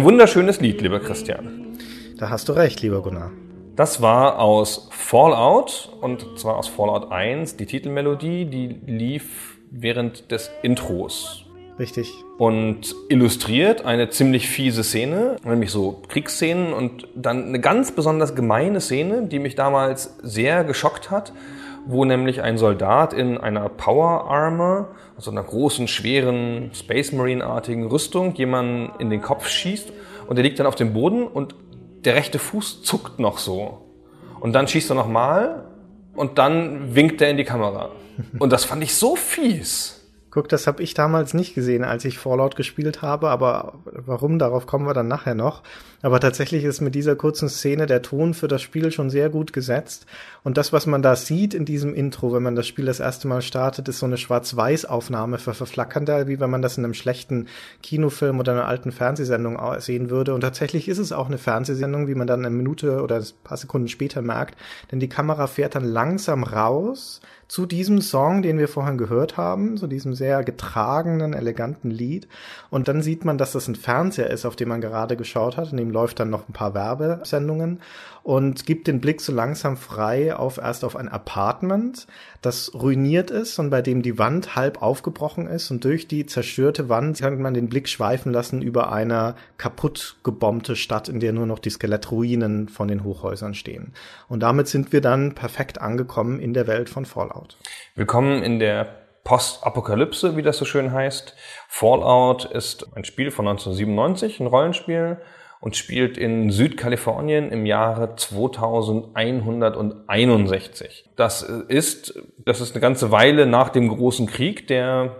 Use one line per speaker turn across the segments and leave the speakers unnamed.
Ein wunderschönes Lied, lieber Christian.
Da hast du recht, lieber Gunnar.
Das war aus Fallout und zwar aus Fallout 1 die Titelmelodie, die lief während des Intros
Richtig.
und illustriert eine ziemlich fiese Szene, nämlich so Kriegsszenen und dann eine ganz besonders gemeine Szene, die mich damals sehr geschockt hat, wo nämlich ein Soldat in einer Power Armor, also einer großen, schweren Space Marine-artigen Rüstung, jemanden in den Kopf schießt und der liegt dann auf dem Boden und der rechte Fuß zuckt noch so. Und dann schießt er nochmal und dann winkt er in die Kamera. Und das fand ich so fies.
Guck, das habe ich damals nicht gesehen, als ich Fallout gespielt habe, aber warum, darauf kommen wir dann nachher noch. Aber tatsächlich ist mit dieser kurzen Szene der Ton für das Spiel schon sehr gut gesetzt. Und das, was man da sieht in diesem Intro, wenn man das Spiel das erste Mal startet, ist so eine Schwarz-Weiß-Aufnahme für Verflackernder, wie wenn man das in einem schlechten Kinofilm oder einer alten Fernsehsendung sehen würde. Und tatsächlich ist es auch eine Fernsehsendung, wie man dann eine Minute oder ein paar Sekunden später merkt, denn die Kamera fährt dann langsam raus zu diesem Song, den wir vorhin gehört haben, zu diesem sehr getragenen, eleganten Lied. Und dann sieht man, dass das ein Fernseher ist, auf den man gerade geschaut hat. In dem läuft dann noch ein paar Werbesendungen und gibt den Blick so langsam frei auf erst auf ein Apartment, das ruiniert ist und bei dem die Wand halb aufgebrochen ist und durch die zerstörte Wand kann man den Blick schweifen lassen über eine kaputt gebombte Stadt, in der nur noch die Skelettruinen von den Hochhäusern stehen. Und damit sind wir dann perfekt angekommen in der Welt von Fallout.
Willkommen in der Postapokalypse, wie das so schön heißt. Fallout ist ein Spiel von 1997, ein Rollenspiel und spielt in Südkalifornien im Jahre 2161. Das ist, das ist eine ganze Weile nach dem großen Krieg, der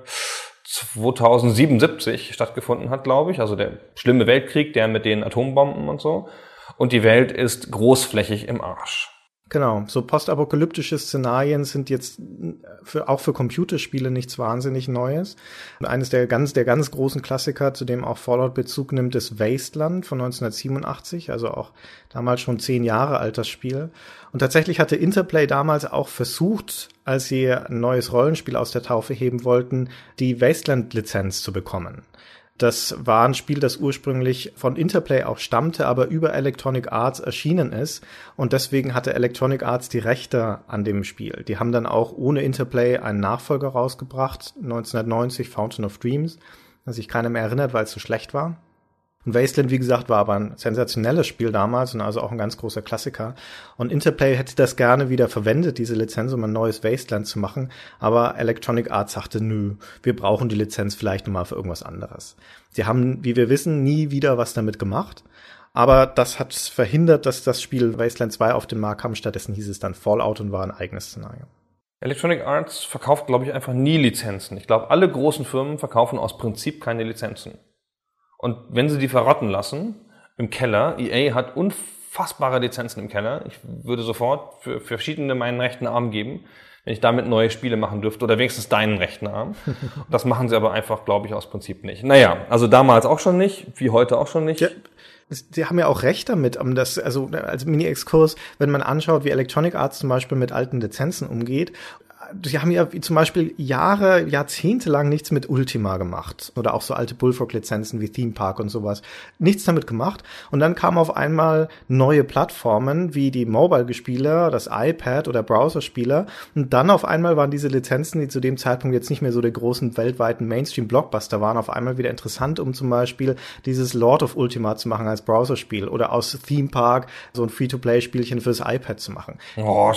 2077 stattgefunden hat, glaube ich. Also der schlimme Weltkrieg, der mit den Atombomben und so. Und die Welt ist großflächig im Arsch.
Genau, so postapokalyptische Szenarien sind jetzt für, auch für Computerspiele nichts wahnsinnig Neues. Und eines der ganz, der ganz großen Klassiker, zu dem auch Fallout Bezug nimmt, ist Wasteland von 1987, also auch damals schon zehn Jahre alt das Spiel. Und tatsächlich hatte Interplay damals auch versucht, als sie ein neues Rollenspiel aus der Taufe heben wollten, die Wasteland-Lizenz zu bekommen. Das war ein Spiel, das ursprünglich von Interplay auch stammte, aber über Electronic Arts erschienen ist. Und deswegen hatte Electronic Arts die Rechte an dem Spiel. Die haben dann auch ohne Interplay einen Nachfolger rausgebracht, 1990 Fountain of Dreams, das sich keiner mehr erinnert, weil es so schlecht war. Und Wasteland, wie gesagt, war aber ein sensationelles Spiel damals und also auch ein ganz großer Klassiker. Und Interplay hätte das gerne wieder verwendet, diese Lizenz, um ein neues Wasteland zu machen. Aber Electronic Arts sagte, nö, wir brauchen die Lizenz vielleicht nochmal für irgendwas anderes. Sie haben, wie wir wissen, nie wieder was damit gemacht. Aber das hat verhindert, dass das Spiel Wasteland 2 auf den Markt kam. Stattdessen hieß es dann Fallout und war ein eigenes Szenario.
Electronic Arts verkauft, glaube ich, einfach nie Lizenzen. Ich glaube, alle großen Firmen verkaufen aus Prinzip keine Lizenzen. Und wenn sie die verrotten lassen im Keller, EA hat unfassbare Lizenzen im Keller. Ich würde sofort für, für verschiedene meinen rechten Arm geben, wenn ich damit neue Spiele machen dürfte oder wenigstens deinen rechten Arm. Das machen sie aber einfach, glaube ich, aus Prinzip nicht. Naja, also damals auch schon nicht, wie heute auch schon nicht.
Ja. Sie haben ja auch recht damit, um das, also als Mini-Exkurs, wenn man anschaut, wie Electronic Arts zum Beispiel mit alten Lizenzen umgeht, sie haben ja zum Beispiel Jahre, Jahrzehnte lang nichts mit Ultima gemacht oder auch so alte Bullfrog-Lizenzen wie Theme Park und sowas. Nichts damit gemacht. Und dann kamen auf einmal neue Plattformen wie die Mobile-Spieler, das iPad oder Browser-Spieler. Und dann auf einmal waren diese Lizenzen, die zu dem Zeitpunkt jetzt nicht mehr so der großen weltweiten Mainstream-Blockbuster waren, auf einmal wieder interessant, um zum Beispiel dieses Lord of Ultima zu machen als Browserspiel oder aus Theme Park so ein Free-to-Play-Spielchen fürs iPad zu machen.
Oh,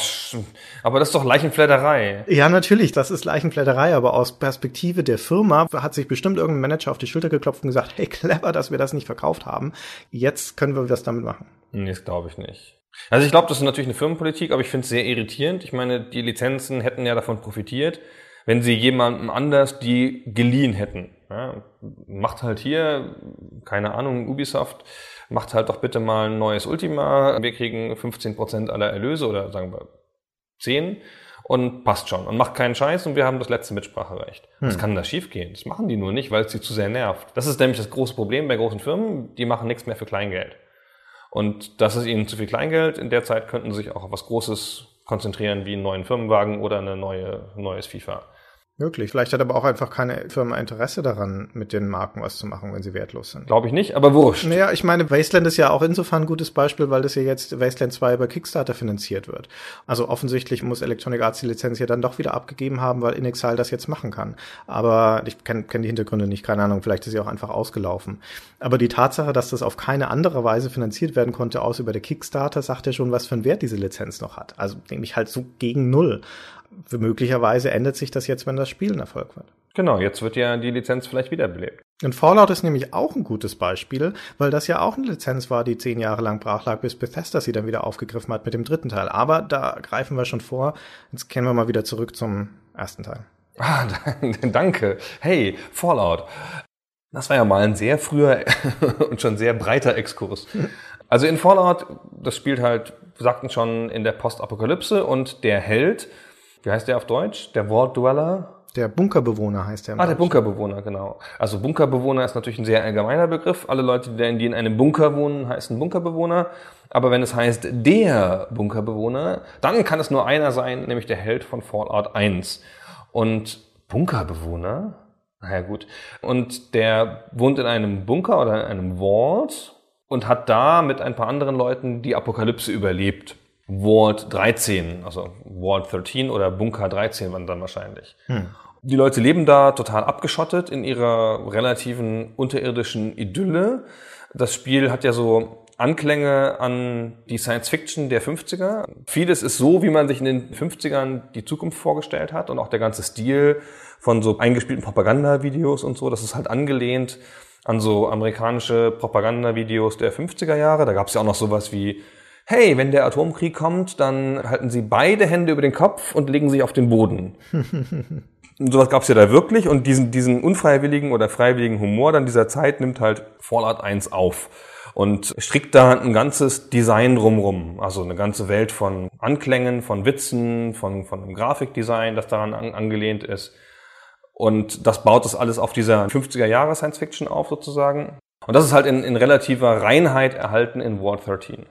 aber das ist doch Leichenfledderei.
Ja, natürlich, das ist Leichenfledderei, aber aus Perspektive der Firma hat sich bestimmt irgendein Manager auf die Schulter geklopft und gesagt, hey, clever, dass wir das nicht verkauft haben. Jetzt können wir was damit machen.
Nee, das glaube ich nicht. Also ich glaube, das ist natürlich eine Firmenpolitik, aber ich finde es sehr irritierend. Ich meine, die Lizenzen hätten ja davon profitiert, wenn sie jemandem anders die geliehen hätten. Ja, macht halt hier, keine Ahnung, Ubisoft, macht halt doch bitte mal ein neues Ultima. Wir kriegen 15% aller Erlöse oder sagen wir 10 und passt schon und macht keinen Scheiß und wir haben das letzte Mitspracherecht. Hm. Was kann da schiefgehen? Das machen die nur nicht, weil es sie zu sehr nervt. Das ist nämlich das große Problem bei großen Firmen, die machen nichts mehr für Kleingeld. Und das ist ihnen zu viel Kleingeld. In der Zeit könnten sie sich auch auf was Großes konzentrieren, wie einen neuen Firmenwagen oder eine neue, neues FIFA.
Möglich. Vielleicht hat aber auch einfach keine Firma Interesse daran, mit den Marken was zu machen, wenn sie wertlos sind.
Glaube ich nicht, aber wurscht.
Naja, ich meine, Wasteland ist ja auch insofern ein gutes Beispiel, weil das ja jetzt Wasteland 2 über Kickstarter finanziert wird. Also offensichtlich muss Electronic Arts die Lizenz ja dann doch wieder abgegeben haben, weil InXile das jetzt machen kann. Aber ich kenne kenn die Hintergründe nicht, keine Ahnung, vielleicht ist sie auch einfach ausgelaufen. Aber die Tatsache, dass das auf keine andere Weise finanziert werden konnte, außer über der Kickstarter, sagt ja schon, was für einen Wert diese Lizenz noch hat. Also nämlich halt so gegen null möglicherweise ändert sich das jetzt, wenn das Spiel ein Erfolg wird.
Genau, jetzt wird ja die Lizenz vielleicht wiederbelebt.
Und Fallout ist nämlich auch ein gutes Beispiel, weil das ja auch eine Lizenz war, die zehn Jahre lang brach lag, bis Bethesda sie dann wieder aufgegriffen hat mit dem dritten Teil. Aber da greifen wir schon vor. Jetzt kehren wir mal wieder zurück zum ersten Teil.
Ah, danke. Hey, Fallout. Das war ja mal ein sehr früher und schon sehr breiter Exkurs. Also in Fallout, das spielt halt, wir sagten schon, in der Postapokalypse und der Held wie heißt der auf Deutsch? Der Vault Dweller?
Der Bunkerbewohner heißt der.
Ah, der Bunkerbewohner, genau. Also Bunkerbewohner ist natürlich ein sehr allgemeiner Begriff. Alle Leute, die in einem Bunker wohnen, heißen Bunkerbewohner. Aber wenn es heißt der Bunkerbewohner, dann kann es nur einer sein, nämlich der Held von Fallout 1. Und Bunkerbewohner? Naja, gut. Und der wohnt in einem Bunker oder in einem Vault und hat da mit ein paar anderen Leuten die Apokalypse überlebt. Ward 13, also Ward 13 oder Bunker 13 waren dann wahrscheinlich. Hm. Die Leute leben da total abgeschottet in ihrer relativen unterirdischen Idylle. Das Spiel hat ja so Anklänge an die Science Fiction der 50er. Vieles ist so, wie man sich in den 50ern die Zukunft vorgestellt hat und auch der ganze Stil von so eingespielten Propagandavideos und so, das ist halt angelehnt an so amerikanische Propagandavideos der 50er Jahre. Da gab es ja auch noch sowas wie hey, wenn der Atomkrieg kommt, dann halten Sie beide Hände über den Kopf und legen sich auf den Boden. sowas gab es ja da wirklich und diesen, diesen unfreiwilligen oder freiwilligen Humor dann dieser Zeit nimmt halt Fallout 1 auf und strickt da ein ganzes Design drumrum, also eine ganze Welt von Anklängen, von Witzen, von, von einem Grafikdesign, das daran an, angelehnt ist. Und das baut das alles auf dieser 50er Jahre Science Fiction auf sozusagen. Und das ist halt in, in relativer Reinheit erhalten in World 13.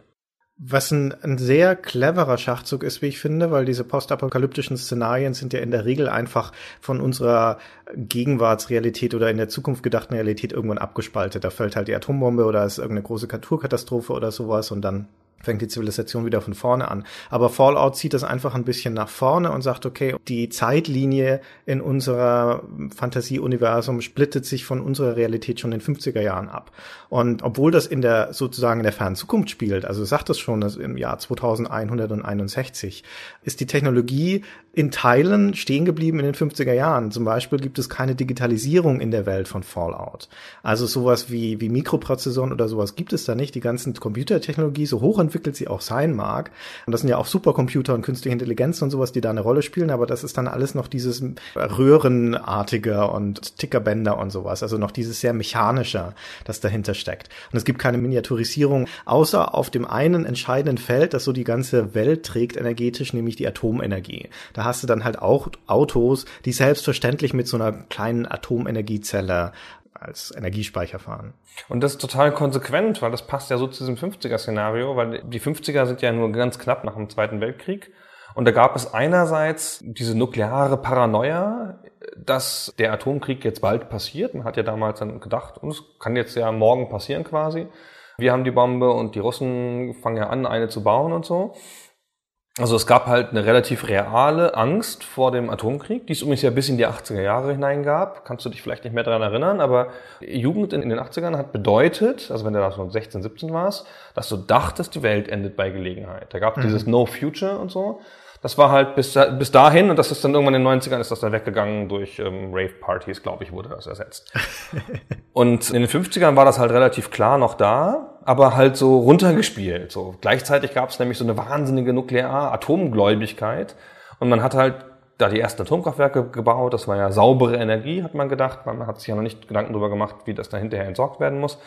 Was ein, ein sehr cleverer Schachzug ist, wie ich finde, weil diese postapokalyptischen Szenarien sind ja in der Regel einfach von unserer Gegenwartsrealität oder in der Zukunft gedachten Realität irgendwann abgespaltet. Da fällt halt die Atombombe oder ist irgendeine große Naturkatastrophe oder sowas und dann fängt die Zivilisation wieder von vorne an. Aber Fallout zieht das einfach ein bisschen nach vorne und sagt, okay, die Zeitlinie in unserer Fantasieuniversum splittet sich von unserer Realität schon in den 50er Jahren ab. Und obwohl das in der sozusagen in der fernen Zukunft spielt, also sagt es schon, dass im Jahr 2161 ist die Technologie in Teilen stehen geblieben in den 50er Jahren. Zum Beispiel gibt es keine Digitalisierung in der Welt von Fallout. Also sowas wie, wie Mikroprozessoren oder sowas gibt es da nicht. Die ganzen Computertechnologie, so hochentwickelt sie auch sein mag. Und das sind ja auch Supercomputer und künstliche Intelligenz und sowas, die da eine Rolle spielen. Aber das ist dann alles noch dieses Röhrenartige und Tickerbänder und sowas. Also noch dieses sehr mechanische, das dahinter steckt. Und es gibt keine Miniaturisierung, außer auf dem einen entscheidenden Feld, das so die ganze Welt trägt energetisch, nämlich die Atomenergie. Da hast du dann halt auch Autos, die selbstverständlich mit so einer kleinen Atomenergiezelle als Energiespeicher fahren.
Und das ist total konsequent, weil das passt ja so zu diesem 50er-Szenario, weil die 50er sind ja nur ganz knapp nach dem Zweiten Weltkrieg. Und da gab es einerseits diese nukleare Paranoia, dass der Atomkrieg jetzt bald passiert. Man hat ja damals dann gedacht, und es kann jetzt ja morgen passieren quasi. Wir haben die Bombe und die Russen fangen ja an, eine zu bauen und so. Also es gab halt eine relativ reale Angst vor dem Atomkrieg, die es übrigens ja bis in die 80er Jahre hinein gab. Kannst du dich vielleicht nicht mehr daran erinnern, aber Jugend in, den 80ern hat bedeutet, also wenn du da schon 16, 17 warst, dass du dachtest, die Welt endet bei Gelegenheit. Da gab es mhm. dieses No Future und so. Das war halt bis, bis dahin und das ist dann irgendwann in den 90ern ist das dann weggegangen durch ähm, Rave-Partys, glaube ich, wurde das ersetzt. und in den 50ern war das halt relativ klar noch da, aber halt so runtergespielt. So gleichzeitig gab es nämlich so eine wahnsinnige Nuklear-Atomgläubigkeit und man hat halt da die ersten Atomkraftwerke gebaut, das war ja saubere Energie, hat man gedacht. Man hat sich ja noch nicht Gedanken darüber gemacht, wie das da hinterher entsorgt werden muss.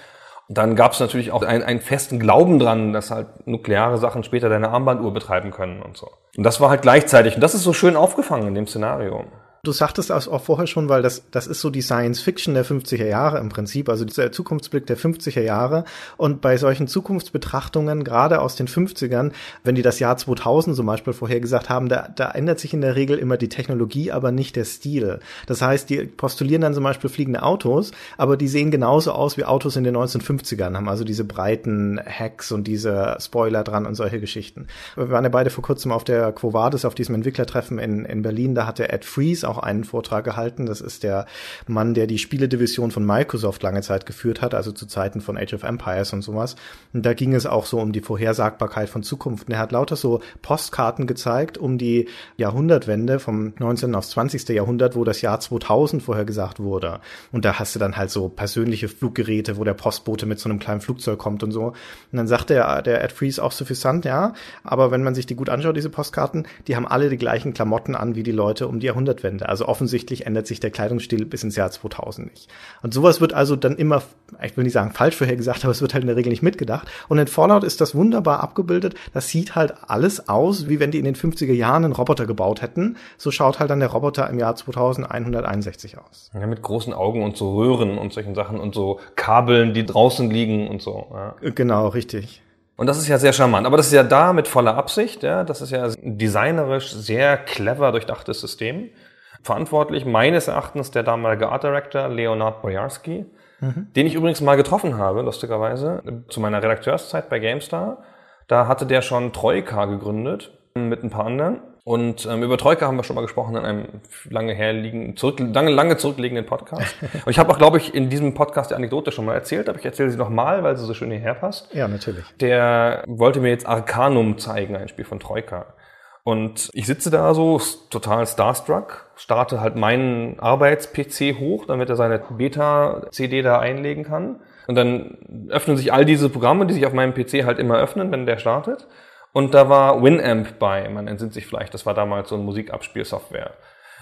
Dann gab es natürlich auch einen, einen festen Glauben dran, dass halt nukleare Sachen später deine Armbanduhr betreiben können und so. Und das war halt gleichzeitig. Und das ist so schön aufgefangen in dem Szenario.
Du sagtest das auch vorher schon, weil das, das ist so die Science Fiction der 50er Jahre im Prinzip, also dieser Zukunftsblick der 50er Jahre. Und bei solchen Zukunftsbetrachtungen, gerade aus den 50ern, wenn die das Jahr 2000 zum Beispiel vorhergesagt haben, da, da ändert sich in der Regel immer die Technologie, aber nicht der Stil. Das heißt, die postulieren dann zum Beispiel fliegende Autos, aber die sehen genauso aus wie Autos in den 1950ern, haben also diese breiten Hacks und diese Spoiler dran und solche Geschichten. Wir waren ja beide vor kurzem auf der Quo Vadis, auf diesem Entwicklertreffen in, in Berlin, da hatte Ed Freeze auch einen Vortrag gehalten. Das ist der Mann, der die Spieledivision von Microsoft lange Zeit geführt hat, also zu Zeiten von Age of Empires und sowas. Und da ging es auch so um die Vorhersagbarkeit von Zukunft. Und er hat lauter so Postkarten gezeigt um die Jahrhundertwende vom 19. aufs 20. Jahrhundert, wo das Jahr 2000 vorher gesagt wurde. Und da hast du dann halt so persönliche Fluggeräte, wo der Postbote mit so einem kleinen Flugzeug kommt und so. Und dann sagte der, der Ed Freeze auch suffisant, ja, aber wenn man sich die gut anschaut, diese Postkarten, die haben alle die gleichen Klamotten an wie die Leute um die Jahrhundertwende. Also offensichtlich ändert sich der Kleidungsstil bis ins Jahr 2000 nicht. Und sowas wird also dann immer, ich will nicht sagen falsch vorhergesagt, aber es wird halt in der Regel nicht mitgedacht. Und in Fallout ist das wunderbar abgebildet. Das sieht halt alles aus, wie wenn die in den 50er Jahren einen Roboter gebaut hätten. So schaut halt dann der Roboter im Jahr 2161 aus.
Ja, mit großen Augen und so Röhren und solchen Sachen und so Kabeln, die draußen liegen und so. Ja.
Genau, richtig.
Und das ist ja sehr charmant. Aber das ist ja da mit voller Absicht. Ja, das ist ja designerisch sehr clever durchdachtes System verantwortlich, meines Erachtens der damalige Art Director Leonard Bojarski, mhm. den ich übrigens mal getroffen habe, lustigerweise, zu meiner Redakteurszeit bei GameStar. Da hatte der schon Troika gegründet mit ein paar anderen. Und ähm, über Troika haben wir schon mal gesprochen in einem lange herliegenden, zurück, lange, lange zurückliegenden Podcast. Und ich habe auch, glaube ich, in diesem Podcast die Anekdote schon mal erzählt, aber ich erzähle sie nochmal, weil sie so schön hierher passt.
Ja, natürlich.
Der wollte mir jetzt Arcanum zeigen, ein Spiel von Troika. Und ich sitze da so total starstruck, starte halt meinen Arbeits-PC hoch, damit er seine Beta-CD da einlegen kann. Und dann öffnen sich all diese Programme, die sich auf meinem PC halt immer öffnen, wenn der startet. Und da war Winamp bei, man entsinnt sich vielleicht, das war damals so ein Musikabspielsoftware.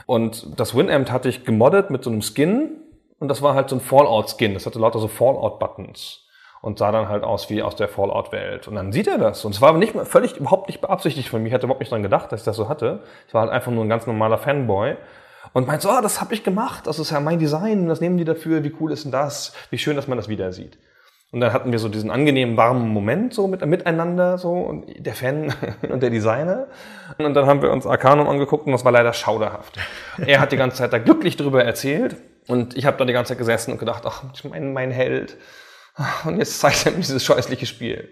Und das Winamp hatte ich gemoddet mit so einem Skin und das war halt so ein Fallout-Skin, das hatte lauter so Fallout-Buttons und sah dann halt aus wie aus der Fallout-Welt. Und dann sieht er das. Und es war nicht völlig, überhaupt nicht beabsichtigt von mir. Ich hatte überhaupt nicht dran gedacht, dass ich das so hatte. Ich war halt einfach nur ein ganz normaler Fanboy. Und meint so, ah, das habe ich gemacht. Das ist ja mein Design. Das nehmen die dafür. Wie cool ist denn das? Wie schön, dass man das wieder sieht. Und dann hatten wir so diesen angenehmen, warmen Moment so mit, miteinander, so, und der Fan und der Designer. Und dann haben wir uns Arcanum angeguckt und das war leider schauderhaft. Er hat die ganze Zeit da glücklich drüber erzählt und ich habe da die ganze Zeit gesessen und gedacht, ach, mein, mein Held, und jetzt zeigt er mir dieses scheußliche Spiel.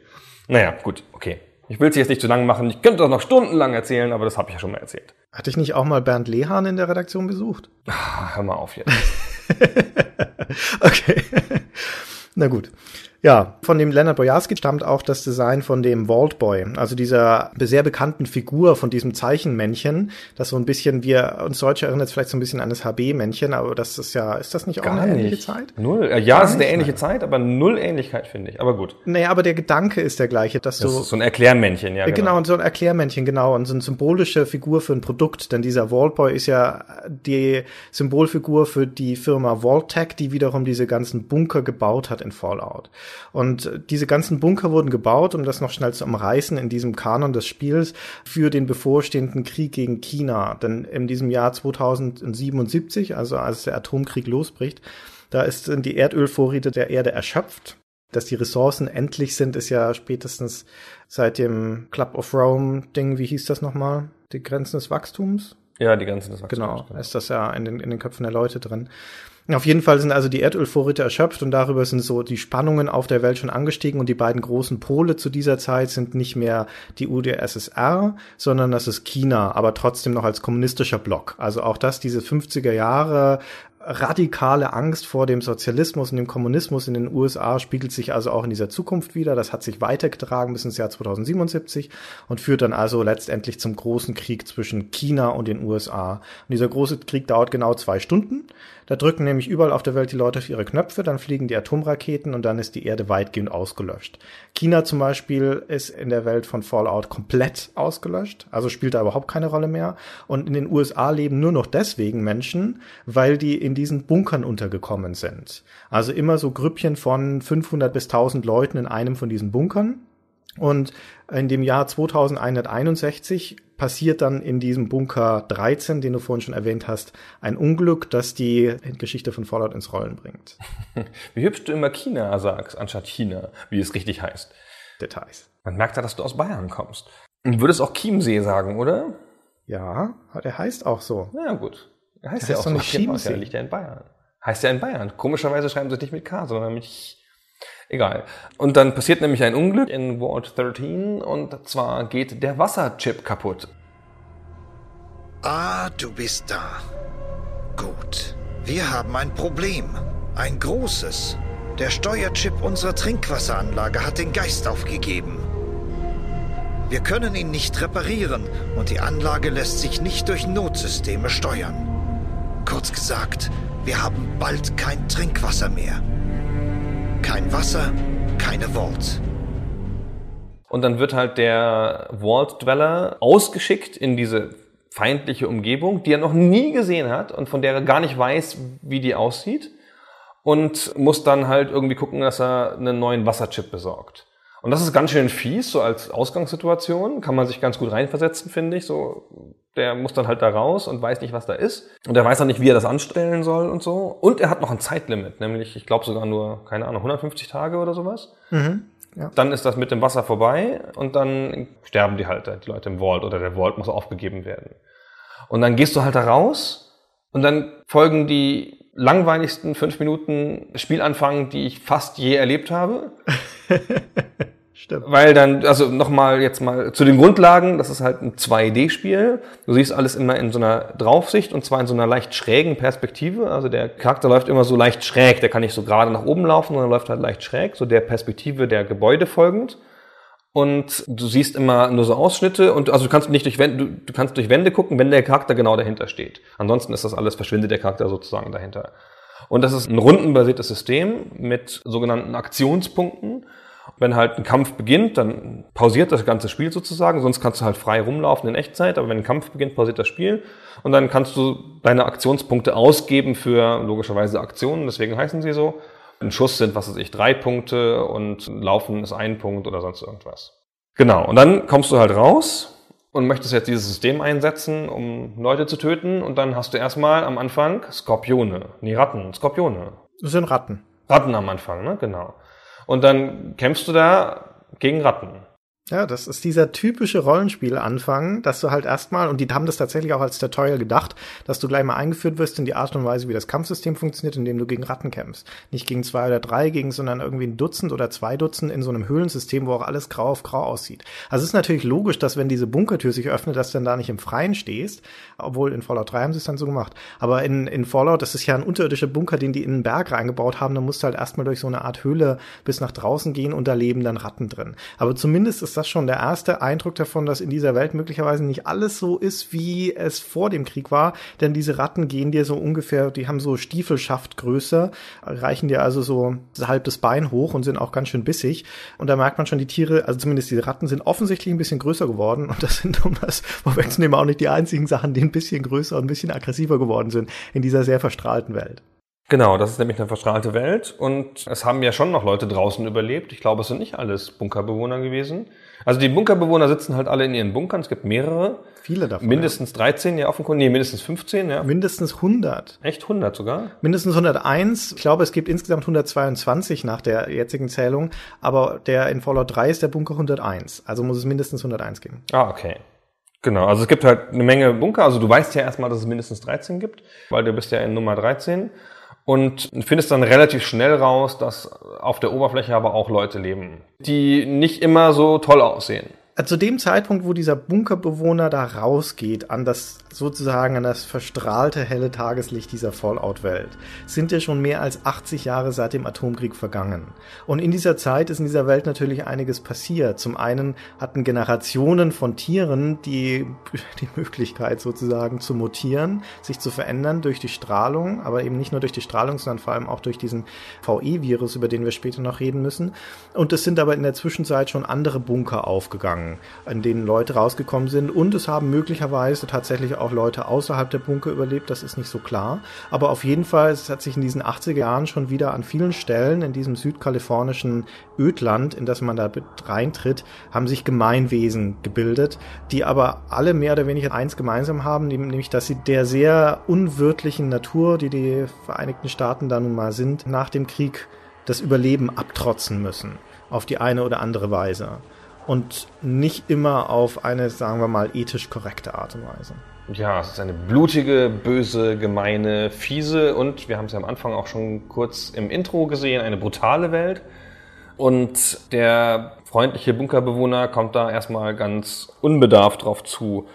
Naja, gut, okay. Ich will es jetzt nicht zu lang machen. Ich könnte das noch stundenlang erzählen, aber das habe ich ja schon mal erzählt.
Hatte ich nicht auch mal Bernd Lehahn in der Redaktion besucht?
Ach, hör mal auf jetzt.
okay. Na gut. Ja, von dem Leonard Bojarski stammt auch das Design von dem Vault Boy, also dieser sehr bekannten Figur von diesem Zeichenmännchen, das so ein bisschen, wir uns Deutsche erinnert vielleicht so ein bisschen an das HB-Männchen, aber das ist ja, ist das nicht auch
Gar
eine
nicht.
ähnliche Zeit?
Null. Äh, Ja, es ist eine ähnliche Zeit, aber null Ähnlichkeit, finde ich. Aber gut.
Naja, aber der Gedanke ist der gleiche, dass
Das
du
ist so ein Erklärmännchen, ja.
Genau. genau, und so ein Erklärmännchen, genau, und so eine symbolische Figur für ein Produkt, denn dieser Vault Boy ist ja die Symbolfigur für die Firma Vaultec, die wiederum diese ganzen Bunker gebaut hat in Fallout. Und diese ganzen Bunker wurden gebaut, um das noch schnell zu umreißen in diesem Kanon des Spiels, für den bevorstehenden Krieg gegen China. Denn in diesem Jahr 2077, also als der Atomkrieg losbricht, da ist, sind die Erdölvorräte der Erde erschöpft. Dass die Ressourcen endlich sind, ist ja spätestens seit dem Club of Rome Ding, wie hieß das nochmal? Die Grenzen des Wachstums?
Ja, die ganzen des
Genau, ist das ja in den, in den Köpfen der Leute drin. Auf jeden Fall sind also die Erdölvorräte erschöpft und darüber sind so die Spannungen auf der Welt schon angestiegen und die beiden großen Pole zu dieser Zeit sind nicht mehr die UdSSR, sondern das ist China, aber trotzdem noch als kommunistischer Block. Also auch das, diese 50er Jahre radikale Angst vor dem Sozialismus und dem Kommunismus in den USA spiegelt sich also auch in dieser Zukunft wieder. Das hat sich weitergetragen bis ins Jahr 2077 und führt dann also letztendlich zum großen Krieg zwischen China und den USA. Und dieser große Krieg dauert genau zwei Stunden. Da drücken nämlich überall auf der Welt die Leute auf ihre Knöpfe, dann fliegen die Atomraketen und dann ist die Erde weitgehend ausgelöscht. China zum Beispiel ist in der Welt von Fallout komplett ausgelöscht, also spielt da überhaupt keine Rolle mehr. Und in den USA leben nur noch deswegen Menschen, weil die in diesen Bunkern untergekommen sind. Also immer so Grüppchen von 500 bis 1000 Leuten in einem von diesen Bunkern. Und in dem Jahr 2161 passiert dann in diesem Bunker 13, den du vorhin schon erwähnt hast, ein Unglück, das die Geschichte von Fallout ins Rollen bringt.
Wie hübsch du immer China sagst, anstatt China, wie es richtig heißt.
Details.
Man merkt ja, dass du aus Bayern kommst. Und würdest auch Chiemsee sagen, oder?
Ja, der heißt auch so.
Ja, gut. Er heißt
Der
ja
heißt
auch so.
nicht
Genau,
Chiemsee.
Der liegt ja in Bayern. Heißt ja in Bayern. Komischerweise schreiben sie es nicht mit K, sondern mit Ch. Egal. Und dann passiert nämlich ein Unglück in Vault 13 und zwar geht der Wasserchip kaputt.
Ah, du bist da. Gut. Wir haben ein Problem. Ein großes. Der Steuerchip unserer Trinkwasseranlage hat den Geist aufgegeben. Wir können ihn nicht reparieren und die Anlage lässt sich nicht durch Notsysteme steuern. Kurz gesagt, wir haben bald kein Trinkwasser mehr. Kein Wasser, keine Vault.
Und dann wird halt der Vault Dweller ausgeschickt in diese feindliche Umgebung, die er noch nie gesehen hat und von der er gar nicht weiß, wie die aussieht. Und muss dann halt irgendwie gucken, dass er einen neuen Wasserchip besorgt. Und das ist ganz schön fies, so als Ausgangssituation. Kann man sich ganz gut reinversetzen, finde ich. So, der muss dann halt da raus und weiß nicht, was da ist. Und er weiß dann nicht, wie er das anstellen soll und so. Und er hat noch ein Zeitlimit, nämlich, ich glaube sogar nur, keine Ahnung, 150 Tage oder sowas. Dann ist das mit dem Wasser vorbei und dann sterben die halt, die Leute im Vault oder der Vault muss aufgegeben werden. Und dann gehst du halt da raus und dann folgen die langweiligsten fünf Minuten Spielanfang, die ich fast je erlebt habe.
Stimmt.
Weil dann, also nochmal jetzt mal zu den Grundlagen, das ist halt ein 2D-Spiel. Du siehst alles immer in so einer Draufsicht und zwar in so einer leicht schrägen Perspektive. Also der Charakter läuft immer so leicht schräg, der kann nicht so gerade nach oben laufen, sondern läuft halt leicht schräg, so der Perspektive der Gebäude folgend. Und du siehst immer nur so Ausschnitte und also du kannst nicht durch Wände, du, du kannst durch Wände gucken, wenn der Charakter genau dahinter steht. Ansonsten ist das alles, verschwindet der Charakter sozusagen dahinter. Und das ist ein rundenbasiertes System mit sogenannten Aktionspunkten. Wenn halt ein Kampf beginnt, dann pausiert das ganze Spiel sozusagen, sonst kannst du halt frei rumlaufen in Echtzeit, aber wenn ein Kampf beginnt, pausiert das Spiel und dann kannst du deine Aktionspunkte ausgeben für logischerweise Aktionen, deswegen heißen sie so. Ein Schuss sind, was weiß ich, drei Punkte und Laufen ist ein Punkt oder sonst irgendwas. Genau, und dann kommst du halt raus und möchtest jetzt dieses System einsetzen, um Leute zu töten und dann hast du erstmal am Anfang Skorpione, nee, Ratten, Skorpione.
Das sind Ratten.
Ratten am Anfang, ne? Genau. Und dann kämpfst du da gegen Ratten.
Ja, das ist dieser typische Rollenspielanfang, dass du halt erstmal, und die haben das tatsächlich auch als Tutorial gedacht, dass du gleich mal eingeführt wirst in die Art und Weise, wie das Kampfsystem funktioniert, indem du gegen Ratten kämpfst. Nicht gegen zwei oder drei, gegen, sondern irgendwie ein Dutzend oder zwei Dutzend in so einem Höhlensystem, wo auch alles grau auf grau aussieht. Also es ist natürlich logisch, dass wenn diese Bunkertür sich öffnet, dass du dann da nicht im Freien stehst, obwohl in Fallout 3 haben sie es dann so gemacht. Aber in, in Fallout, das ist ja ein unterirdischer Bunker, den die in einen Berg reingebaut haben, da musst du halt erstmal durch so eine Art Höhle bis nach draußen gehen und da leben dann Ratten drin. Aber zumindest ist das schon der erste Eindruck davon, dass in dieser Welt möglicherweise nicht alles so ist, wie es vor dem Krieg war, denn diese Ratten gehen dir so ungefähr, die haben so Stiefelschaftgröße, reichen dir also so halb das Bein hoch und sind auch ganz schön bissig. Und da merkt man schon, die Tiere, also zumindest diese Ratten, sind offensichtlich ein bisschen größer geworden. Und das sind, um das vorwegzunehmen, auch nicht die einzigen Sachen, die ein bisschen größer und ein bisschen aggressiver geworden sind in dieser sehr verstrahlten Welt.
Genau, das ist nämlich eine verstrahlte Welt und es haben ja schon noch Leute draußen überlebt. Ich glaube, es sind nicht alles Bunkerbewohner gewesen. Also die Bunkerbewohner sitzen halt alle in ihren Bunkern. Es gibt mehrere.
Viele davon.
Mindestens 13, ja, offenkundig. Nee, mindestens 15, ja.
Ja. Mindestens 100.
Echt 100 sogar?
Mindestens 101. Ich glaube, es gibt insgesamt 122 nach der jetzigen Zählung. Aber der in Fallout 3 ist der Bunker 101. Also muss es mindestens 101 geben.
Ah, okay. Genau, also es gibt halt eine Menge Bunker. Also du weißt ja erstmal, dass es mindestens 13 gibt, weil du bist ja in Nummer 13. Und findest dann relativ schnell raus, dass auf der Oberfläche aber auch Leute leben, die nicht immer so toll aussehen.
Zu dem Zeitpunkt, wo dieser Bunkerbewohner da rausgeht, an das sozusagen an das verstrahlte helle Tageslicht dieser Fallout-Welt, sind ja schon mehr als 80 Jahre seit dem Atomkrieg vergangen. Und in dieser Zeit ist in dieser Welt natürlich einiges passiert. Zum einen hatten Generationen von Tieren die, die Möglichkeit sozusagen zu mutieren, sich zu verändern durch die Strahlung, aber eben nicht nur durch die Strahlung, sondern vor allem auch durch diesen VE-Virus, über den wir später noch reden müssen. Und es sind aber in der Zwischenzeit schon andere Bunker aufgegangen, in denen Leute rausgekommen sind und es haben möglicherweise tatsächlich auch Leute außerhalb der Bunker überlebt, das ist nicht so klar. Aber auf jeden Fall, es hat sich in diesen 80er Jahren schon wieder an vielen Stellen in diesem südkalifornischen Ödland, in das man da reintritt, haben sich Gemeinwesen gebildet, die aber alle mehr oder weniger eins gemeinsam haben, nämlich dass sie der sehr unwirtlichen Natur, die die Vereinigten Staaten da nun mal sind, nach dem Krieg das Überleben abtrotzen müssen. Auf die eine oder andere Weise. Und nicht immer auf eine, sagen wir mal, ethisch korrekte Art und Weise.
Ja, es ist eine blutige, böse, gemeine, fiese und wir haben es ja am Anfang auch schon kurz im Intro gesehen, eine brutale Welt. Und der freundliche Bunkerbewohner kommt da erstmal ganz unbedarft drauf zu.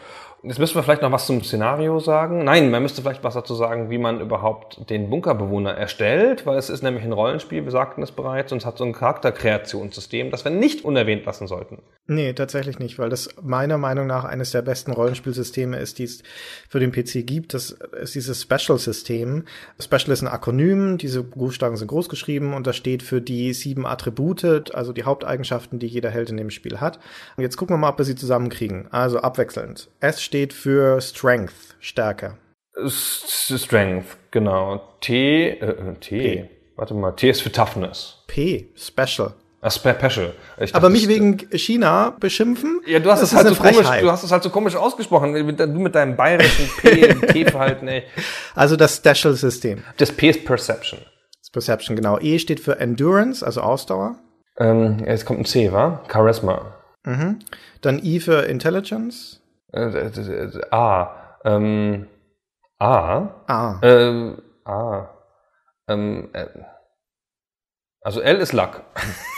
Jetzt müssen wir vielleicht noch was zum Szenario sagen. Nein, man müsste vielleicht was dazu sagen, wie man überhaupt den Bunkerbewohner erstellt, weil es ist nämlich ein Rollenspiel, wir sagten es bereits, und es hat so ein Charakterkreationssystem, das wir nicht unerwähnt lassen sollten.
Nee, tatsächlich nicht, weil das meiner Meinung nach eines der besten Rollenspielsysteme ist, die es für den PC gibt. Das ist dieses Special-System. Special ist ein Akronym, diese Buchstaben sind groß geschrieben und das steht für die sieben Attribute, also die Haupteigenschaften, die jeder Held in dem Spiel hat. Und jetzt gucken wir mal, ob wir sie zusammenkriegen. Also abwechselnd. S steht für Strength, Stärke.
Strength, genau. T, äh, T,
P.
warte mal, T ist für Toughness.
P, Special.
Ah, Special. Ich dachte,
Aber mich
das-
wegen China beschimpfen?
Ja, du hast
das
es halt so komisch, du hast es halt so komisch ausgesprochen, du mit deinem bayerischen P, T-Verhalten, ey.
Also das Special-System.
Das P ist Perception.
Das Perception, genau. E steht für Endurance, also Ausdauer.
Ähm, jetzt kommt ein C, wa? Charisma.
Dann I für Intelligence.
Äh, d- d- d- A. Ähm, A.
A.
Ähm, A. Ähm, äh, also L ist Luck.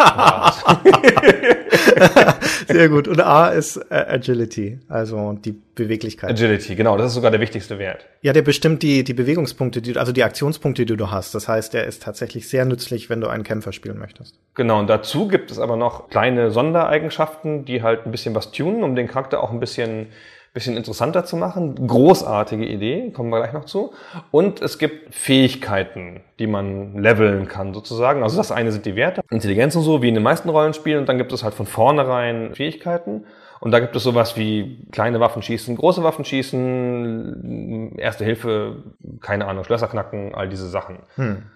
Sehr gut. Und A ist äh, Agility, also die Beweglichkeit.
Agility, genau, das ist sogar der wichtigste Wert.
Ja, der bestimmt die, die Bewegungspunkte, die, also die Aktionspunkte, die du hast. Das heißt, der ist tatsächlich sehr nützlich, wenn du einen Kämpfer spielen möchtest.
Genau, und dazu gibt es aber noch kleine Sondereigenschaften, die halt ein bisschen was tunen, um den Charakter auch ein bisschen, bisschen interessanter zu machen. Großartige Idee, kommen wir gleich noch zu. Und es gibt Fähigkeiten, die man leveln kann sozusagen. Also das eine sind die Werte, Intelligenz und so, wie in den meisten Rollenspielen. Und dann gibt es halt von vornherein Fähigkeiten. Und da gibt es sowas wie kleine Waffen schießen, große Waffen schießen, Erste Hilfe, keine Ahnung, Schlösser knacken, all diese Sachen.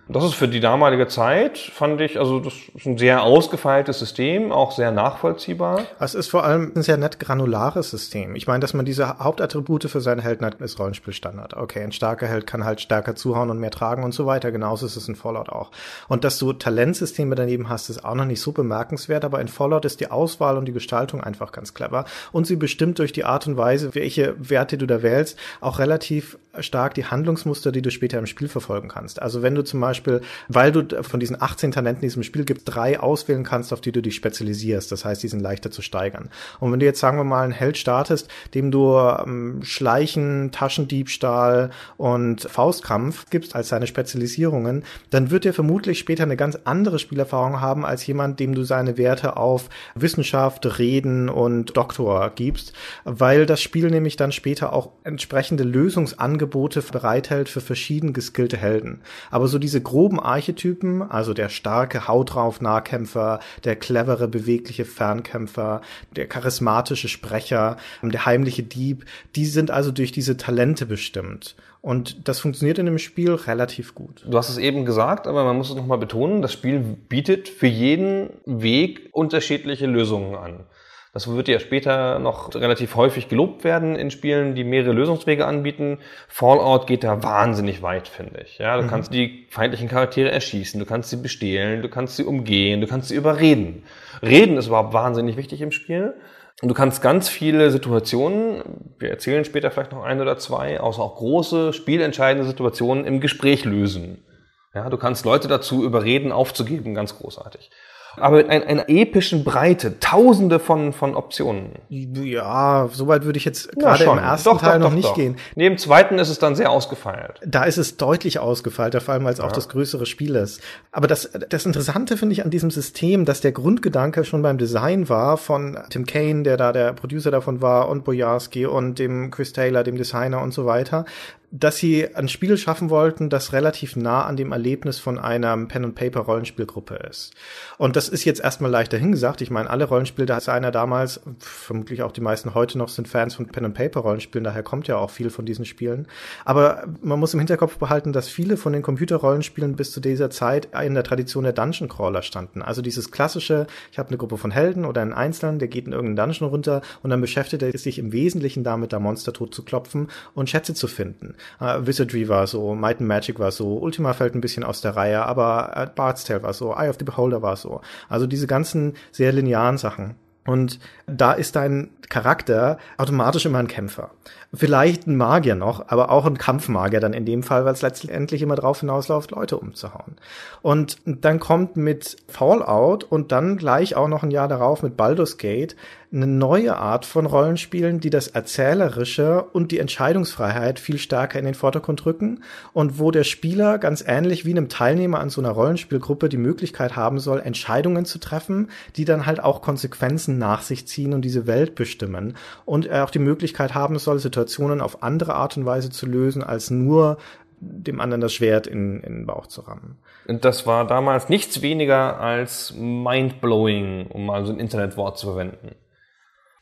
Das ist für die damalige Zeit, fand ich, also das ist ein sehr ausgefeiltes System, auch sehr nachvollziehbar.
Es ist vor allem ein sehr nett granulares System. Ich meine, dass man diese Hauptattribute für seine Helden hat, ist Rollenspielstandard. Okay, ein starker Held kann halt stärker zuhauen und mehr tragen und so weiter. Genauso ist es in Fallout auch. Und dass du Talentsysteme daneben hast, ist auch noch nicht so bemerkenswert, aber in Fallout ist die Auswahl und die Gestaltung einfach ganz clever. Und sie bestimmt durch die Art und Weise, welche Werte du da wählst, auch relativ stark die Handlungsmuster, die du später im Spiel verfolgen kannst. Also wenn du zum Beispiel, weil du von diesen 18 Talenten in diesem Spiel gibt, drei auswählen kannst, auf die du dich spezialisierst. Das heißt, die sind leichter zu steigern. Und wenn du jetzt, sagen wir mal, einen Held startest, dem du ähm, Schleichen, Taschendiebstahl und Faustkampf gibst als seine Spezialisierungen, dann wird er vermutlich später eine ganz andere Spielerfahrung haben als jemand, dem du seine Werte auf Wissenschaft, Reden und Doktor gibst, weil das Spiel nämlich dann später auch entsprechende Lösungsangebote bereithält für verschieden geskillte Helden. Aber so diese groben Archetypen, also der starke Haut drauf Nahkämpfer, der clevere, bewegliche Fernkämpfer, der charismatische Sprecher, der heimliche Dieb, die sind also durch diese Talente bestimmt. Und das funktioniert in dem Spiel relativ gut.
Du hast es eben gesagt, aber man muss es nochmal betonen, das Spiel bietet für jeden Weg unterschiedliche Lösungen an. Das wird ja später noch relativ häufig gelobt werden in Spielen, die mehrere Lösungswege anbieten. Fallout geht da wahnsinnig weit, finde ich. Ja, du mhm. kannst die feindlichen Charaktere erschießen, du kannst sie bestehlen, du kannst sie umgehen, du kannst sie überreden. Reden ist überhaupt wahnsinnig wichtig im Spiel. Und du kannst ganz viele Situationen, wir erzählen später vielleicht noch ein oder zwei, außer auch große, spielentscheidende Situationen im Gespräch lösen. Ja, du kannst Leute dazu überreden, aufzugeben, ganz großartig aber mit einer, einer epischen Breite, tausende von, von Optionen.
Ja, soweit würde ich jetzt gerade im ersten doch, Teil doch, noch doch, nicht gehen.
Neben zweiten ist es dann sehr ausgefeilt.
Da ist es deutlich ausgefeilter, vor allem weil es ja. auch das größere Spiel ist. Aber das, das Interessante finde ich an diesem System, dass der Grundgedanke schon beim Design war von Tim Kane, der da der Producer davon war, und Bojarski und dem Chris Taylor, dem Designer und so weiter, dass sie ein Spiel schaffen wollten, das relativ nah an dem Erlebnis von einer Pen-and-Paper-Rollenspielgruppe ist. Und das ist jetzt erstmal leichter hingesagt. Ich meine, alle Rollenspieldesigner damals, vermutlich auch die meisten heute noch, sind Fans von Pen-and-Paper-Rollenspielen, daher kommt ja auch viel von diesen Spielen. Aber man muss im Hinterkopf behalten, dass viele von den Computerrollenspielen bis zu dieser Zeit in der Tradition der Dungeon Crawler standen. Also dieses klassische, ich habe eine Gruppe von Helden oder einen Einzelnen, der geht in irgendeinen Dungeon runter und dann beschäftigt er sich im Wesentlichen damit, da Monster tot zu klopfen und Schätze zu finden. Uh, Wizardry war so, Might and Magic war so, Ultima fällt ein bisschen aus der Reihe, aber uh, Bard's Tale war so, Eye of the Beholder war so. Also diese ganzen sehr linearen Sachen. Und da ist dein Charakter automatisch immer ein Kämpfer. Vielleicht ein Magier noch, aber auch ein Kampfmagier dann in dem Fall, weil es letztendlich immer drauf hinausläuft, Leute umzuhauen. Und dann kommt mit Fallout und dann gleich auch noch ein Jahr darauf mit Baldur's Gate eine neue Art von Rollenspielen, die das Erzählerische und die Entscheidungsfreiheit viel stärker in den Vordergrund rücken und wo der Spieler ganz ähnlich wie einem Teilnehmer an so einer Rollenspielgruppe die Möglichkeit haben soll, Entscheidungen zu treffen, die dann halt auch Konsequenzen nach sich ziehen und diese Welt bestimmen und er auch die Möglichkeit haben soll, Situationen auf andere Art und Weise zu lösen, als nur dem anderen das Schwert in, in den Bauch zu rammen.
Und das war damals nichts weniger als mindblowing, um mal so ein Internetwort zu verwenden.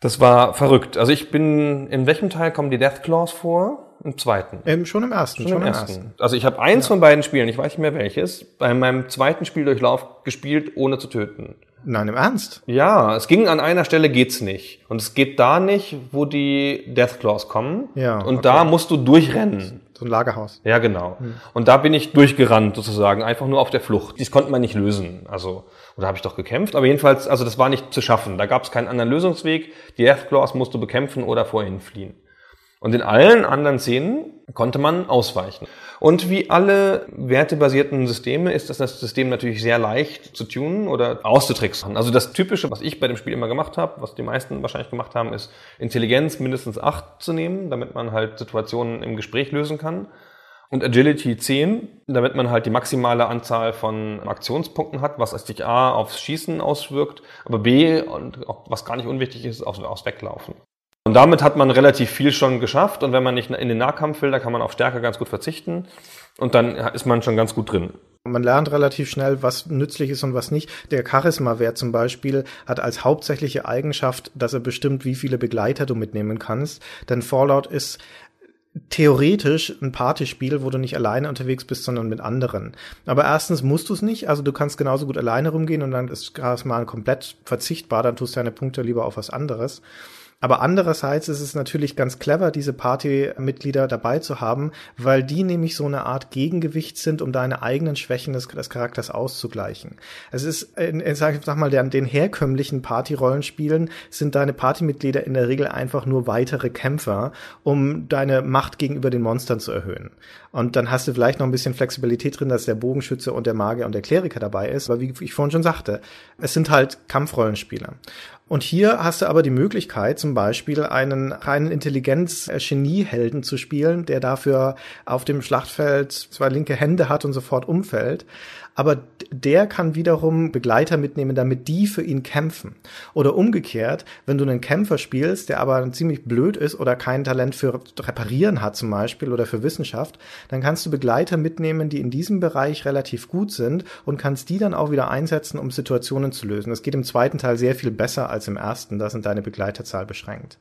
Das war verrückt. Also ich bin, in welchem Teil kommen die Death Claws vor? Im zweiten.
Ähm, schon im ersten.
Schon, schon im, ersten. ersten. Also ich habe eins ja. von beiden Spielen, ich weiß nicht mehr welches, bei meinem zweiten Spieldurchlauf gespielt, ohne zu töten.
Nein, im Ernst?
Ja, es ging an einer Stelle geht's nicht. Und es geht da nicht, wo die Death Claws kommen. Ja. Und okay. da musst du durchrennen.
So ein Lagerhaus.
Ja, genau. Hm. Und da bin ich durchgerannt sozusagen, einfach nur auf der Flucht. Das konnte man nicht lösen. Also oder habe ich doch gekämpft? Aber jedenfalls, also das war nicht zu schaffen. Da gab es keinen anderen Lösungsweg. Die Deathclaws musst du bekämpfen oder vor ihnen fliehen. Und in allen anderen Szenen konnte man ausweichen. Und wie alle wertebasierten Systeme ist das, das System natürlich sehr leicht zu tunen oder auszutricksen. Also das Typische, was ich bei dem Spiel immer gemacht habe, was die meisten wahrscheinlich gemacht haben, ist Intelligenz mindestens acht zu nehmen, damit man halt Situationen im Gespräch lösen kann und Agility 10, damit man halt die maximale Anzahl von Aktionspunkten hat, was sich A aufs Schießen auswirkt, aber B, und was gar nicht unwichtig ist, aufs, aufs Weglaufen. Und damit hat man relativ viel schon geschafft und wenn man nicht in den Nahkampf will, dann kann man auf Stärke ganz gut verzichten und dann ist man schon ganz gut drin.
Man lernt relativ schnell, was nützlich ist und was nicht. Der Charisma-Wert zum Beispiel hat als hauptsächliche Eigenschaft, dass er bestimmt, wie viele Begleiter du mitnehmen kannst. Denn Fallout ist theoretisch ein Partyspiel, wo du nicht alleine unterwegs bist, sondern mit anderen. Aber erstens musst du es nicht, also du kannst genauso gut alleine rumgehen und dann ist mal komplett verzichtbar, dann tust du deine Punkte lieber auf was anderes. Aber andererseits ist es natürlich ganz clever, diese Partymitglieder dabei zu haben, weil die nämlich so eine Art Gegengewicht sind, um deine eigenen Schwächen des, des Charakters auszugleichen. Es ist, in, in, sag, sag mal, den, den herkömmlichen Party-Rollenspielen sind deine Partymitglieder in der Regel einfach nur weitere Kämpfer, um deine Macht gegenüber den Monstern zu erhöhen. Und dann hast du vielleicht noch ein bisschen Flexibilität drin, dass der Bogenschütze und der Magier und der Kleriker dabei ist. Aber wie ich vorhin schon sagte, es sind halt Kampfrollenspieler. Und hier hast du aber die Möglichkeit, zum Beispiel einen reinen Intelligenz-Genie-Helden zu spielen, der dafür auf dem Schlachtfeld zwei linke Hände hat und sofort umfällt. Aber der kann wiederum Begleiter mitnehmen, damit die für ihn kämpfen. Oder umgekehrt, wenn du einen Kämpfer spielst, der aber ziemlich blöd ist oder kein Talent für Reparieren hat zum Beispiel oder für Wissenschaft, dann kannst du Begleiter mitnehmen, die in diesem Bereich relativ gut sind und kannst die dann auch wieder einsetzen, um Situationen zu lösen. Das geht im zweiten Teil sehr viel besser als im ersten, da sind deine Begleiterzahl beschränkt.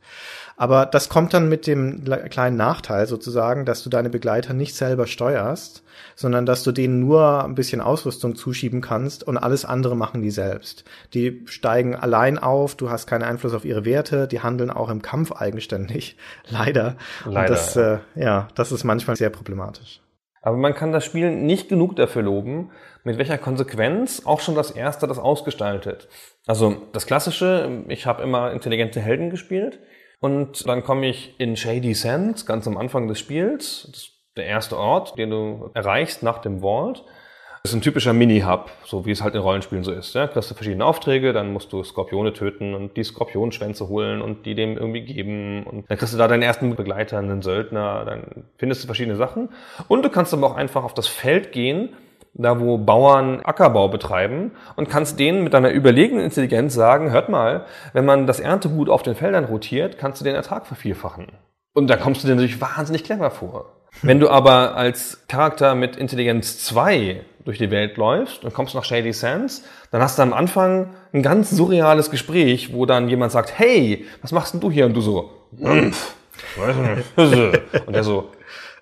Aber das kommt dann mit dem le- kleinen Nachteil sozusagen, dass du deine Begleiter nicht selber steuerst, sondern dass du denen nur ein bisschen Ausrüstung zuschieben kannst und alles andere machen die selbst. Die steigen allein auf, du hast keinen Einfluss auf ihre Werte, die handeln auch im Kampf eigenständig. Leider.
Leider,
Und das,
ja.
Äh, ja, das ist manchmal sehr problematisch.
Aber man kann das Spiel nicht genug dafür loben, mit welcher Konsequenz auch schon das erste das ausgestaltet. Also das Klassische, ich habe immer intelligente Helden gespielt und dann komme ich in Shady Sands, ganz am Anfang des Spiels. Das der erste Ort, den du erreichst nach dem Vault. Das ist ein typischer Mini-Hub, so wie es halt in Rollenspielen so ist. Ja? Kriegst du verschiedene Aufträge, dann musst du Skorpione töten und die Skorpionschwänze holen und die dem irgendwie geben. Und dann kriegst du da deinen ersten Begleiter, einen Söldner, dann findest du verschiedene Sachen. Und du kannst aber auch einfach auf das Feld gehen, da wo Bauern Ackerbau betreiben und kannst denen mit deiner überlegenen Intelligenz sagen, hört mal, wenn man das Erntegut auf den Feldern rotiert, kannst du den Ertrag vervierfachen. Und da kommst du dir natürlich wahnsinnig clever vor. Wenn du aber als Charakter mit Intelligenz 2 durch die Welt läufst und kommst nach Shady Sands, dann hast du am Anfang ein ganz surreales Gespräch, wo dann jemand sagt, hey, was machst denn du hier? Und du so, "Mpf, weiß nicht. Und der so,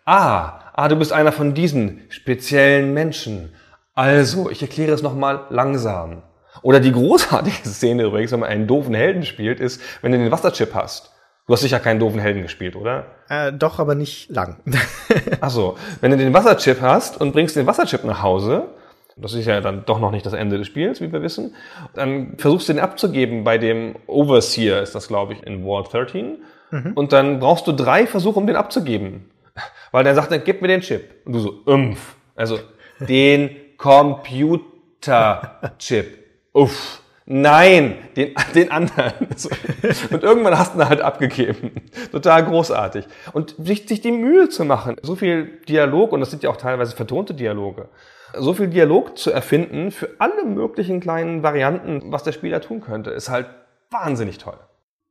ah, ah, du bist einer von diesen speziellen Menschen. Also, ich erkläre es nochmal langsam. Oder die großartige Szene übrigens, wenn man einen doofen Helden spielt, ist, wenn du den Wasserchip hast. Du hast sicher keinen doofen Helden gespielt, oder?
Äh, doch, aber nicht lang.
Ach so, wenn du den Wasserchip hast und bringst den Wasserchip nach Hause, das ist ja dann doch noch nicht das Ende des Spiels, wie wir wissen, dann versuchst du den abzugeben bei dem Overseer, ist das glaube ich in World 13, und dann brauchst du drei Versuche, um den abzugeben. Weil der sagt, dann gib mir den Chip. Und du so, umpf. Also, den Computerchip. Uff. Nein, den, den anderen. Und irgendwann hast du ihn halt abgegeben. Total großartig. Und sich, sich die Mühe zu machen, so viel Dialog, und das sind ja auch teilweise vertonte Dialoge, so viel Dialog zu erfinden für alle möglichen kleinen Varianten, was der Spieler tun könnte, ist halt wahnsinnig toll.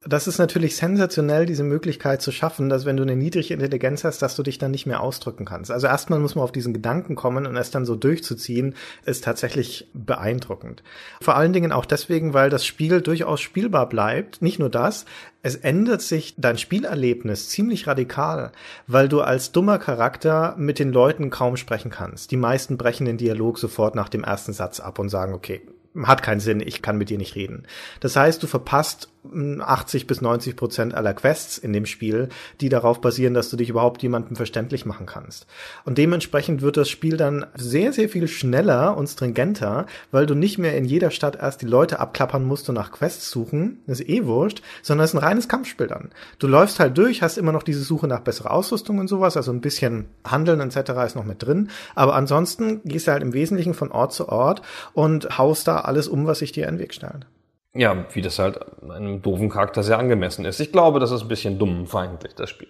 Das ist natürlich sensationell, diese Möglichkeit zu schaffen, dass wenn du eine niedrige Intelligenz hast, dass du dich dann nicht mehr ausdrücken kannst. Also erstmal muss man auf diesen Gedanken kommen und es dann so durchzuziehen, ist tatsächlich beeindruckend. Vor allen Dingen auch deswegen, weil das Spiel durchaus spielbar bleibt. Nicht nur das, es ändert sich dein Spielerlebnis ziemlich radikal, weil du als dummer Charakter mit den Leuten kaum sprechen kannst. Die meisten brechen den Dialog sofort nach dem ersten Satz ab und sagen, okay, hat keinen Sinn, ich kann mit dir nicht reden. Das heißt, du verpasst 80 bis 90 Prozent aller Quests in dem Spiel, die darauf basieren, dass du dich überhaupt jemandem verständlich machen kannst. Und dementsprechend wird das Spiel dann sehr, sehr viel schneller und stringenter, weil du nicht mehr in jeder Stadt erst die Leute abklappern musst und nach Quests suchen, das ist eh wurscht, sondern es ist ein reines Kampfspiel dann. Du läufst halt durch, hast immer noch diese Suche nach besserer Ausrüstung und sowas, also ein bisschen Handeln etc. ist noch mit drin, aber ansonsten gehst du halt im Wesentlichen von Ort zu Ort und haust da alles um, was sich dir in den Weg stellt.
Ja, wie das halt einem doofen Charakter sehr angemessen ist. Ich glaube, das ist ein bisschen dummfeindlich, das Spiel.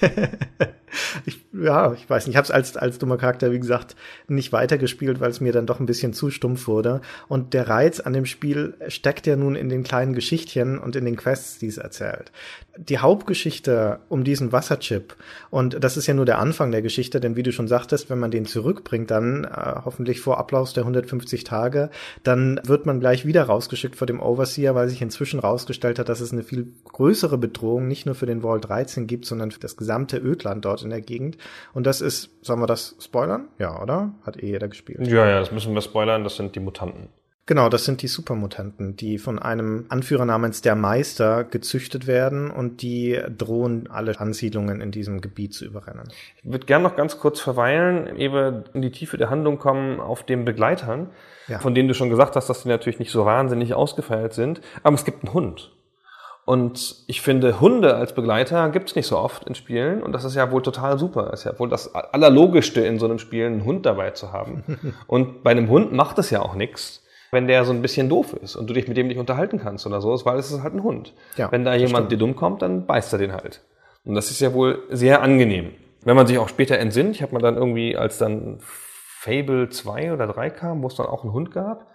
ich, ja, ich weiß nicht, ich habe es als, als dummer Charakter, wie gesagt, nicht weitergespielt, weil es mir dann doch ein bisschen zu stumpf wurde. Und der Reiz an dem Spiel steckt ja nun in den kleinen Geschichtchen und in den Quests, die es erzählt. Die Hauptgeschichte um diesen Wasserchip, und das ist ja nur der Anfang der Geschichte, denn wie du schon sagtest, wenn man den zurückbringt, dann äh, hoffentlich vor Ablauf der 150 Tage, dann wird man gleich wieder rausgeschickt vor dem Overseer, weil sich inzwischen rausgestellt hat, dass es eine viel größere Bedrohung nicht nur für den Wall 13 gibt, sondern für das gesamte Ödland dort in der Gegend. Und das ist, sollen wir das spoilern? Ja, oder? Hat eh jeder gespielt.
Ja, ja, das müssen wir spoilern, das sind die Mutanten.
Genau, das sind die Supermutanten, die von einem Anführer namens der Meister gezüchtet werden und die drohen, alle Ansiedlungen in diesem Gebiet zu überrennen.
Ich würde gern noch ganz kurz verweilen, ehe wir in die Tiefe der Handlung kommen, auf den Begleitern,
Ja.
von denen du schon gesagt hast, dass die natürlich nicht so wahnsinnig ausgefeilt sind. Aber es gibt einen Hund. Und ich finde, Hunde als Begleiter gibt es nicht so oft in Spielen. Und das ist ja wohl total super. ist ja wohl das Allerlogischste in so einem Spiel, einen Hund dabei zu haben. und bei einem Hund macht es ja auch nichts, wenn der so ein bisschen doof ist und du dich mit dem nicht unterhalten kannst oder so, weil es ist halt ein Hund.
Ja,
wenn da
das
jemand
stimmt.
dir dumm kommt, dann beißt er den halt. Und das ist ja wohl sehr angenehm. Wenn man sich auch später entsinnt, ich habe mal dann irgendwie, als dann Fable 2 oder 3 kam, wo es dann auch einen Hund gab,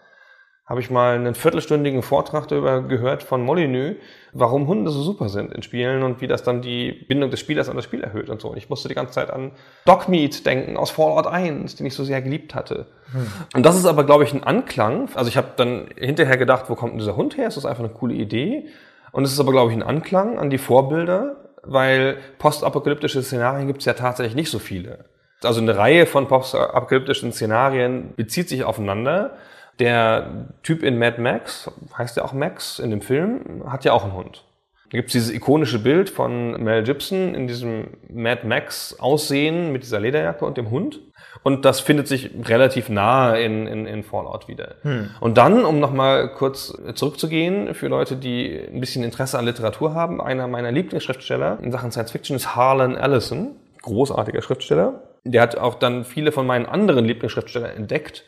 habe ich mal einen viertelstündigen Vortrag darüber gehört von Molyneux, warum Hunde so super sind in Spielen und wie das dann die Bindung des Spielers an das Spiel erhöht und so. Und ich musste die ganze Zeit an Dogmeat denken aus Fallout 1, den ich so sehr geliebt hatte. Hm. Und das ist aber, glaube ich, ein Anklang. Also ich habe dann hinterher gedacht, wo kommt denn dieser Hund her? Ist das einfach eine coole Idee? Und es ist aber, glaube ich, ein Anklang an die Vorbilder, weil postapokalyptische Szenarien gibt es ja tatsächlich nicht so viele. Also eine Reihe von postapokalyptischen Szenarien bezieht sich aufeinander der Typ in Mad Max, heißt ja auch Max in dem Film, hat ja auch einen Hund. Da gibt's dieses ikonische Bild von Mel Gibson in diesem Mad Max Aussehen mit dieser Lederjacke und dem Hund. Und das findet sich relativ nahe in, in, in Fallout wieder. Hm. Und dann, um nochmal kurz zurückzugehen, für Leute, die ein bisschen Interesse an Literatur haben, einer meiner Lieblingsschriftsteller in Sachen Science Fiction ist Harlan Ellison, großartiger Schriftsteller. Der hat auch dann viele von meinen anderen Lieblingsschriftstellern entdeckt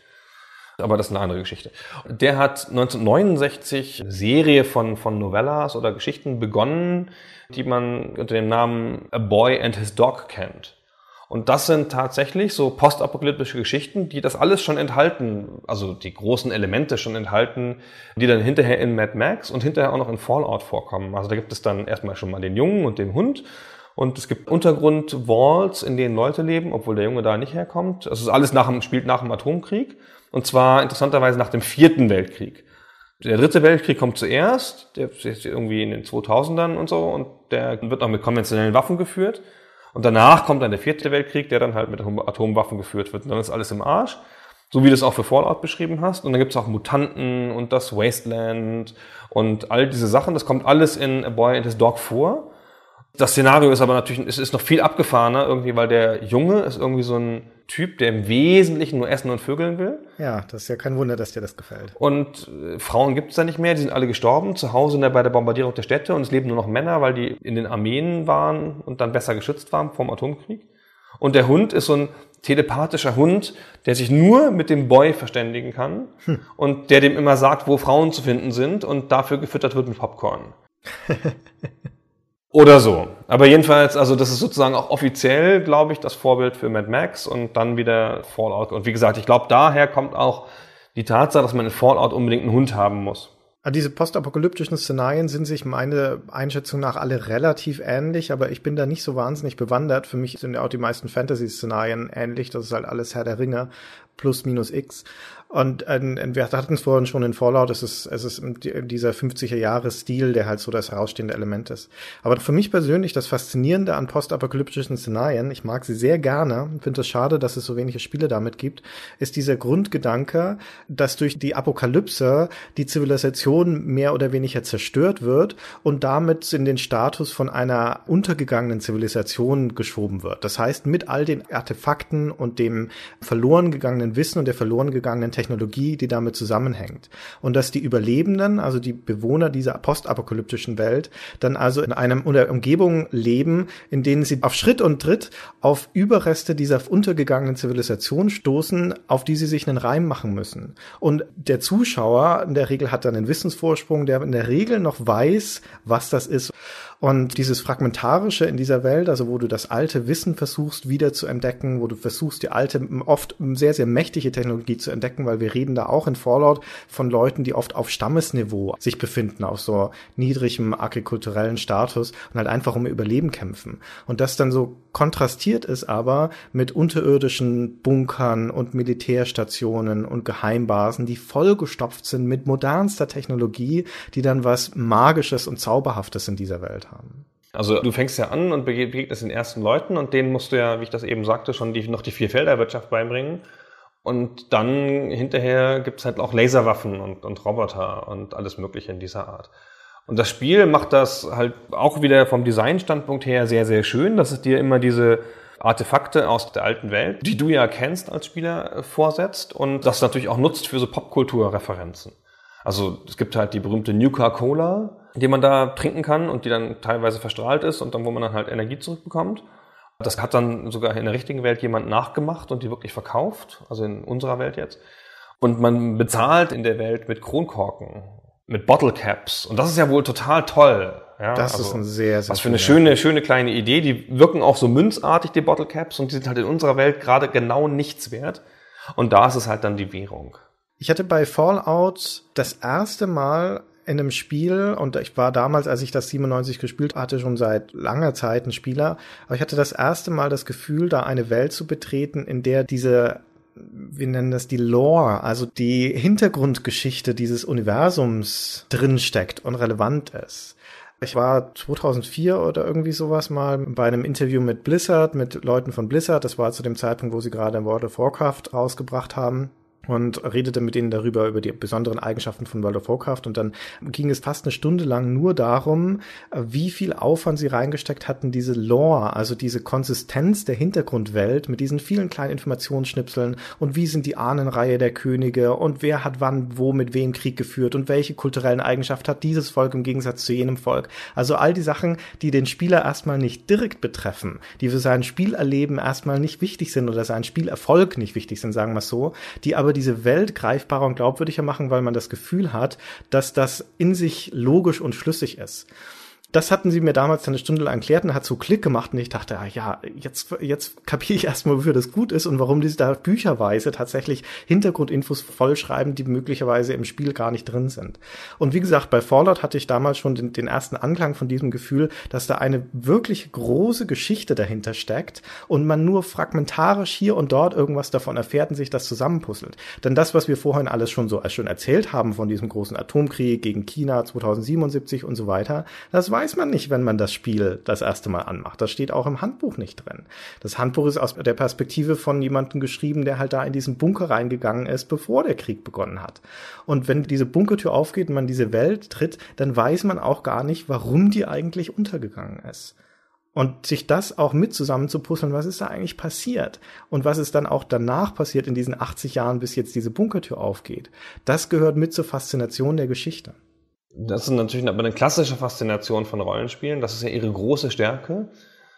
aber das ist eine andere Geschichte. Der hat 1969 eine Serie von, von Novellas oder Geschichten begonnen, die man unter dem Namen A Boy and His Dog kennt. Und das sind tatsächlich so postapokalyptische Geschichten, die das alles schon enthalten, also die großen Elemente schon enthalten, die dann hinterher in Mad Max und hinterher auch noch in Fallout vorkommen. Also da gibt es dann erstmal schon mal den Jungen und den Hund und es gibt Untergrund-Walls, in denen Leute leben, obwohl der Junge da nicht herkommt. Also es ist alles nach dem, spielt nach dem Atomkrieg. Und zwar interessanterweise nach dem vierten Weltkrieg. Der dritte Weltkrieg kommt zuerst, der ist irgendwie in den 2000ern und so, und der wird noch mit konventionellen Waffen geführt. Und danach kommt dann der vierte Weltkrieg, der dann halt mit Atomwaffen geführt wird. Und dann ist alles im Arsch. So wie du es auch für Fallout beschrieben hast. Und dann gibt es auch Mutanten und das Wasteland und all diese Sachen. Das kommt alles in A Boy and His Dog vor. Das Szenario ist aber natürlich, es ist noch viel abgefahrener irgendwie, weil der Junge ist irgendwie so ein Typ, der im Wesentlichen nur essen und vögeln will.
Ja, das ist ja kein Wunder, dass dir das gefällt.
Und äh, Frauen gibt es da nicht mehr, die sind alle gestorben, zu Hause der, bei der Bombardierung der Städte und es leben nur noch Männer, weil die in den Armeen waren und dann besser geschützt waren vom Atomkrieg. Und der Hund ist so ein telepathischer Hund, der sich nur mit dem Boy verständigen kann hm. und der dem immer sagt, wo Frauen zu finden sind und dafür gefüttert wird mit Popcorn. Oder so. Aber jedenfalls, also das ist sozusagen auch offiziell, glaube ich, das Vorbild für Mad Max und dann wieder Fallout. Und wie gesagt, ich glaube, daher kommt auch die Tatsache, dass man in Fallout unbedingt einen Hund haben muss.
Ah, diese postapokalyptischen Szenarien sind sich meine Einschätzung nach alle relativ ähnlich, aber ich bin da nicht so wahnsinnig bewandert. Für mich sind ja auch die meisten Fantasy-Szenarien ähnlich. Das ist halt alles Herr der Ringe plus minus X. Und äh, wir hatten es vorhin schon in Fallout, es ist, es ist dieser 50er-Jahre-Stil, der halt so das herausstehende Element ist. Aber für mich persönlich das Faszinierende an postapokalyptischen Szenarien, ich mag sie sehr gerne, finde es schade, dass es so wenige Spiele damit gibt, ist dieser Grundgedanke, dass durch die Apokalypse die Zivilisation mehr oder weniger zerstört wird und damit in den Status von einer untergegangenen Zivilisation geschoben wird. Das heißt, mit all den Artefakten und dem verloren gegangenen Wissen und der verloren gegangenen Technologie, die damit zusammenhängt. Und dass die Überlebenden, also die Bewohner dieser postapokalyptischen Welt, dann also in einem in der Umgebung leben, in denen sie auf Schritt und Tritt auf Überreste dieser untergegangenen Zivilisation stoßen, auf die sie sich einen Reim machen müssen. Und der Zuschauer in der Regel hat dann einen Wissensvorsprung, der in der Regel noch weiß, was das ist. Und dieses Fragmentarische in dieser Welt, also wo du das alte Wissen versuchst wieder zu entdecken, wo du versuchst, die alte, oft sehr, sehr mächtige Technologie zu entdecken, weil wir reden da auch in Fallout von Leuten, die oft auf Stammesniveau sich befinden, auf so niedrigem agrikulturellen Status und halt einfach um ihr Überleben kämpfen. Und das dann so kontrastiert ist aber mit unterirdischen Bunkern und Militärstationen und Geheimbasen, die vollgestopft sind mit modernster Technologie, die dann was Magisches und Zauberhaftes in dieser Welt haben.
Also du fängst ja an und begegnest den ersten Leuten und denen musst du ja, wie ich das eben sagte, schon die, noch die Vierfelderwirtschaft beibringen. Und dann hinterher gibt's halt auch Laserwaffen und, und Roboter und alles Mögliche in dieser Art. Und das Spiel macht das halt auch wieder vom Designstandpunkt her sehr, sehr schön, dass es dir immer diese Artefakte aus der alten Welt, die du ja kennst als Spieler, vorsetzt und das natürlich auch nutzt für so Popkulturreferenzen. Also es gibt halt die berühmte Nuka-Cola, die man da trinken kann und die dann teilweise verstrahlt ist und dann, wo man dann halt Energie zurückbekommt. Das hat dann sogar in der richtigen Welt jemand nachgemacht und die wirklich verkauft, also in unserer Welt jetzt. Und man bezahlt in der Welt mit Kronkorken, mit Bottle Caps. Und das ist ja wohl total toll. Ja,
das also, ist ein sehr, sehr
Was für eine schöne, schöne kleine Idee. Die wirken auch so münzartig, die Bottle Caps, und die sind halt in unserer Welt gerade genau nichts wert. Und da ist es halt dann die Währung.
Ich hatte bei Fallout das erste Mal in einem Spiel, und ich war damals, als ich das 97 gespielt hatte, schon seit langer Zeit ein Spieler, aber ich hatte das erste Mal das Gefühl, da eine Welt zu betreten, in der diese wir nennen das die Lore, also die Hintergrundgeschichte dieses Universums drinsteckt und relevant ist. Ich war 2004 oder irgendwie sowas mal bei einem Interview mit Blizzard, mit Leuten von Blizzard. Das war zu dem Zeitpunkt, wo sie gerade World of Warcraft rausgebracht haben und redete mit ihnen darüber, über die besonderen Eigenschaften von World of Warcraft. Und dann ging es fast eine Stunde lang nur darum, wie viel Aufwand sie reingesteckt hatten, diese Lore, also diese Konsistenz der Hintergrundwelt mit diesen vielen kleinen Informationsschnipseln und wie sind die Ahnenreihe der Könige und wer hat wann wo mit wem Krieg geführt und welche kulturellen Eigenschaften hat dieses Volk im Gegensatz zu jenem Volk. Also all die Sachen, die den Spieler erstmal nicht direkt betreffen, die für sein Spielerleben erstmal nicht wichtig sind oder sein Spielerfolg nicht wichtig sind, sagen wir so, die aber diese Welt greifbarer und glaubwürdiger machen, weil man das Gefühl hat, dass das in sich logisch und schlüssig ist das hatten sie mir damals eine Stunde lang erklärt und hat so Klick gemacht und ich dachte, ah ja, jetzt, jetzt kapiere ich erstmal, wofür das gut ist und warum die da bücherweise tatsächlich Hintergrundinfos vollschreiben, die möglicherweise im Spiel gar nicht drin sind. Und wie gesagt, bei Fallout hatte ich damals schon den, den ersten Anklang von diesem Gefühl, dass da eine wirklich große Geschichte dahinter steckt und man nur fragmentarisch hier und dort irgendwas davon erfährt und sich das zusammenpuzzelt. Denn das, was wir vorhin alles schon so als schon erzählt haben von diesem großen Atomkrieg gegen China 2077 und so weiter, das war weiß man nicht, wenn man das Spiel das erste Mal anmacht. Das steht auch im Handbuch nicht drin. Das Handbuch ist aus der Perspektive von jemandem geschrieben, der halt da in diesen Bunker reingegangen ist, bevor der Krieg begonnen hat. Und wenn diese Bunkertür aufgeht und man diese Welt tritt, dann weiß man auch gar nicht, warum die eigentlich untergegangen ist. Und sich das auch mit zusammenzupuzzeln, was ist da eigentlich passiert? Und was ist dann auch danach passiert in diesen 80 Jahren, bis jetzt diese Bunkertür aufgeht? Das gehört mit zur Faszination der Geschichte.
Das ist natürlich aber eine klassische Faszination von Rollenspielen. Das ist ja ihre große Stärke,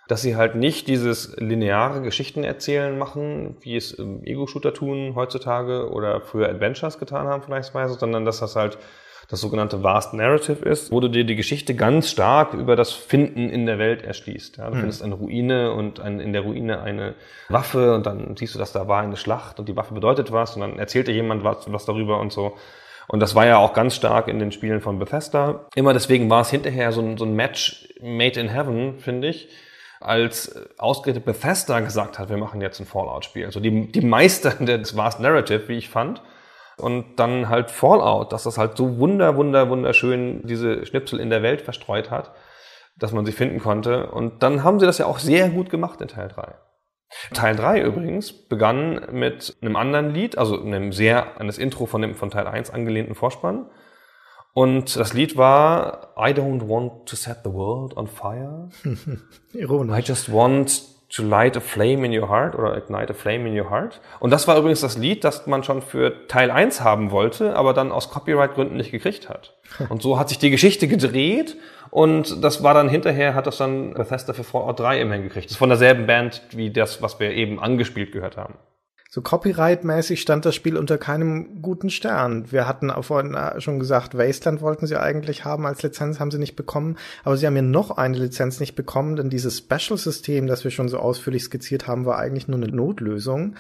dass sie halt nicht dieses lineare Geschichtenerzählen machen, wie es Ego-Shooter tun heutzutage oder früher Adventures getan haben vielleicht, sondern dass das halt das sogenannte Vast Narrative ist, wo du dir die Geschichte ganz stark über das Finden in der Welt erschließt. Ja, du mhm. findest eine Ruine und ein, in der Ruine eine Waffe und dann siehst du, dass da war eine Schlacht und die Waffe bedeutet was und dann erzählt dir jemand was, was darüber und so. Und das war ja auch ganz stark in den Spielen von Bethesda. Immer deswegen war es hinterher so ein, so ein Match made in heaven, finde ich als ausgerechnet Bethesda gesagt hat, wir machen jetzt ein Fallout-Spiel. Also die, die Meister des Vast Narrative, wie ich fand. Und dann halt Fallout, dass das halt so wunder, wunder, wunderschön diese Schnipsel in der Welt verstreut hat, dass man sie finden konnte. Und dann haben sie das ja auch sehr gut gemacht in Teil 3. Teil 3 übrigens begann mit einem anderen Lied, also einem sehr an das Intro von dem von Teil 1 angelehnten Vorspann. Und das Lied war I don't want to set the world on fire. Ironisch. I just want to light a flame in your heart oder ignite a flame in your heart. Und das war übrigens das Lied, das man schon für Teil 1 haben wollte, aber dann aus Copyright-Gründen nicht gekriegt hat. Und so hat sich die Geschichte gedreht und das war dann hinterher, hat das dann Bethesda für Fallout 3 immerhin gekriegt. Das ist von derselben Band wie das, was wir eben angespielt gehört haben.
So Copyright-mäßig stand das Spiel unter keinem guten Stern. Wir hatten vorhin schon gesagt, Wasteland wollten sie eigentlich haben als Lizenz, haben sie nicht bekommen. Aber sie haben ja noch eine Lizenz nicht bekommen, denn dieses Special-System, das wir schon so ausführlich skizziert haben, war eigentlich nur eine Notlösung.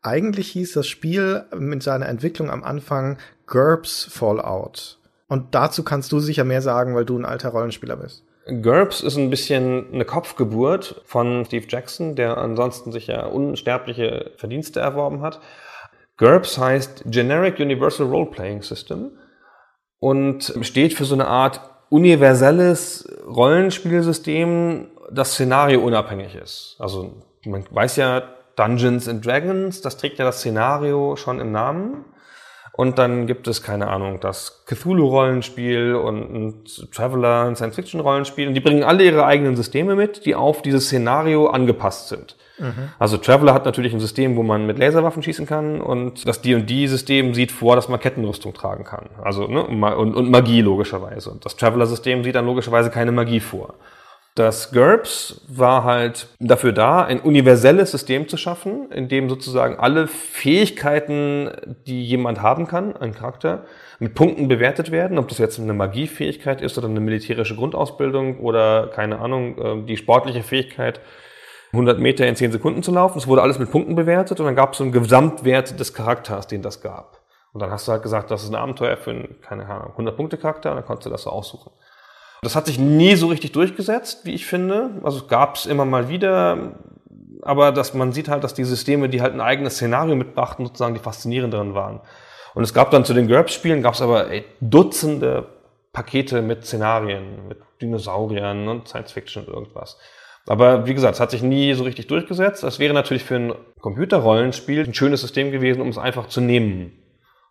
Eigentlich hieß das Spiel mit seiner Entwicklung am Anfang GURPS Fallout. Und dazu kannst du sicher mehr sagen, weil du ein alter Rollenspieler bist.
GURPS ist ein bisschen eine Kopfgeburt von Steve Jackson, der ansonsten sich ja unsterbliche Verdienste erworben hat. GURPS heißt Generic Universal Role Playing System und steht für so eine Art universelles Rollenspielsystem, das Szenario unabhängig ist. Also man weiß ja, Dungeons and Dragons, das trägt ja das Szenario schon im Namen. Und dann gibt es, keine Ahnung, das Cthulhu-Rollenspiel und ein Traveler, ein Science-Fiction-Rollenspiel. Und die bringen alle ihre eigenen Systeme mit, die auf dieses Szenario angepasst sind. Mhm. Also Traveler hat natürlich ein System, wo man mit Laserwaffen schießen kann und das D&D-System sieht vor, dass man Kettenrüstung tragen kann. Also ne, und, und Magie logischerweise. Und das Traveler-System sieht dann logischerweise keine Magie vor. Das GURPS war halt dafür da, ein universelles System zu schaffen, in dem sozusagen alle Fähigkeiten, die jemand haben kann, ein Charakter, mit Punkten bewertet werden, ob das jetzt eine Magiefähigkeit ist oder eine militärische Grundausbildung oder keine Ahnung, äh, die sportliche Fähigkeit, 100 Meter in 10 Sekunden zu laufen. Es wurde alles mit Punkten bewertet und dann gab es so einen Gesamtwert des Charakters, den das gab. Und dann hast du halt gesagt, das ist ein Abenteuer für einen, keine Ahnung, 100-Punkte-Charakter und dann konntest du das so aussuchen. Das hat sich nie so richtig durchgesetzt, wie ich finde. Also gab es immer mal wieder, aber dass man sieht halt, dass die Systeme, die halt ein eigenes Szenario mitbrachten, sozusagen die faszinierenderen waren. Und es gab dann zu den GURPS-Spielen, gab es aber ey, Dutzende Pakete mit Szenarien, mit Dinosauriern und Science Fiction und irgendwas. Aber wie gesagt, es hat sich nie so richtig durchgesetzt. Das wäre natürlich für ein Computerrollenspiel ein schönes System gewesen, um es einfach zu nehmen.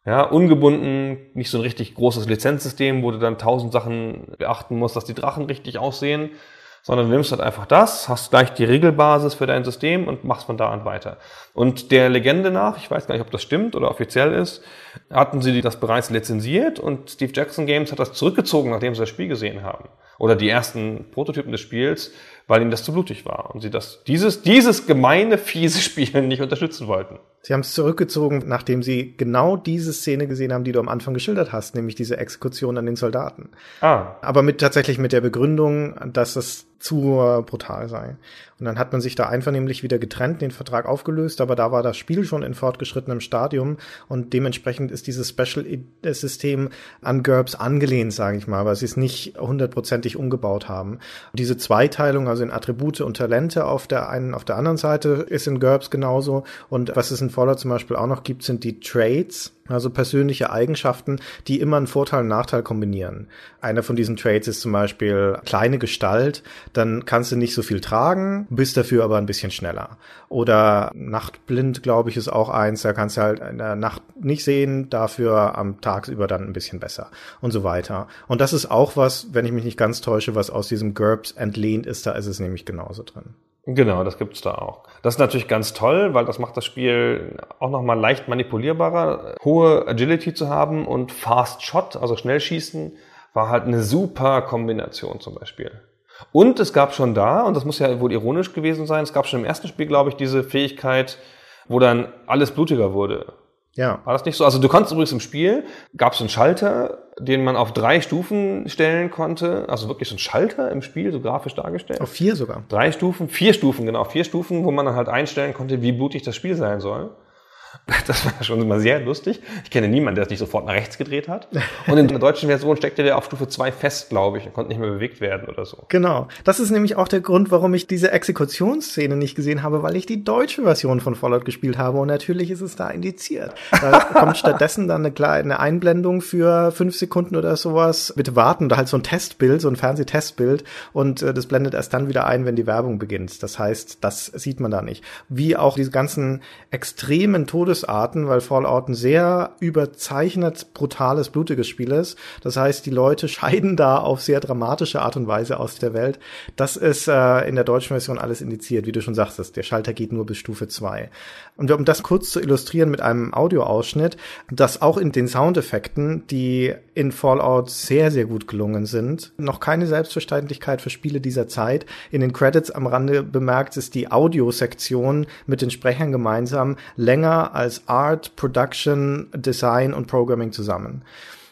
Ja, ungebunden, nicht so ein richtig großes Lizenzsystem, wo du dann tausend Sachen beachten musst, dass die Drachen richtig aussehen, sondern du nimmst halt einfach das, hast gleich die Regelbasis für dein System und machst von da an weiter. Und der Legende nach, ich weiß gar nicht, ob das stimmt oder offiziell ist, hatten sie das bereits lizenziert und Steve Jackson Games hat das zurückgezogen, nachdem sie das Spiel gesehen haben. Oder die ersten Prototypen des Spiels, weil ihnen das zu blutig war und sie das, dieses, dieses gemeine, fiese Spiel nicht unterstützen wollten.
Sie haben es zurückgezogen, nachdem sie genau diese Szene gesehen haben, die du am Anfang geschildert hast, nämlich diese Exekution an den Soldaten.
Ah.
Aber mit tatsächlich mit der Begründung, dass es zu brutal sei. Und dann hat man sich da einvernehmlich wieder getrennt, den Vertrag aufgelöst, aber da war das Spiel schon in fortgeschrittenem Stadium und dementsprechend ist dieses Special-System an GURPS angelehnt, sage ich mal, weil sie es nicht hundertprozentig umgebaut haben. Diese Zweiteilung, also in Attribute und Talente auf der einen, auf der anderen Seite, ist in GURPS genauso. Und was es in Fallout zum Beispiel auch noch gibt, sind die Trades, also persönliche Eigenschaften, die immer einen Vorteil und Nachteil kombinieren. Einer von diesen Traits ist zum Beispiel kleine Gestalt, dann kannst du nicht so viel tragen, bist dafür aber ein bisschen schneller. Oder Nachtblind, glaube ich, ist auch eins, da kannst du halt in der Nacht nicht sehen, dafür am Tagsüber dann ein bisschen besser und so weiter. Und das ist auch was, wenn ich mich nicht ganz täusche, was aus diesem GURPS entlehnt ist, da ist es nämlich genauso drin.
Genau, das gibt's da auch. Das ist natürlich ganz toll, weil das macht das Spiel auch nochmal leicht manipulierbarer. Hohe Agility zu haben und Fast Shot, also Schnellschießen, war halt eine super Kombination zum Beispiel. Und es gab schon da, und das muss ja wohl ironisch gewesen sein, es gab schon im ersten Spiel, glaube ich, diese Fähigkeit, wo dann alles blutiger wurde.
Ja.
War das nicht so? Also du konntest übrigens im Spiel, gab es einen Schalter, den man auf drei Stufen stellen konnte. Also wirklich so ein Schalter im Spiel, so grafisch dargestellt.
Auf vier sogar.
Drei Stufen, vier Stufen, genau, vier Stufen, wo man dann halt einstellen konnte, wie blutig das Spiel sein soll. Das war schon immer sehr lustig. Ich kenne niemanden, der es nicht sofort nach rechts gedreht hat. Und in der deutschen Version steckte der auf Stufe 2 fest, glaube ich, und konnte nicht mehr bewegt werden oder so.
Genau. Das ist nämlich auch der Grund, warum ich diese Exekutionsszene nicht gesehen habe, weil ich die deutsche Version von Fallout gespielt habe und natürlich ist es da indiziert. Da kommt stattdessen dann eine kleine Einblendung für fünf Sekunden oder sowas. Bitte warten, oder halt so ein Testbild, so ein Fernsehtestbild und äh, das blendet erst dann wieder ein, wenn die Werbung beginnt. Das heißt, das sieht man da nicht. Wie auch diese ganzen extremen Todesarten, weil Fallout ein sehr überzeichnet brutales, blutiges Spiel ist. Das heißt, die Leute scheiden da auf sehr dramatische Art und Weise aus der Welt. Das ist äh, in der deutschen Version alles indiziert, wie du schon sagtest. Der Schalter geht nur bis Stufe 2. Und um das kurz zu illustrieren mit einem Audioausschnitt, dass auch in den Soundeffekten, die in Fallout sehr, sehr gut gelungen sind, noch keine Selbstverständlichkeit für Spiele dieser Zeit. In den Credits am Rande bemerkt ist die Audiosektion mit den Sprechern gemeinsam länger als Art, Production, Design und Programming zusammen.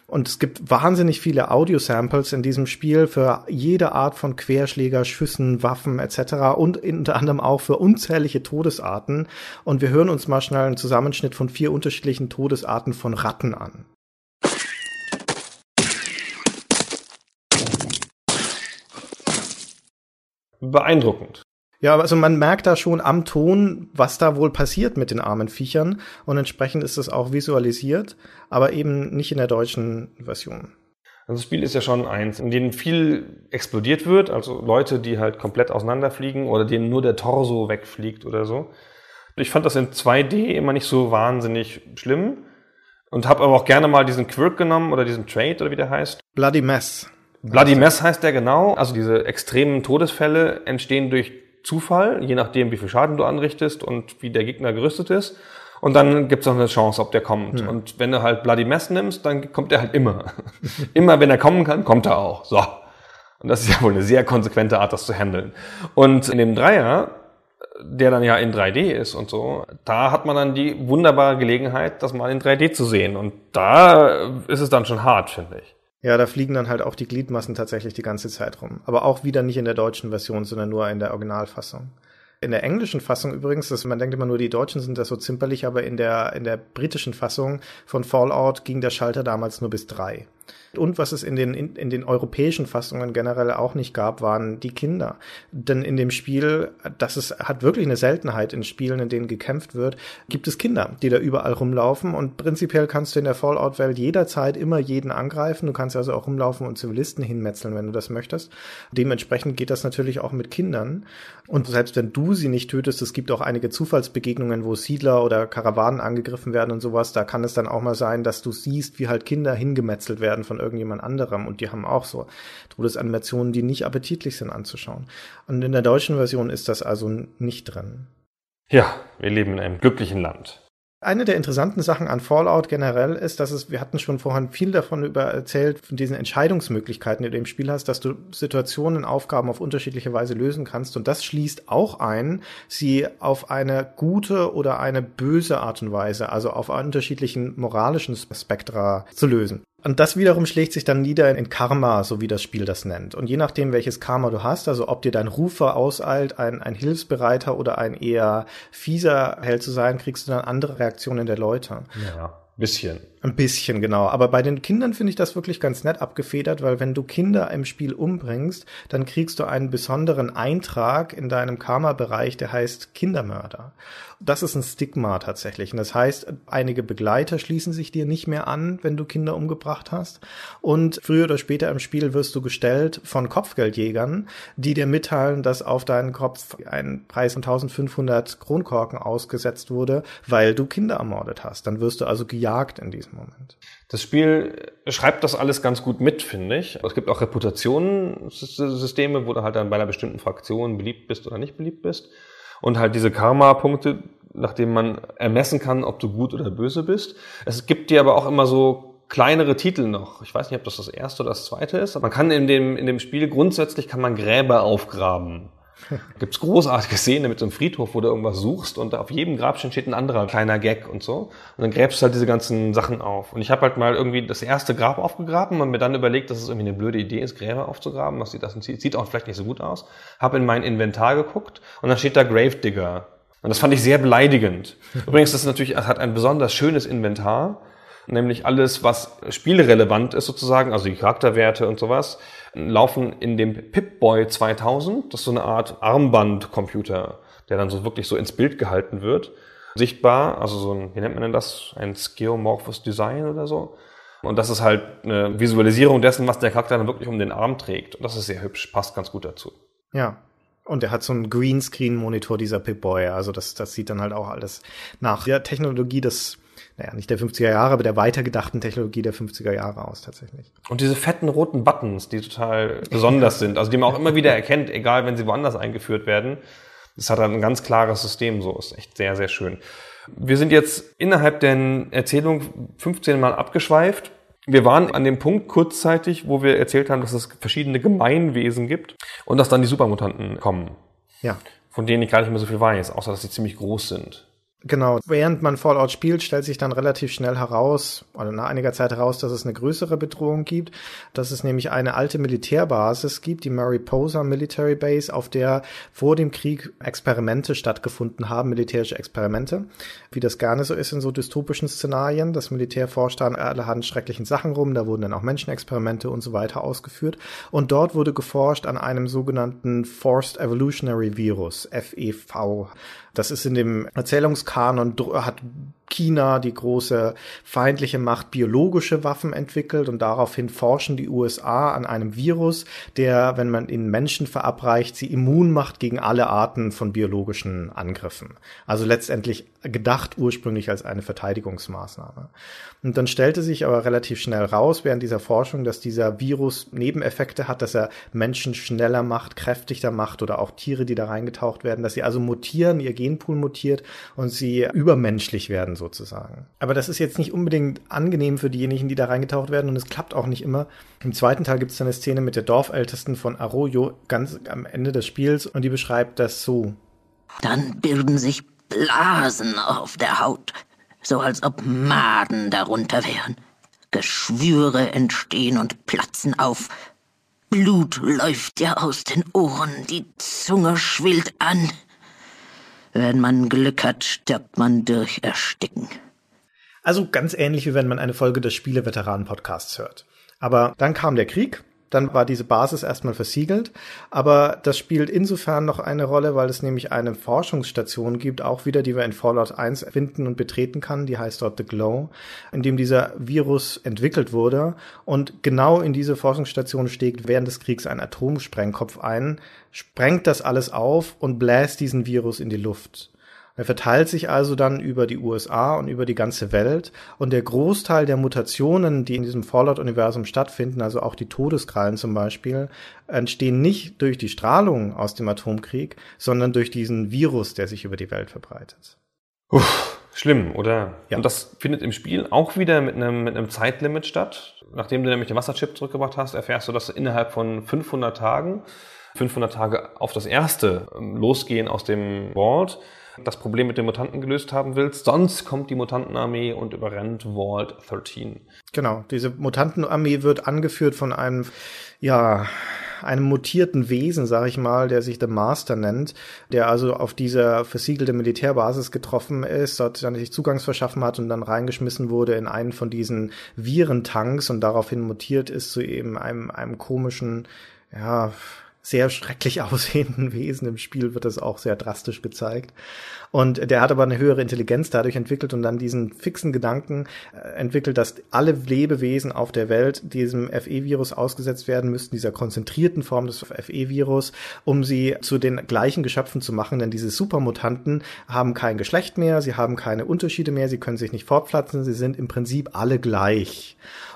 Und es gibt wahnsinnig viele Audio-Samples in diesem Spiel für jede Art von Querschläger, Schüssen, Waffen etc. und unter anderem auch für unzählige Todesarten. Und wir hören uns mal schnell einen Zusammenschnitt von vier unterschiedlichen Todesarten von Ratten an.
Beeindruckend.
Ja, also man merkt da schon am Ton, was da wohl passiert mit den armen Viechern und entsprechend ist es auch visualisiert, aber eben nicht in der deutschen Version.
Also das Spiel ist ja schon eins, in dem viel explodiert wird, also Leute, die halt komplett auseinanderfliegen oder denen nur der Torso wegfliegt oder so. Ich fand das in 2D immer nicht so wahnsinnig schlimm und habe aber auch gerne mal diesen Quirk genommen oder diesen Trade oder wie der heißt.
Bloody Mess.
Bloody Mess heißt der genau. Also diese extremen Todesfälle entstehen durch Zufall, je nachdem, wie viel Schaden du anrichtest und wie der Gegner gerüstet ist. Und dann gibt's noch eine Chance, ob der kommt.
Hm.
Und wenn du halt Bloody Mess nimmst, dann kommt er halt immer. immer, wenn er kommen kann, kommt er auch. So. Und das ist ja wohl eine sehr konsequente Art, das zu handeln. Und in dem Dreier, der dann ja in 3D ist und so, da hat man dann die wunderbare Gelegenheit, das mal in 3D zu sehen. Und da ist es dann schon hart, finde ich.
Ja, da fliegen dann halt auch die Gliedmassen tatsächlich die ganze Zeit rum. Aber auch wieder nicht in der deutschen Version, sondern nur in der Originalfassung. In der englischen Fassung übrigens, das, man denkt immer nur, die Deutschen sind da so zimperlich, aber in der, in der britischen Fassung von Fallout ging der Schalter damals nur bis drei. Und was es in den, in, in den europäischen Fassungen generell auch nicht gab, waren die Kinder. Denn in dem Spiel, das ist, hat wirklich eine Seltenheit in Spielen, in denen gekämpft wird, gibt es Kinder, die da überall rumlaufen. Und prinzipiell kannst du in der Fallout-Welt jederzeit immer jeden angreifen. Du kannst also auch rumlaufen und Zivilisten hinmetzeln, wenn du das möchtest. Dementsprechend geht das natürlich auch mit Kindern. Und selbst wenn du sie nicht tötest, es gibt auch einige Zufallsbegegnungen, wo Siedler oder Karawanen angegriffen werden und sowas. Da kann es dann auch mal sein, dass du siehst, wie halt Kinder hingemetzelt werden von irgendjemand anderem und die haben auch so Todesanimationen, die nicht appetitlich sind anzuschauen. Und in der deutschen Version ist das also nicht drin.
Ja, wir leben in einem glücklichen Land.
Eine der interessanten Sachen an Fallout generell ist, dass es, wir hatten schon vorhin viel davon über erzählt, von diesen Entscheidungsmöglichkeiten, die du im Spiel hast, dass du Situationen, Aufgaben auf unterschiedliche Weise lösen kannst. Und das schließt auch ein, sie auf eine gute oder eine böse Art und Weise, also auf unterschiedlichen moralischen Spektra zu lösen. Und das wiederum schlägt sich dann nieder in Karma, so wie das Spiel das nennt. Und je nachdem, welches Karma du hast, also ob dir dein Rufer auseilt, ein, ein hilfsbereiter oder ein eher fieser Held zu sein, kriegst du dann andere Reaktionen der Leute.
Ja, bisschen.
Ein bisschen, genau. Aber bei den Kindern finde ich das wirklich ganz nett abgefedert, weil wenn du Kinder im Spiel umbringst, dann kriegst du einen besonderen Eintrag in deinem Karma-Bereich, der heißt Kindermörder. Das ist ein Stigma tatsächlich. Und das heißt, einige Begleiter schließen sich dir nicht mehr an, wenn du Kinder umgebracht hast. Und früher oder später im Spiel wirst du gestellt von Kopfgeldjägern, die dir mitteilen, dass auf deinen Kopf ein Preis von 1500 Kronkorken ausgesetzt wurde, weil du Kinder ermordet hast. Dann wirst du also gejagt in diesem Moment.
Das Spiel schreibt das alles ganz gut mit, finde ich. Es gibt auch Reputationssysteme, wo du halt dann bei einer bestimmten Fraktion beliebt bist oder nicht beliebt bist. Und halt diese Karma-Punkte, nachdem man ermessen kann, ob du gut oder böse bist. Es gibt dir aber auch immer so kleinere Titel noch. Ich weiß nicht, ob das das erste oder das zweite ist. Man kann in dem, in dem Spiel grundsätzlich kann man Gräber aufgraben. Gibt's großartige Szenen mit so einem Friedhof, wo du irgendwas suchst und auf jedem Grabstein steht ein anderer kleiner Gag und so. Und dann gräbst du halt diese ganzen Sachen auf. Und ich habe halt mal irgendwie das erste Grab aufgegraben und mir dann überlegt, dass es irgendwie eine blöde Idee ist, Gräber aufzugraben. Was sieht das sieht auch vielleicht nicht so gut aus. Habe in mein Inventar geguckt und dann steht da Gravedigger. Und das fand ich sehr beleidigend. Übrigens, das ist natürlich, hat ein besonders schönes Inventar nämlich alles, was spielrelevant ist sozusagen, also die Charakterwerte und sowas, laufen in dem Pip-Boy 2000. Das ist so eine Art Armbandcomputer, der dann so wirklich so ins Bild gehalten wird. Sichtbar, also so ein, wie nennt man denn das? Ein Skeomorphous Design oder so. Und das ist halt eine Visualisierung dessen, was der Charakter dann wirklich um den Arm trägt. Und das ist sehr hübsch, passt ganz gut dazu.
Ja. Und er hat so einen Greenscreen-Monitor, dieser Pip-Boy. Also das, das sieht dann halt auch alles nach der Technologie des naja, nicht der 50er Jahre, aber der weitergedachten Technologie der 50er Jahre aus tatsächlich.
Und diese fetten roten Buttons, die total besonders sind, also die man auch immer wieder erkennt, egal wenn sie woanders eingeführt werden. Das hat ein ganz klares System, so ist echt sehr, sehr schön. Wir sind jetzt innerhalb der Erzählung 15 Mal abgeschweift. Wir waren an dem Punkt kurzzeitig, wo wir erzählt haben, dass es verschiedene Gemeinwesen gibt und dass dann die Supermutanten kommen.
Ja.
Von denen ich gar nicht mehr so viel weiß, außer dass sie ziemlich groß sind.
Genau, während man Fallout spielt, stellt sich dann relativ schnell heraus, oder nach einiger Zeit heraus, dass es eine größere Bedrohung gibt, dass es nämlich eine alte Militärbasis gibt, die Mariposa Military Base, auf der vor dem Krieg Experimente stattgefunden haben, militärische Experimente, wie das gerne so ist in so dystopischen Szenarien. Das Militär forscht an allerhand schrecklichen Sachen rum, da wurden dann auch Menschenexperimente und so weiter ausgeführt. Und dort wurde geforscht an einem sogenannten Forced Evolutionary Virus, FEV. Das ist in dem Erzählungskanon, hat China, die große feindliche Macht, biologische Waffen entwickelt und daraufhin forschen die USA an einem Virus, der, wenn man ihn Menschen verabreicht, sie immun macht gegen alle Arten von biologischen Angriffen. Also letztendlich gedacht ursprünglich als eine Verteidigungsmaßnahme. Und dann stellte sich aber relativ schnell raus während dieser Forschung, dass dieser Virus Nebeneffekte hat, dass er Menschen schneller macht, kräftiger macht oder auch Tiere, die da reingetaucht werden, dass sie also mutieren, ihr Genpool mutiert und sie übermenschlich werden sozusagen. Aber das ist jetzt nicht unbedingt angenehm für diejenigen, die da reingetaucht werden und es klappt auch nicht immer. Im zweiten Teil gibt es eine Szene mit der Dorfältesten von Arroyo ganz am Ende des Spiels und die beschreibt das so.
Dann bilden sich Blasen auf der Haut so als ob Maden darunter wären. Geschwüre entstehen und platzen auf. Blut läuft dir aus den Ohren, die Zunge schwillt an. Wenn man Glück hat, stirbt man durch Ersticken.
Also ganz ähnlich wie wenn man eine Folge des Spieleveteranen-Podcasts hört. Aber dann kam der Krieg, dann war diese Basis erstmal versiegelt, aber das spielt insofern noch eine Rolle, weil es nämlich eine Forschungsstation gibt, auch wieder, die wir in Fallout 1 finden und betreten kann, die heißt dort The Glow, in dem dieser Virus entwickelt wurde. Und genau in diese Forschungsstation steckt während des Kriegs ein Atomsprengkopf ein, sprengt das alles auf und bläst diesen Virus in die Luft. Er verteilt sich also dann über die USA und über die ganze Welt und der Großteil der Mutationen, die in diesem Fallout-Universum stattfinden, also auch die Todeskrallen zum Beispiel, entstehen nicht durch die Strahlung aus dem Atomkrieg, sondern durch diesen Virus, der sich über die Welt verbreitet.
Uff, schlimm, oder?
Ja.
Und das findet im Spiel auch wieder mit einem, mit einem Zeitlimit statt. Nachdem du nämlich den Wasserchip zurückgebracht hast, erfährst du, dass innerhalb von 500 Tagen, 500 Tage auf das erste ähm, Losgehen aus dem Vault, das Problem mit den Mutanten gelöst haben willst. Sonst kommt die Mutantenarmee und überrennt Vault 13.
Genau, diese Mutantenarmee wird angeführt von einem, ja, einem mutierten Wesen, sag ich mal, der sich The Master nennt, der also auf dieser versiegelte Militärbasis getroffen ist, dort dann sich Zugangs verschaffen hat und dann reingeschmissen wurde in einen von diesen Virentanks und daraufhin mutiert ist zu eben einem, einem komischen, ja, sehr schrecklich aussehenden Wesen. Im Spiel wird das auch sehr drastisch gezeigt. Und der hat aber eine höhere Intelligenz dadurch entwickelt und dann diesen fixen Gedanken äh, entwickelt, dass alle Lebewesen auf der Welt diesem FE-Virus ausgesetzt werden müssten, dieser konzentrierten Form des FE-Virus, um sie zu den gleichen Geschöpfen zu machen. Denn diese Supermutanten haben kein Geschlecht mehr, sie haben keine Unterschiede mehr, sie können sich nicht fortpflanzen, sie sind im Prinzip alle gleich.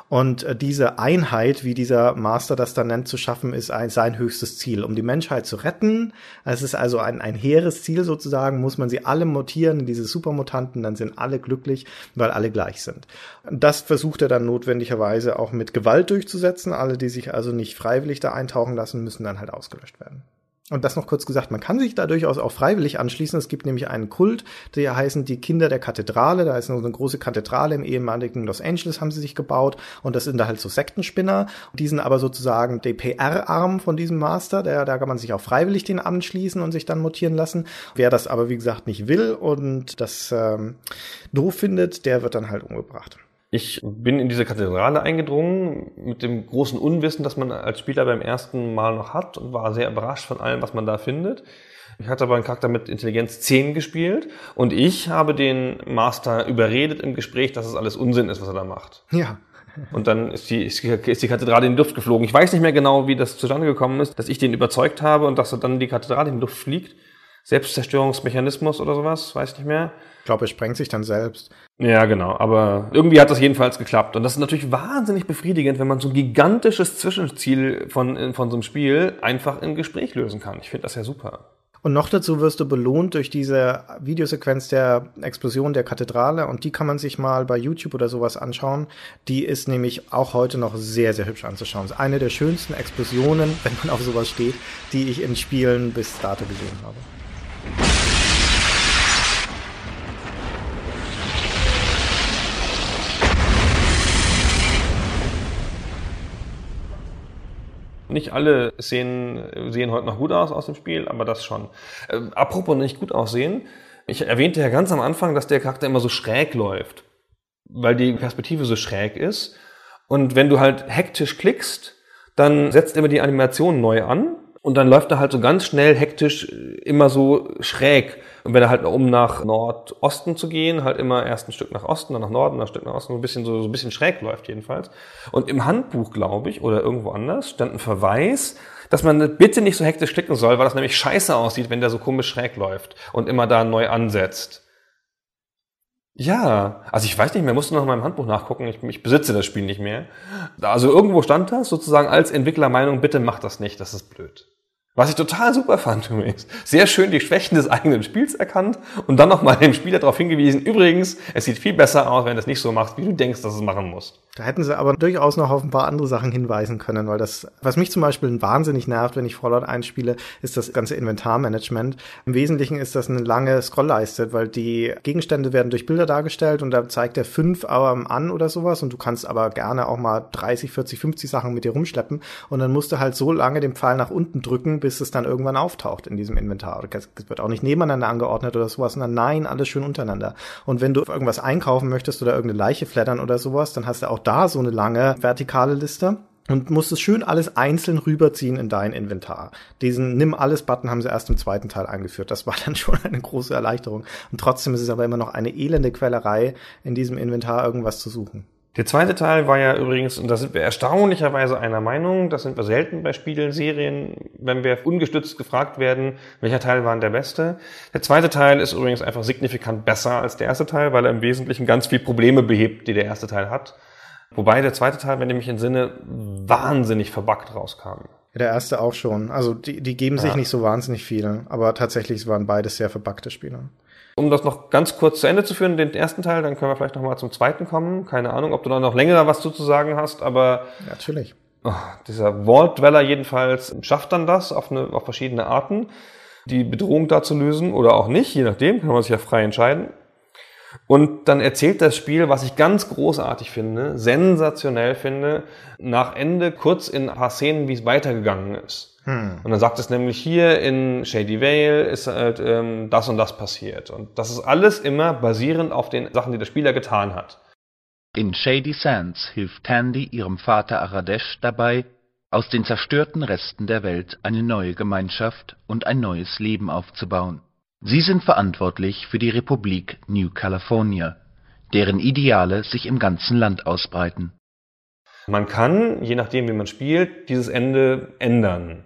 Und äh, diese Einheit, wie dieser Master das dann nennt, zu schaffen, ist ein, sein höchstes Ziel. Um die Menschheit zu retten, es ist also ein, ein hehres Ziel sozusagen, muss man sie alle mutieren in diese Supermutanten, dann sind alle glücklich, weil alle gleich sind. Das versucht er dann notwendigerweise auch mit Gewalt durchzusetzen. Alle, die sich also nicht freiwillig da eintauchen lassen, müssen dann halt ausgelöscht werden. Und das noch kurz gesagt, man kann sich da durchaus auch freiwillig anschließen. Es gibt nämlich einen Kult, der heißen die Kinder der Kathedrale. Da ist eine große Kathedrale im ehemaligen Los Angeles haben sie sich gebaut. Und das sind da halt so Sektenspinner. Die sind aber sozusagen der PR-Arm von diesem Master. Der, da kann man sich auch freiwillig den anschließen und sich dann mutieren lassen. Wer das aber, wie gesagt, nicht will und das ähm, doof findet, der wird dann halt umgebracht.
Ich bin in diese Kathedrale eingedrungen mit dem großen Unwissen, das man als Spieler beim ersten Mal noch hat und war sehr überrascht von allem, was man da findet. Ich hatte aber einen Charakter mit Intelligenz 10 gespielt und ich habe den Master überredet im Gespräch, dass es alles Unsinn ist, was er da macht.
Ja.
Und dann ist die, ist die Kathedrale in die Luft geflogen. Ich weiß nicht mehr genau, wie das zustande gekommen ist, dass ich den überzeugt habe und dass dann die Kathedrale in die Luft fliegt. Selbstzerstörungsmechanismus oder sowas, weiß nicht mehr.
Ich glaube, er sprengt sich dann selbst.
Ja, genau. Aber irgendwie hat das jedenfalls geklappt. Und das ist natürlich wahnsinnig befriedigend, wenn man so ein gigantisches Zwischenziel von, von so einem Spiel einfach im Gespräch lösen kann. Ich finde das ja super.
Und noch dazu wirst du belohnt durch diese Videosequenz der Explosion der Kathedrale und die kann man sich mal bei YouTube oder sowas anschauen. Die ist nämlich auch heute noch sehr, sehr hübsch anzuschauen. Das ist eine der schönsten Explosionen, wenn man auf sowas steht, die ich in Spielen bis dato gesehen habe.
Nicht alle Szenen sehen heute noch gut aus aus dem Spiel, aber das schon. Äh, apropos nicht gut aussehen, ich erwähnte ja ganz am Anfang, dass der Charakter immer so schräg läuft, weil die Perspektive so schräg ist. Und wenn du halt hektisch klickst, dann setzt immer die Animation neu an und dann läuft er halt so ganz schnell hektisch immer so schräg. Und wenn er halt um nach Nordosten zu gehen, halt immer erst ein Stück nach Osten, dann nach Norden, dann ein Stück nach Osten, so ein bisschen so, so ein bisschen schräg läuft jedenfalls. Und im Handbuch, glaube ich, oder irgendwo anders, stand ein Verweis, dass man bitte nicht so hektisch klicken soll, weil das nämlich scheiße aussieht, wenn der so komisch schräg läuft und immer da neu ansetzt. Ja, also ich weiß nicht mehr, musste noch in meinem Handbuch nachgucken, ich, ich besitze das Spiel nicht mehr. Also irgendwo stand das sozusagen als Entwicklermeinung, bitte mach das nicht, das ist blöd. Was ich total super fand übrigens. Sehr schön die Schwächen des eigenen Spiels erkannt und dann nochmal dem Spieler darauf hingewiesen, übrigens, es sieht viel besser aus, wenn du es nicht so machst, wie du denkst, dass es machen muss.
Da hätten sie aber durchaus noch auf ein paar andere Sachen hinweisen können, weil das, was mich zum Beispiel wahnsinnig nervt, wenn ich Fallout einspiele, ist das ganze Inventarmanagement. Im Wesentlichen ist das eine lange Scrollleiste, weil die Gegenstände werden durch Bilder dargestellt und da zeigt er fünf aber an oder sowas und du kannst aber gerne auch mal 30, 40, 50 Sachen mit dir rumschleppen und dann musst du halt so lange den Pfeil nach unten drücken, bis es dann irgendwann auftaucht in diesem Inventar. Es wird auch nicht nebeneinander angeordnet oder sowas, sondern nein, alles schön untereinander. Und wenn du irgendwas einkaufen möchtest oder irgendeine Leiche flattern oder sowas, dann hast du auch da so eine lange vertikale Liste und musst es schön alles einzeln rüberziehen in dein Inventar. Diesen Nimm alles Button haben sie erst im zweiten Teil eingeführt. Das war dann schon eine große Erleichterung. Und trotzdem ist es aber immer noch eine elende Quellerei, in diesem Inventar irgendwas zu suchen.
Der zweite Teil war ja übrigens, und da sind wir erstaunlicherweise einer Meinung, das sind wir selten bei Spielen, Serien, wenn wir ungestützt gefragt werden, welcher Teil war der beste. Der zweite Teil ist übrigens einfach signifikant besser als der erste Teil, weil er im Wesentlichen ganz viele Probleme behebt, die der erste Teil hat. Wobei der zweite Teil, wenn ich mich entsinne, wahnsinnig verbuggt rauskam.
Der erste auch schon. Also die, die geben sich
Ja.
nicht so wahnsinnig viel, aber tatsächlich waren beides sehr verbuggte Spiele.
Um das noch ganz kurz zu Ende zu führen, den ersten Teil, dann können wir vielleicht noch mal zum zweiten kommen. Keine Ahnung, ob du da noch länger was zu sagen hast, aber
Ja, natürlich.
oh, dieser Vault Dweller jedenfalls schafft dann das auf, eine, auf verschiedene Arten, die Bedrohung da zu lösen oder auch nicht, je nachdem, kann man sich ja frei entscheiden. Und dann erzählt das Spiel, was ich ganz großartig finde, sensationell finde, nach Ende kurz in ein paar Szenen, wie es weitergegangen ist. Und dann sagt es nämlich hier in Shady Vale ist halt ähm, das und das passiert. Und das ist alles immer basierend auf den Sachen, die der Spieler getan hat.
In Shady Sands hilft Tandy ihrem Vater Aradesh dabei, aus den zerstörten Resten der Welt eine neue Gemeinschaft und ein neues Leben aufzubauen. Sie sind verantwortlich für die Republik New California, deren Ideale sich im ganzen Land ausbreiten.
Man kann, je nachdem wie man spielt, dieses Ende ändern.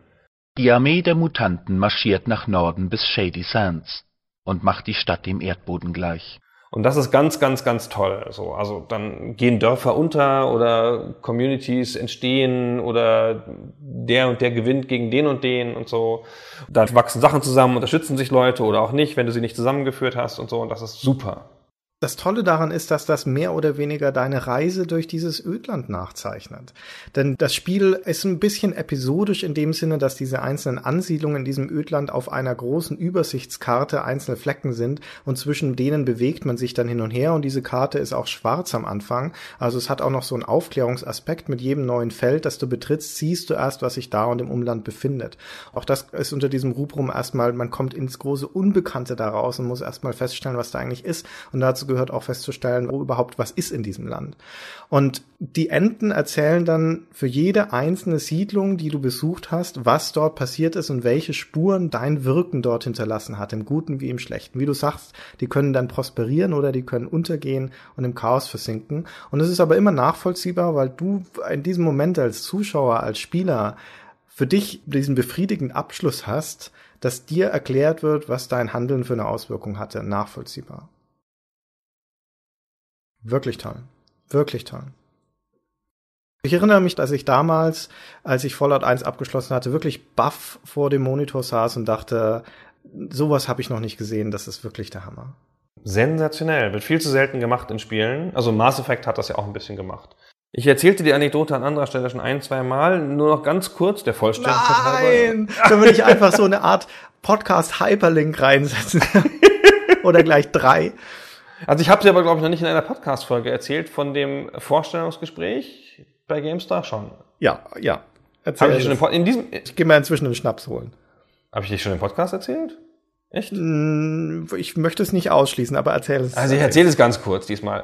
Die Armee der Mutanten marschiert nach Norden bis Shady Sands und macht die Stadt dem Erdboden gleich.
Und das ist ganz, ganz, ganz toll. So, also dann gehen Dörfer unter oder Communities entstehen oder der und der gewinnt gegen den und den und so. Dann wachsen Sachen zusammen, unterstützen sich Leute oder auch nicht, wenn du sie nicht zusammengeführt hast und so. Und das ist super.
Das Tolle daran ist, dass das mehr oder weniger deine Reise durch dieses Ödland nachzeichnet. Denn das Spiel ist ein bisschen episodisch in dem Sinne, dass diese einzelnen Ansiedlungen in diesem Ödland auf einer großen Übersichtskarte einzelne Flecken sind und zwischen denen bewegt man sich dann hin und her und diese Karte ist auch schwarz am Anfang. Also es hat auch noch so einen Aufklärungsaspekt. Mit jedem neuen Feld, das du betrittst, siehst du erst, was sich da und im Umland befindet. Auch das ist unter diesem Rubrum erstmal, man kommt ins große Unbekannte daraus und muss erstmal feststellen, was da eigentlich ist. Und dazu gehört auch festzustellen, wo überhaupt was ist in diesem Land. Und die Enten erzählen dann für jede einzelne Siedlung, die du besucht hast, was dort passiert ist und welche Spuren dein Wirken dort hinterlassen hat, im Guten wie im Schlechten. Wie du sagst, die können dann prosperieren oder die können untergehen und im Chaos versinken. Und es ist aber immer nachvollziehbar, weil du in diesem Moment als Zuschauer, als Spieler für dich diesen befriedigenden Abschluss hast, dass dir erklärt wird, was dein Handeln für eine Auswirkung hatte, nachvollziehbar. Wirklich toll. Wirklich toll. Ich erinnere mich, dass ich damals, als ich Fallout 1 abgeschlossen hatte, wirklich baff vor dem Monitor saß und dachte, sowas habe ich noch nicht gesehen, das ist wirklich der Hammer.
Sensationell. Wird viel zu selten gemacht in Spielen. Also Mass Effect hat das ja auch ein bisschen gemacht. Ich erzählte die Anekdote an anderer Stelle schon ein, zwei Mal. Nur noch ganz kurz, der Vollständigkeit halber.
Nein! Können wir nicht einfach so eine Art Podcast-Hyperlink reinsetzen? Oder gleich drei?
Also ich habe sie aber, glaube ich, noch nicht in einer Podcast-Folge erzählt von dem Vorstellungsgespräch bei GameStar schon.
Ja, ja. Erzähl
ich, schon in diesem,
ich gehe mal inzwischen einen Schnaps holen.
habe ich dich schon im Podcast erzählt? Echt?
Mm, Ich möchte es nicht ausschließen, aber erzähl es.
Also ich erzähle es ganz kurz diesmal.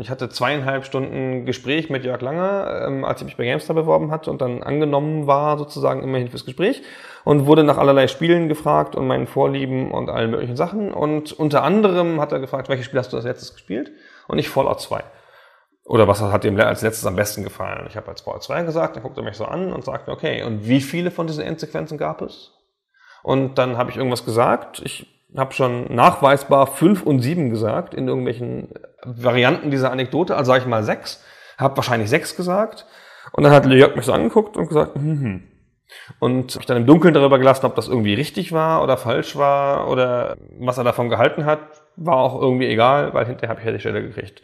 Ich hatte zweieinhalb Stunden Gespräch mit Jörg Langer, ähm, als ich mich bei GameStar beworben hatte und dann angenommen war, sozusagen immerhin fürs Gespräch und wurde nach allerlei Spielen gefragt und meinen Vorlieben und allen möglichen Sachen. Und unter anderem hat er gefragt, welches Spiel hast du als letztes gespielt? Und ich Fallout 2. Oder was hat ihm als letztes am besten gefallen? Ich habe als Fallout 2 gesagt, dann guckt er mich so an und sagte, okay, und wie viele von diesen Endsequenzen gab es? Und dann habe ich irgendwas gesagt. Ich habe schon nachweisbar fünf und sieben gesagt in irgendwelchen Varianten dieser Anekdote. Also sage ich mal sechs. Habe wahrscheinlich sechs gesagt. Und dann hat Jörg mich so angeguckt und gesagt, hm, hm. Und ich dann im Dunkeln darüber gelassen, ob das irgendwie richtig war oder falsch war oder was er davon gehalten hat, war auch irgendwie egal, weil hinterher habe ich ja die Stelle gekriegt.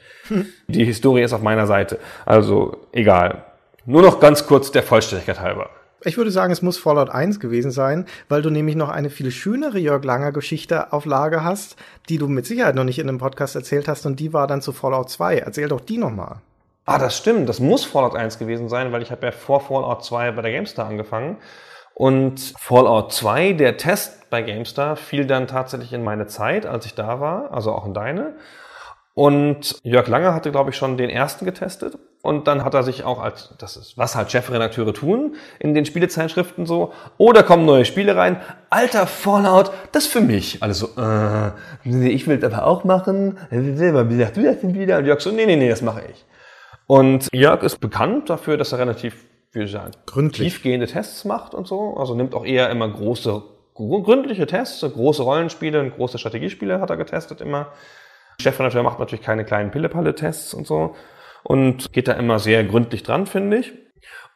Die Historie ist auf meiner Seite. Also egal. Nur noch ganz kurz der Vollständigkeit halber.
Ich würde sagen, es muss Fallout 1 gewesen sein, weil du nämlich noch eine viel schönere Jörg Langer Geschichte auf Lager hast, die du mit Sicherheit noch nicht in einem Podcast erzählt hast und die war dann zu Fallout 2. Erzähl doch die nochmal.
Ah, das stimmt. Das muss Fallout 1 gewesen sein, weil ich habe ja vor Fallout 2 bei der GameStar angefangen. Und Fallout 2, der Test bei GameStar, fiel dann tatsächlich in meine Zeit, als ich da war, also auch in deine. Und Jörg Langer hatte, glaube ich, schon den ersten getestet. Und dann hat er sich auch als, das ist, was halt Chefredakteure tun, in den Spielezeitschriften so, oh, da kommen neue Spiele rein. Alter Fallout, das für mich. Alle so, äh, nee, ich will das aber auch machen. Wie sagst du das denn wieder? Und Jörg so, nee, nee, nee, das mache ich. Und Jörg ist bekannt dafür, dass er relativ, wie sagen,
Gründlich.
tiefgehende Tests macht und so. Also nimmt auch eher immer große, gründliche Tests, große Rollenspiele und große Strategiespiele hat er getestet immer. Chefredakteur macht natürlich keine kleinen Pille-Palle-Tests und so und geht da immer sehr gründlich dran, finde ich.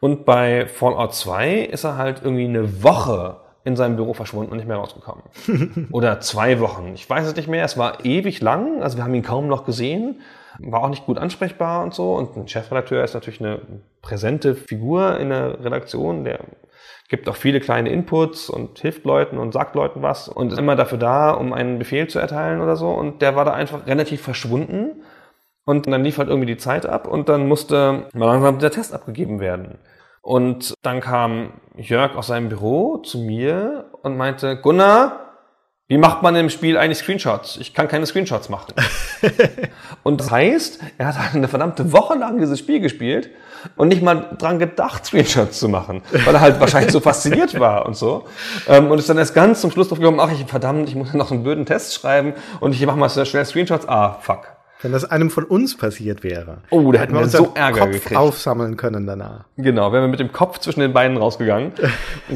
Und bei Fallout 2 ist er halt irgendwie eine Woche in seinem Büro verschwunden und nicht mehr rausgekommen. Oder zwei Wochen. Ich weiß es nicht mehr. Es war ewig lang. Also wir haben ihn kaum noch gesehen. War auch nicht gut ansprechbar und so. Und ein Chefredakteur ist natürlich eine präsente Figur in der Redaktion, der gibt auch viele kleine Inputs und hilft Leuten und sagt Leuten was und ist immer dafür da, um einen Befehl zu erteilen oder so. Und der war da einfach relativ verschwunden. Und dann lief halt irgendwie die Zeit ab und dann musste mal langsam der Test abgegeben werden. Und dann kam Jörg aus seinem Büro zu mir und meinte, Gunnar, wie macht man im Spiel eigentlich Screenshots? Ich kann keine Screenshots machen. und das heißt, er hat halt eine verdammte Woche lang dieses Spiel gespielt und nicht mal dran gedacht, Screenshots zu machen, weil er halt wahrscheinlich so fasziniert war und so. Ähm, Und ist dann erst ganz zum Schluss drauf gekommen, ach, ich, verdammt, ich muss noch einen blöden Test schreiben und ich mache mal schnell Screenshots. Ah, fuck.
Wenn das einem von uns passiert wäre.
Oh, da hätten wir
unseren
so Ärger
Kopf
gekriegt.
aufsammeln können danach.
Genau, wären wir mit dem Kopf zwischen den Beinen rausgegangen.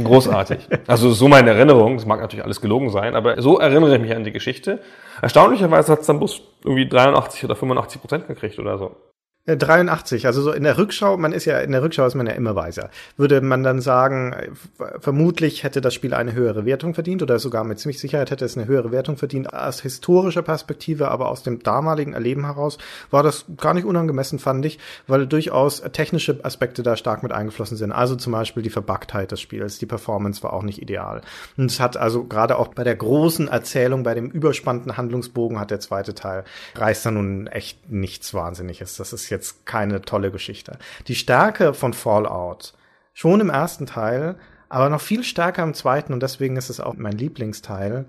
Großartig. Also so meine Erinnerung, das mag natürlich alles gelogen sein, aber so erinnere ich mich an die Geschichte. Erstaunlicherweise hat es dann bloß irgendwie 83 oder 85 Prozent gekriegt oder so.
Äh, 83, also so in der Rückschau, man ist ja, in der Rückschau ist man ja immer weiser. Würde man dann sagen, äh, vermutlich hätte das Spiel eine höhere Wertung verdient oder sogar mit ziemlich Sicherheit hätte es eine höhere Wertung verdient. Aus historischer Perspektive, aber aus dem damaligen Erleben heraus war das gar nicht unangemessen, fand ich, weil durchaus technische Aspekte da stark mit eingeflossen sind. Also zum Beispiel die Verbugtheit des Spiels, die Performance war auch nicht ideal. Und es hat also gerade auch bei der großen Erzählung, bei dem überspannten Handlungsbogen hat der zweite Teil, reißt da nun echt nichts Wahnsinniges. Das ist jetzt keine tolle Geschichte. Die Stärke von Fallout, schon im ersten Teil, aber noch viel stärker im zweiten und deswegen ist es auch mein Lieblingsteil.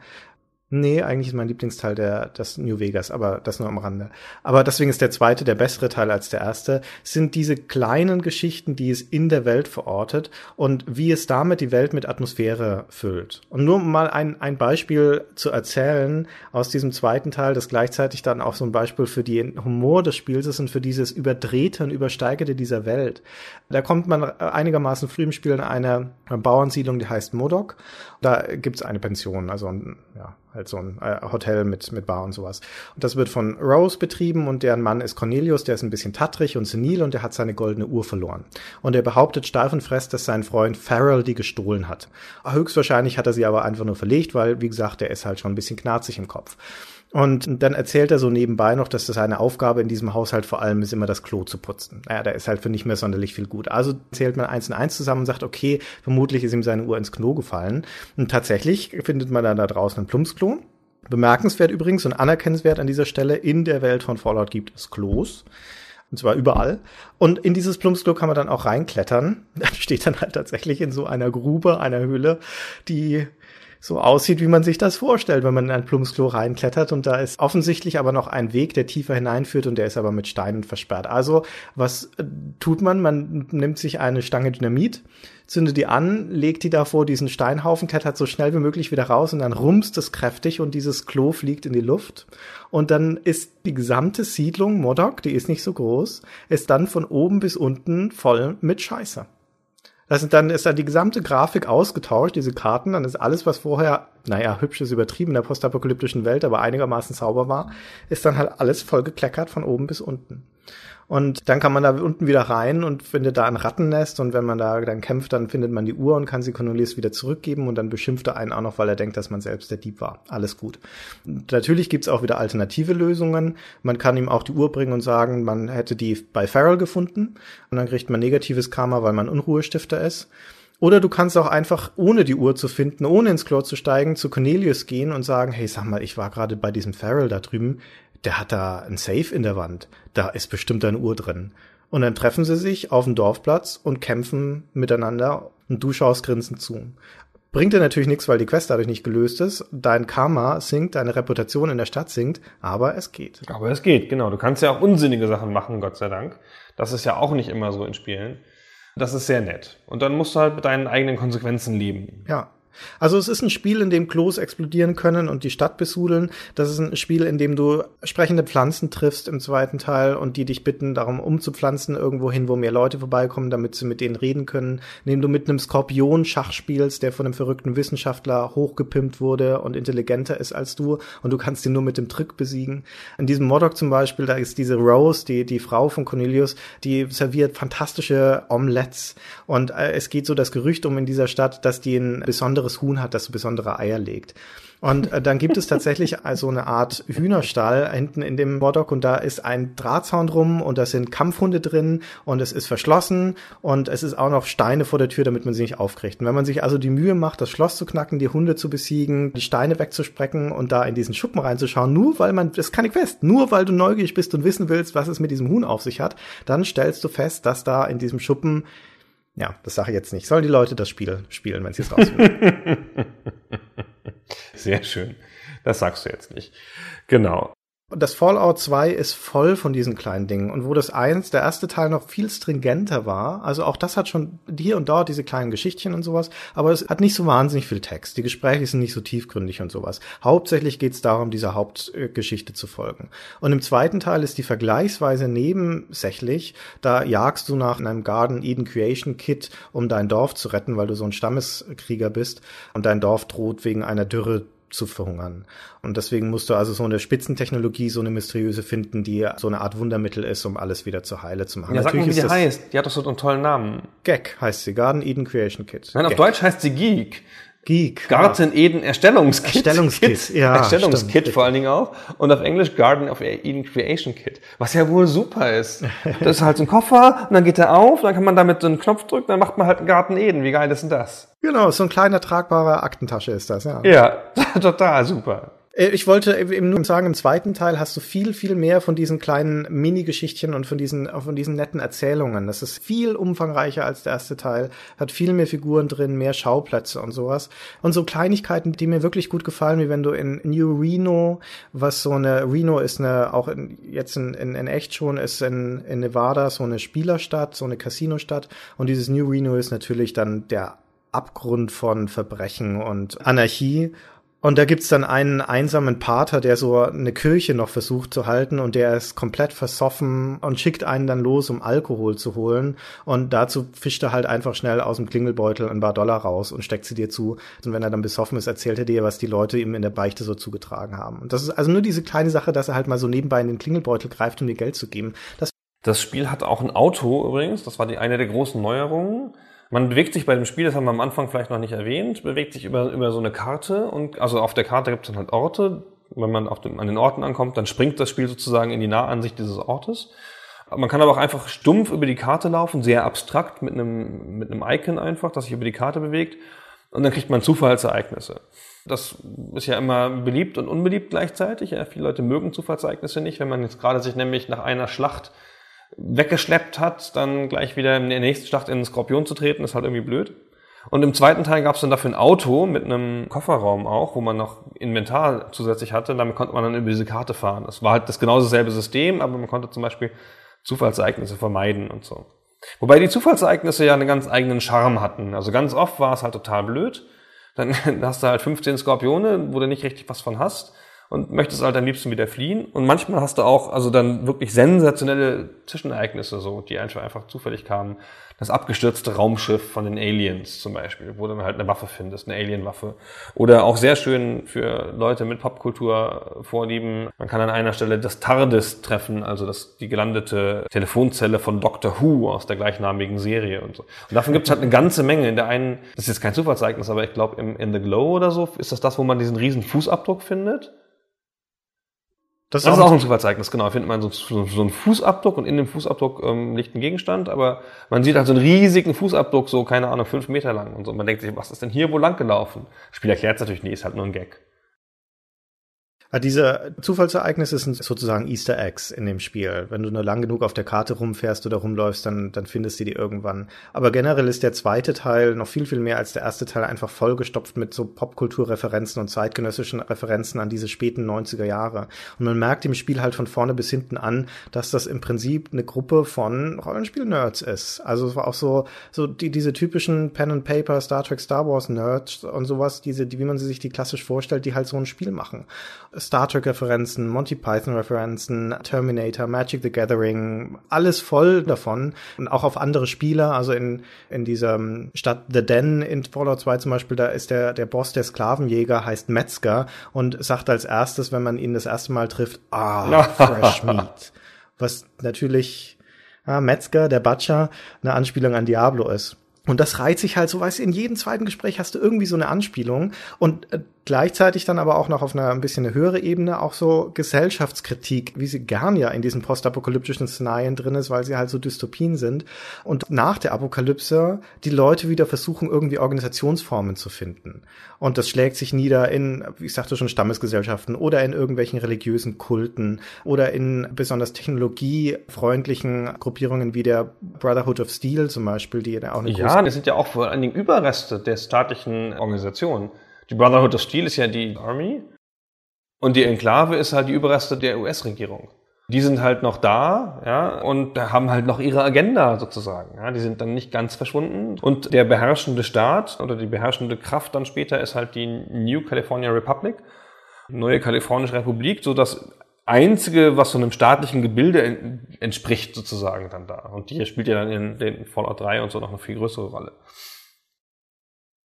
Nee, eigentlich ist mein Lieblingsteil der, das New Vegas, aber das nur am Rande. Aber deswegen ist der zweite der bessere Teil als der erste, sind diese kleinen Geschichten, die es in der Welt verortet und wie es damit die Welt mit Atmosphäre füllt. Und nur um mal ein, ein Beispiel zu erzählen aus diesem zweiten Teil, das gleichzeitig dann auch so ein Beispiel für den Humor des Spiels ist und für dieses Überdrehte und Übersteigerte dieser Welt. Da kommt man einigermaßen früh im Spiel in eine Bauernsiedlung, die heißt Modok. Da gibt's eine Pension, also ja, halt so ein äh, Hotel mit, mit Bar und sowas. Und das wird von Rose betrieben und deren Mann ist Cornelius, der ist ein bisschen tattrig und senil und der hat seine goldene Uhr verloren. Und er behauptet steif und fest, dass sein Freund Farrell die gestohlen hat. Höchstwahrscheinlich hat er sie aber einfach nur verlegt, weil, wie gesagt, der ist halt schon ein bisschen knarzig im Kopf. Und dann erzählt er so nebenbei noch, dass das seine Aufgabe in diesem Haushalt vor allem ist, immer das Klo zu putzen. Naja, da ist halt für nicht mehr sonderlich viel gut. Also zählt man eins und eins zusammen und sagt, okay, vermutlich ist ihm seine Uhr ins Klo gefallen. Und tatsächlich findet man dann da draußen ein Plumpsklo. Bemerkenswert übrigens und anerkennenswert an dieser Stelle, in der Welt von Fallout gibt es Klos. Und zwar überall. Und in dieses Plumpsklo kann man dann auch reinklettern. Das steht dann halt tatsächlich in so einer Grube, einer Höhle, die so aussieht, wie man sich das vorstellt, wenn man in ein Plumpsklo reinklettert. Und da ist offensichtlich aber noch ein Weg, der tiefer hineinführt und der ist aber mit Steinen versperrt. Also, was äh, tut man? Man nimmt sich eine Stange Dynamit, zündet die an, legt die da vor diesen Steinhaufen, klettert so schnell wie möglich wieder raus und dann rumst es kräftig und dieses Klo fliegt in die Luft. Und dann ist die gesamte Siedlung Modok, die ist nicht so groß, ist dann von oben bis unten voll mit Scheiße. Das sind dann ist dann die gesamte Grafik ausgetauscht, diese Karten, dann ist alles, was vorher, naja, hübsch ist übertrieben in der postapokalyptischen Welt, aber einigermaßen sauber war, ist dann halt alles voll gekleckert von oben bis unten. Und dann kann man da unten wieder rein und findet da ein Rattennest und wenn man da dann kämpft, dann findet man die Uhr und kann sie Cornelius wieder zurückgeben und dann beschimpft er einen auch noch, weil er denkt, dass man selbst der Dieb war. Alles gut. Und natürlich gibt's auch wieder alternative Lösungen. Man kann ihm auch die Uhr bringen und sagen, man hätte die bei Farrell gefunden und dann kriegt man negatives Karma, weil man Unruhestifter ist. Oder du kannst auch einfach, ohne die Uhr zu finden, ohne ins Klo zu steigen, zu Cornelius gehen und sagen, hey, sag mal, ich war gerade bei diesem Farrell da drüben, der hat da ein Safe in der Wand. Da ist bestimmt eine Uhr drin. Und dann treffen sie sich auf dem Dorfplatz und kämpfen miteinander und du schaust grinsend zu. Bringt dir natürlich nichts, weil die Quest dadurch nicht gelöst ist. Dein Karma sinkt, deine Reputation in der Stadt sinkt, aber es geht.
Aber es geht, genau. Du kannst ja auch unsinnige Sachen machen, Gott sei Dank. Das ist ja auch nicht immer so in Spielen. Das ist sehr nett. Und dann musst du halt mit deinen eigenen Konsequenzen leben.
Ja. Also es ist ein Spiel, in dem Klos explodieren können und die Stadt besudeln. Das ist ein Spiel, in dem du sprechende Pflanzen triffst im zweiten Teil und die dich bitten, darum umzupflanzen irgendwo hin, wo mehr Leute vorbeikommen, damit sie mit denen reden können. Indem du mit einem Skorpion Schach spielst, der von einem verrückten Wissenschaftler hochgepimpt wurde und intelligenter ist als du und du kannst ihn nur mit dem Trick besiegen. In diesem Modok zum Beispiel, da ist diese Rose, die, die Frau von Cornelius, die serviert fantastische Omelettes und äh, es geht so das Gerücht um in dieser Stadt, dass die ein besonderes besonderes Huhn hat, das besondere Eier legt. Und äh, dann gibt es tatsächlich also eine Art Hühnerstall hinten in dem Modok und da ist ein Drahtzaun drum und da sind Kampfhunde drin und es ist verschlossen und es ist auch noch Steine vor der Tür, damit man sie nicht aufkriegt. Und wenn man sich also die Mühe macht, das Schloss zu knacken, die Hunde zu besiegen, die Steine wegzusprechen und da in diesen Schuppen reinzuschauen, nur weil man, das kann ich fest, nur weil du neugierig bist und wissen willst, was es mit diesem Huhn auf sich hat, dann stellst du fest, dass da in diesem Schuppen ja, das sage ich jetzt nicht. Sollen die Leute das Spiel spielen, wenn sie es rausfinden?
Sehr schön. Das sagst du jetzt nicht. Genau
das Fallout 2 ist voll von diesen kleinen Dingen. Und wo das eins, der erste Teil noch viel stringenter war, also auch das hat schon hier und dort diese kleinen Geschichtchen und sowas, aber es hat nicht so wahnsinnig viel Text. Die Gespräche sind nicht so tiefgründig und sowas. Hauptsächlich geht es darum, dieser Hauptgeschichte zu folgen. Und im zweiten Teil ist die vergleichsweise nebensächlich. Da jagst du nach einem Garden Eden Creation Kit, um dein Dorf zu retten, weil du so ein Stammeskrieger bist und dein Dorf droht wegen einer Dürre zu verhungern. Und deswegen musst du also so eine Spitzentechnologie, so eine mysteriöse finden, die so eine Art Wundermittel ist, um alles wieder zur Heile zu machen.
Ja,
sag
mal, wie die heißt. Die hat doch so einen tollen Namen.
Gag heißt sie, Garden Eden Creation Kit.
Nein,
Gag.
auf Deutsch heißt sie Geek.
Geek.
Garten ja. Eden Erstellungskit.
Erstellungskit, ja.
Erstellungskit vor allen Dingen auch. Und auf Englisch Garden of Eden Creation Kit. Was ja wohl super ist. Das ist halt so ein Koffer und dann geht er auf, dann kann man damit so einen Knopf drücken, dann macht man halt einen Garten Eden. Wie geil ist denn das?
Genau, so ein kleiner tragbarer Aktentasche ist das, ja.
Ja, total super.
Äh, ich wollte eben nur sagen, im zweiten Teil hast du viel, viel mehr von diesen kleinen Mini-Geschichtchen und von diesen, von diesen netten Erzählungen. Das ist viel umfangreicher als der erste Teil, hat viel mehr Figuren drin, mehr Schauplätze und sowas. Und so Kleinigkeiten, die mir wirklich gut gefallen, wie wenn du in New Reno, was so eine, Reno ist eine, auch in, jetzt in, in, in echt schon, ist in, in Nevada so eine Spielerstadt, so eine Casinostadt. Und dieses New Reno ist natürlich dann der Abgrund von Verbrechen und Anarchie. Und da gibt's dann einen einsamen Pater, der so eine Kirche noch versucht zu halten und der ist komplett versoffen und schickt einen dann los, um Alkohol zu holen. Und dazu fischt er halt einfach schnell aus dem Klingelbeutel ein paar Dollar raus und steckt sie dir zu. Und wenn er dann besoffen ist, erzählt er dir, was die Leute ihm in der Beichte so zugetragen haben. Und das ist also nur diese kleine Sache, dass er halt mal so nebenbei in den Klingelbeutel greift, um dir Geld zu geben. Das,
das Spiel hat auch ein Auto übrigens. Das war die eine der großen Neuerungen. Man bewegt sich bei dem Spiel, das haben wir am Anfang vielleicht noch nicht erwähnt, bewegt sich über, über so eine Karte und also auf der Karte gibt es dann halt Orte. Wenn man auf dem, an den Orten ankommt, dann springt das Spiel sozusagen in die Nahansicht dieses Ortes. Man kann aber auch einfach stumpf über die Karte laufen, sehr abstrakt mit einem, mit einem Icon einfach, das sich über die Karte bewegt. Und dann kriegt man Zufallsereignisse. Das ist ja immer beliebt und unbeliebt gleichzeitig. Ja, viele Leute mögen Zufallsereignisse nicht. Wenn man jetzt gerade sich nämlich nach einer Schlacht weggeschleppt hat, dann gleich wieder in der nächsten Schlacht in den Skorpion zu treten, ist halt irgendwie blöd. Und im zweiten Teil gab es dann dafür ein Auto mit einem Kofferraum auch, wo man noch Inventar zusätzlich hatte. Damit konnte man dann über diese Karte fahren. Das war halt das genau dasselbe System, aber man konnte zum Beispiel Zufallsereignisse vermeiden und so. Wobei die Zufallsereignisse ja einen ganz eigenen Charme hatten. Also ganz oft war es halt total blöd. Dann hast du halt 15 Skorpione, wo du nicht richtig was von hast. Und möchtest halt am liebsten wieder fliehen. Und manchmal hast du auch also dann wirklich sensationelle Zwischenereignisse, so, die einfach, einfach zufällig kamen. Das abgestürzte Raumschiff von den Aliens zum Beispiel, wo du dann halt eine Waffe findest, eine Alien-Waffe. Oder auch sehr schön für Leute mit Popkultur vorlieben. Man kann an einer Stelle das TARDIS treffen, also das, die gelandete Telefonzelle von Doctor Who aus der gleichnamigen Serie und so. Und davon gibt es halt eine ganze Menge. In der einen, das ist jetzt kein Zufallsereignis, aber ich glaube, im In the Glow oder so ist das das, wo man diesen riesen Fußabdruck findet. Das, das ist auch ein Zufallsereignis, genau. Da findet man so, so, so, einen Fußabdruck und in dem Fußabdruck ähm, liegt ein Gegenstand, aber man sieht halt so einen riesigen Fußabdruck, so, keine Ahnung, fünf Meter lang und so. Man denkt sich, was ist denn hier wohl lang gelaufen? Das Spiel erklärt es natürlich nicht, ist halt nur ein Gag.
Ah, diese Zufallsereignisse sind sozusagen Easter Eggs in dem Spiel. Wenn du nur lang genug auf der Karte rumfährst oder rumläufst, dann, dann findest du die irgendwann. Aber generell ist der zweite Teil noch viel, viel mehr als der erste Teil einfach vollgestopft mit so Popkulturreferenzen und zeitgenössischen Referenzen an diese späten 90er Jahre. Und man merkt im Spiel halt von vorne bis hinten an, dass das im Prinzip eine Gruppe von Rollenspiel-Nerds ist. Also es war auch so, so die, diese typischen Pen and Paper, Star Trek, Star Wars Nerds und sowas, diese, die, wie man sie sich die klassisch vorstellt, die halt so ein Spiel machen. Star Trek-Referenzen, Monty Python-Referenzen, Terminator, Magic the Gathering, alles voll davon. Und auch auf andere Spieler, also in, in dieser Stadt The Den in Fallout 2 zum Beispiel, da ist der, der Boss der Sklavenjäger, heißt Metzger und sagt als erstes, wenn man ihn das erste Mal trifft, ah, fresh meat. Was natürlich, ah, Metzger, der Butcher, eine Anspielung an Diablo ist. Und das reiht sich halt so, weißt du, in jedem zweiten Gespräch hast du irgendwie so eine Anspielung. Und äh, gleichzeitig dann aber auch noch auf einer ein bisschen eine höhere Ebene auch so Gesellschaftskritik, wie sie gern ja in diesen postapokalyptischen Szenarien drin ist, weil sie halt so Dystopien sind. Und nach der Apokalypse die Leute wieder versuchen, irgendwie Organisationsformen zu finden. Und das schlägt sich nieder in, wie ich sagte schon, Stammesgesellschaften oder in irgendwelchen religiösen Kulten oder in besonders technologiefreundlichen Gruppierungen wie der Brotherhood of Steel zum Beispiel, die ja auch eine
Ja, das sind ja auch vor allen Dingen Überreste der staatlichen Organisation. Die Brotherhood of Steel ist ja die Army und die Enklave ist halt die Überreste der US-Regierung. Die sind halt noch da, ja, und haben halt noch ihre Agenda sozusagen. Ja, die sind dann nicht ganz verschwunden. Und der beherrschende Staat oder die beherrschende Kraft dann später ist halt die New California Republic, neue kalifornische Republik, so das einzige, was so einem staatlichen Gebilde entspricht sozusagen dann da. Und die spielt ja dann in den Fallout 3 und so noch eine viel größere Rolle.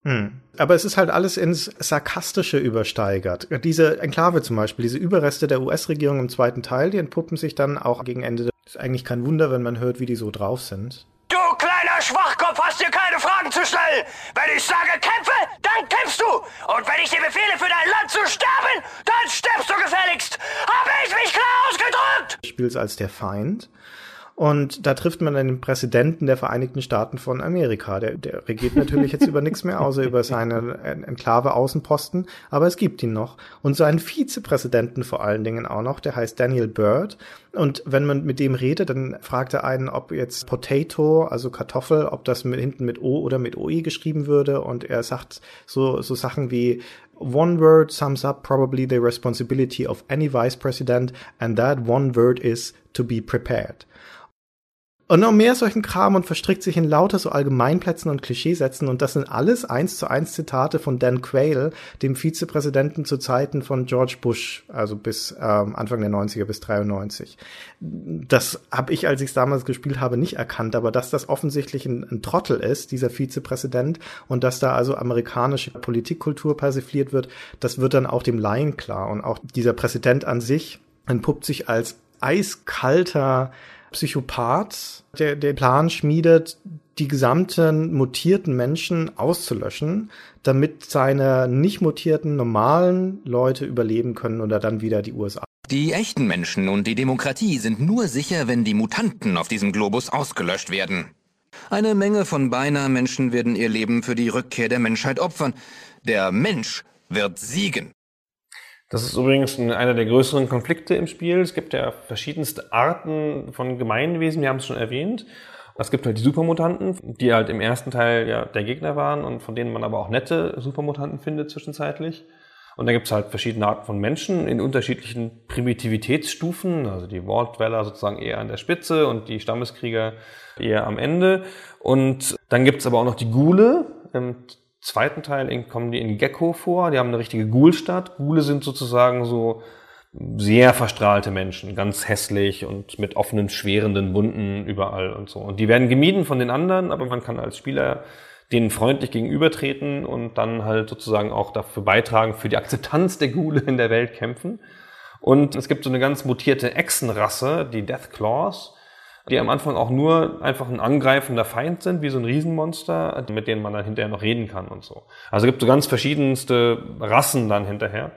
Hm. Aber es ist halt alles ins Sarkastische übersteigert. Diese Enklave zum Beispiel, diese Überreste der US-Regierung im zweiten Teil, die entpuppen sich dann auch gegen Ende. Ist eigentlich kein Wunder, wenn man hört, wie die so drauf sind.
Du kleiner Schwachkopf hast dir keine Fragen zu stellen. Wenn ich sage kämpfe, dann kämpfst du. Und wenn ich dir befehle, für dein Land zu sterben, dann stirbst du gefälligst. Habe ich mich klar ausgedrückt?
Spielst als der Feind. Und da trifft man den Präsidenten der Vereinigten Staaten von Amerika. Der, der regiert natürlich jetzt über nichts mehr, außer über seine Enklave Außenposten, aber es gibt ihn noch. Und seinen Vizepräsidenten vor allen Dingen auch noch, der heißt Daniel Bird. Und wenn man mit dem redet, dann fragt er einen, ob jetzt Potato, also Kartoffel, ob das mit, hinten mit O oder mit OE geschrieben würde. Und er sagt so, so Sachen wie, One word sums up probably the responsibility of any vice president, and that one word is to be prepared. Und noch mehr solchen Kram und verstrickt sich in lauter so Allgemeinplätzen und Klischeesätzen und das sind alles eins zu eins Zitate von Dan Quayle, dem Vizepräsidenten zu Zeiten von George Bush, also bis ähm, Anfang der 90er bis 93. Das habe ich, als ich es damals gespielt habe, nicht erkannt, aber dass das offensichtlich ein, ein Trottel ist, dieser Vizepräsident, und dass da also amerikanische Politikkultur persifliert wird, das wird dann auch dem Laien klar. Und auch dieser Präsident an sich entpuppt sich als eiskalter Psychopath, der den Plan schmiedet, die gesamten mutierten Menschen auszulöschen, damit seine nicht mutierten normalen Leute überleben können oder dann wieder die USA.
Die echten Menschen und die Demokratie sind nur sicher, wenn die Mutanten auf diesem Globus ausgelöscht werden. Eine Menge von beinahe Menschen werden ihr Leben für die Rückkehr der Menschheit opfern. Der Mensch wird siegen.
Das ist übrigens einer der größeren Konflikte im Spiel. Es gibt ja verschiedenste Arten von Gemeinwesen, wir haben es schon erwähnt. Es gibt halt die Supermutanten, die halt im ersten Teil ja der Gegner waren und von denen man aber auch nette Supermutanten findet zwischenzeitlich. Und da gibt es halt verschiedene Arten von Menschen in unterschiedlichen Primitivitätsstufen, also die Wortdweller sozusagen eher an der Spitze und die Stammeskrieger eher am Ende. Und dann gibt es aber auch noch die Gule, zweiten Teil kommen die in Gecko vor. Die haben eine richtige Ghoul-Stadt. Ghule sind sozusagen so sehr verstrahlte Menschen, ganz hässlich und mit offenen, schwerenden Wunden überall und so. Und die werden gemieden von den anderen, aber man kann als Spieler denen freundlich gegenübertreten und dann halt sozusagen auch dafür beitragen, für die Akzeptanz der Ghule in der Welt kämpfen. Und es gibt so eine ganz mutierte Echsenrasse, die Deathclaws, die am Anfang auch nur einfach ein angreifender Feind sind, wie so ein Riesenmonster, mit denen man dann hinterher noch reden kann und so. Also es gibt so ganz verschiedenste Rassen dann hinterher.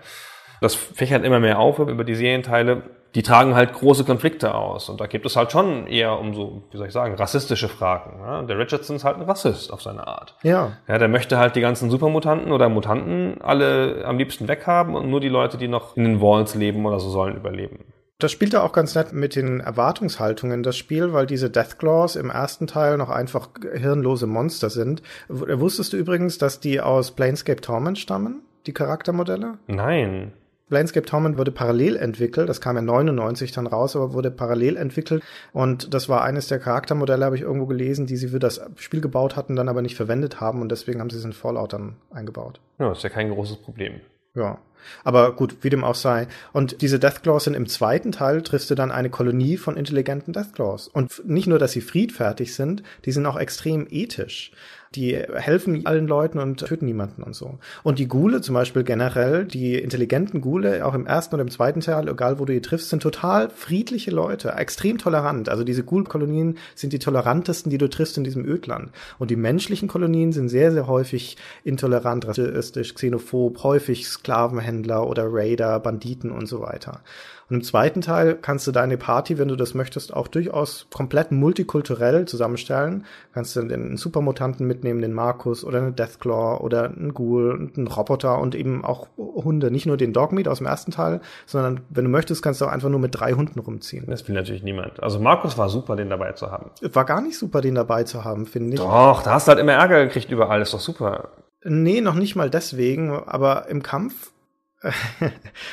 Das fächert immer mehr auf über die Serienteile. Die tragen halt große Konflikte aus. Und da gibt es halt schon eher um so, wie soll ich sagen, rassistische Fragen. Ja? Der Richardson ist halt ein Rassist auf seine Art.
Ja.
Ja, der möchte halt die ganzen Supermutanten oder Mutanten alle am liebsten weghaben und nur die Leute, die noch in den Walls leben oder so sollen überleben.
Das spielt er auch ganz nett mit den Erwartungshaltungen, das Spiel, weil diese Deathclaws im ersten Teil noch einfach hirnlose Monster sind. Wusstest du übrigens, dass die aus Planescape Torment stammen, die Charaktermodelle?
Nein.
Planescape Torment wurde parallel entwickelt, das kam ja 99 dann raus, aber wurde parallel entwickelt und das war eines der Charaktermodelle, habe ich irgendwo gelesen, die sie für das Spiel gebaut hatten, dann aber nicht verwendet haben und deswegen haben sie es in Fallout dann eingebaut.
Ja, ist ja kein großes Problem.
Ja. Aber gut, wie dem auch sei. Und diese Deathclaws sind im zweiten Teil, triffst du dann eine Kolonie von intelligenten Deathclaws. Und nicht nur, dass sie friedfertig sind, die sind auch extrem ethisch. Die helfen allen Leuten und töten niemanden und so. Und die Ghule zum Beispiel generell, die intelligenten Ghule, auch im ersten oder im zweiten Teil, egal wo du die triffst, sind total friedliche Leute, extrem tolerant. Also diese Ghoul-Kolonien sind die tolerantesten, die du triffst in diesem Ödland. Und die menschlichen Kolonien sind sehr, sehr häufig intolerant, rassistisch, xenophob, häufig Sklavenhändler oder Raider, Banditen und so weiter. Und im zweiten Teil kannst du deine Party, wenn du das möchtest, auch durchaus komplett multikulturell zusammenstellen. Kannst du den Supermutanten mitnehmen, den Markus oder eine Deathclaw oder einen Ghoul, einen Roboter und eben auch Hunde. Nicht nur den Dogmeat aus dem ersten Teil, sondern wenn du möchtest, kannst du auch einfach nur mit drei Hunden rumziehen.
Das will natürlich niemand. Also Markus war super, den dabei zu haben.
War gar nicht super, den dabei zu haben, finde ich.
Doch, da hast du halt immer Ärger gekriegt überall, ist doch super.
Nee, noch nicht mal deswegen, aber im Kampf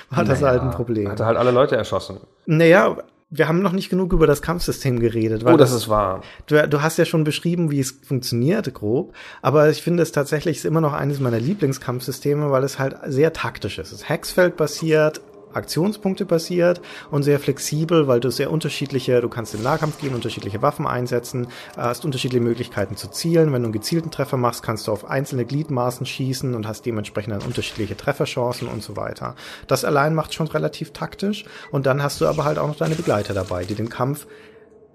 war das
Naja,
halt ein Problem.
Hat er halt alle Leute erschossen.
Naja, wir haben noch nicht genug über das Kampfsystem geredet.
Oh, das ist wahr.
Du, du hast ja schon beschrieben, wie es funktioniert, grob. Aber ich finde es tatsächlich ist immer noch eines meiner Lieblingskampfsysteme, weil es halt sehr taktisch ist. Es ist Hexfeld basiert, Aktionspunkte basiert und sehr flexibel, weil du sehr unterschiedliche, du kannst in Nahkampf gehen, unterschiedliche Waffen einsetzen, äh, hast unterschiedliche Möglichkeiten zu zielen. Wenn du einen gezielten Treffer machst, kannst du auf einzelne Gliedmaßen schießen und hast dementsprechend dann unterschiedliche Trefferchancen und so weiter. Das allein macht schon relativ taktisch und dann hast du aber halt auch noch deine Begleiter dabei, die den Kampf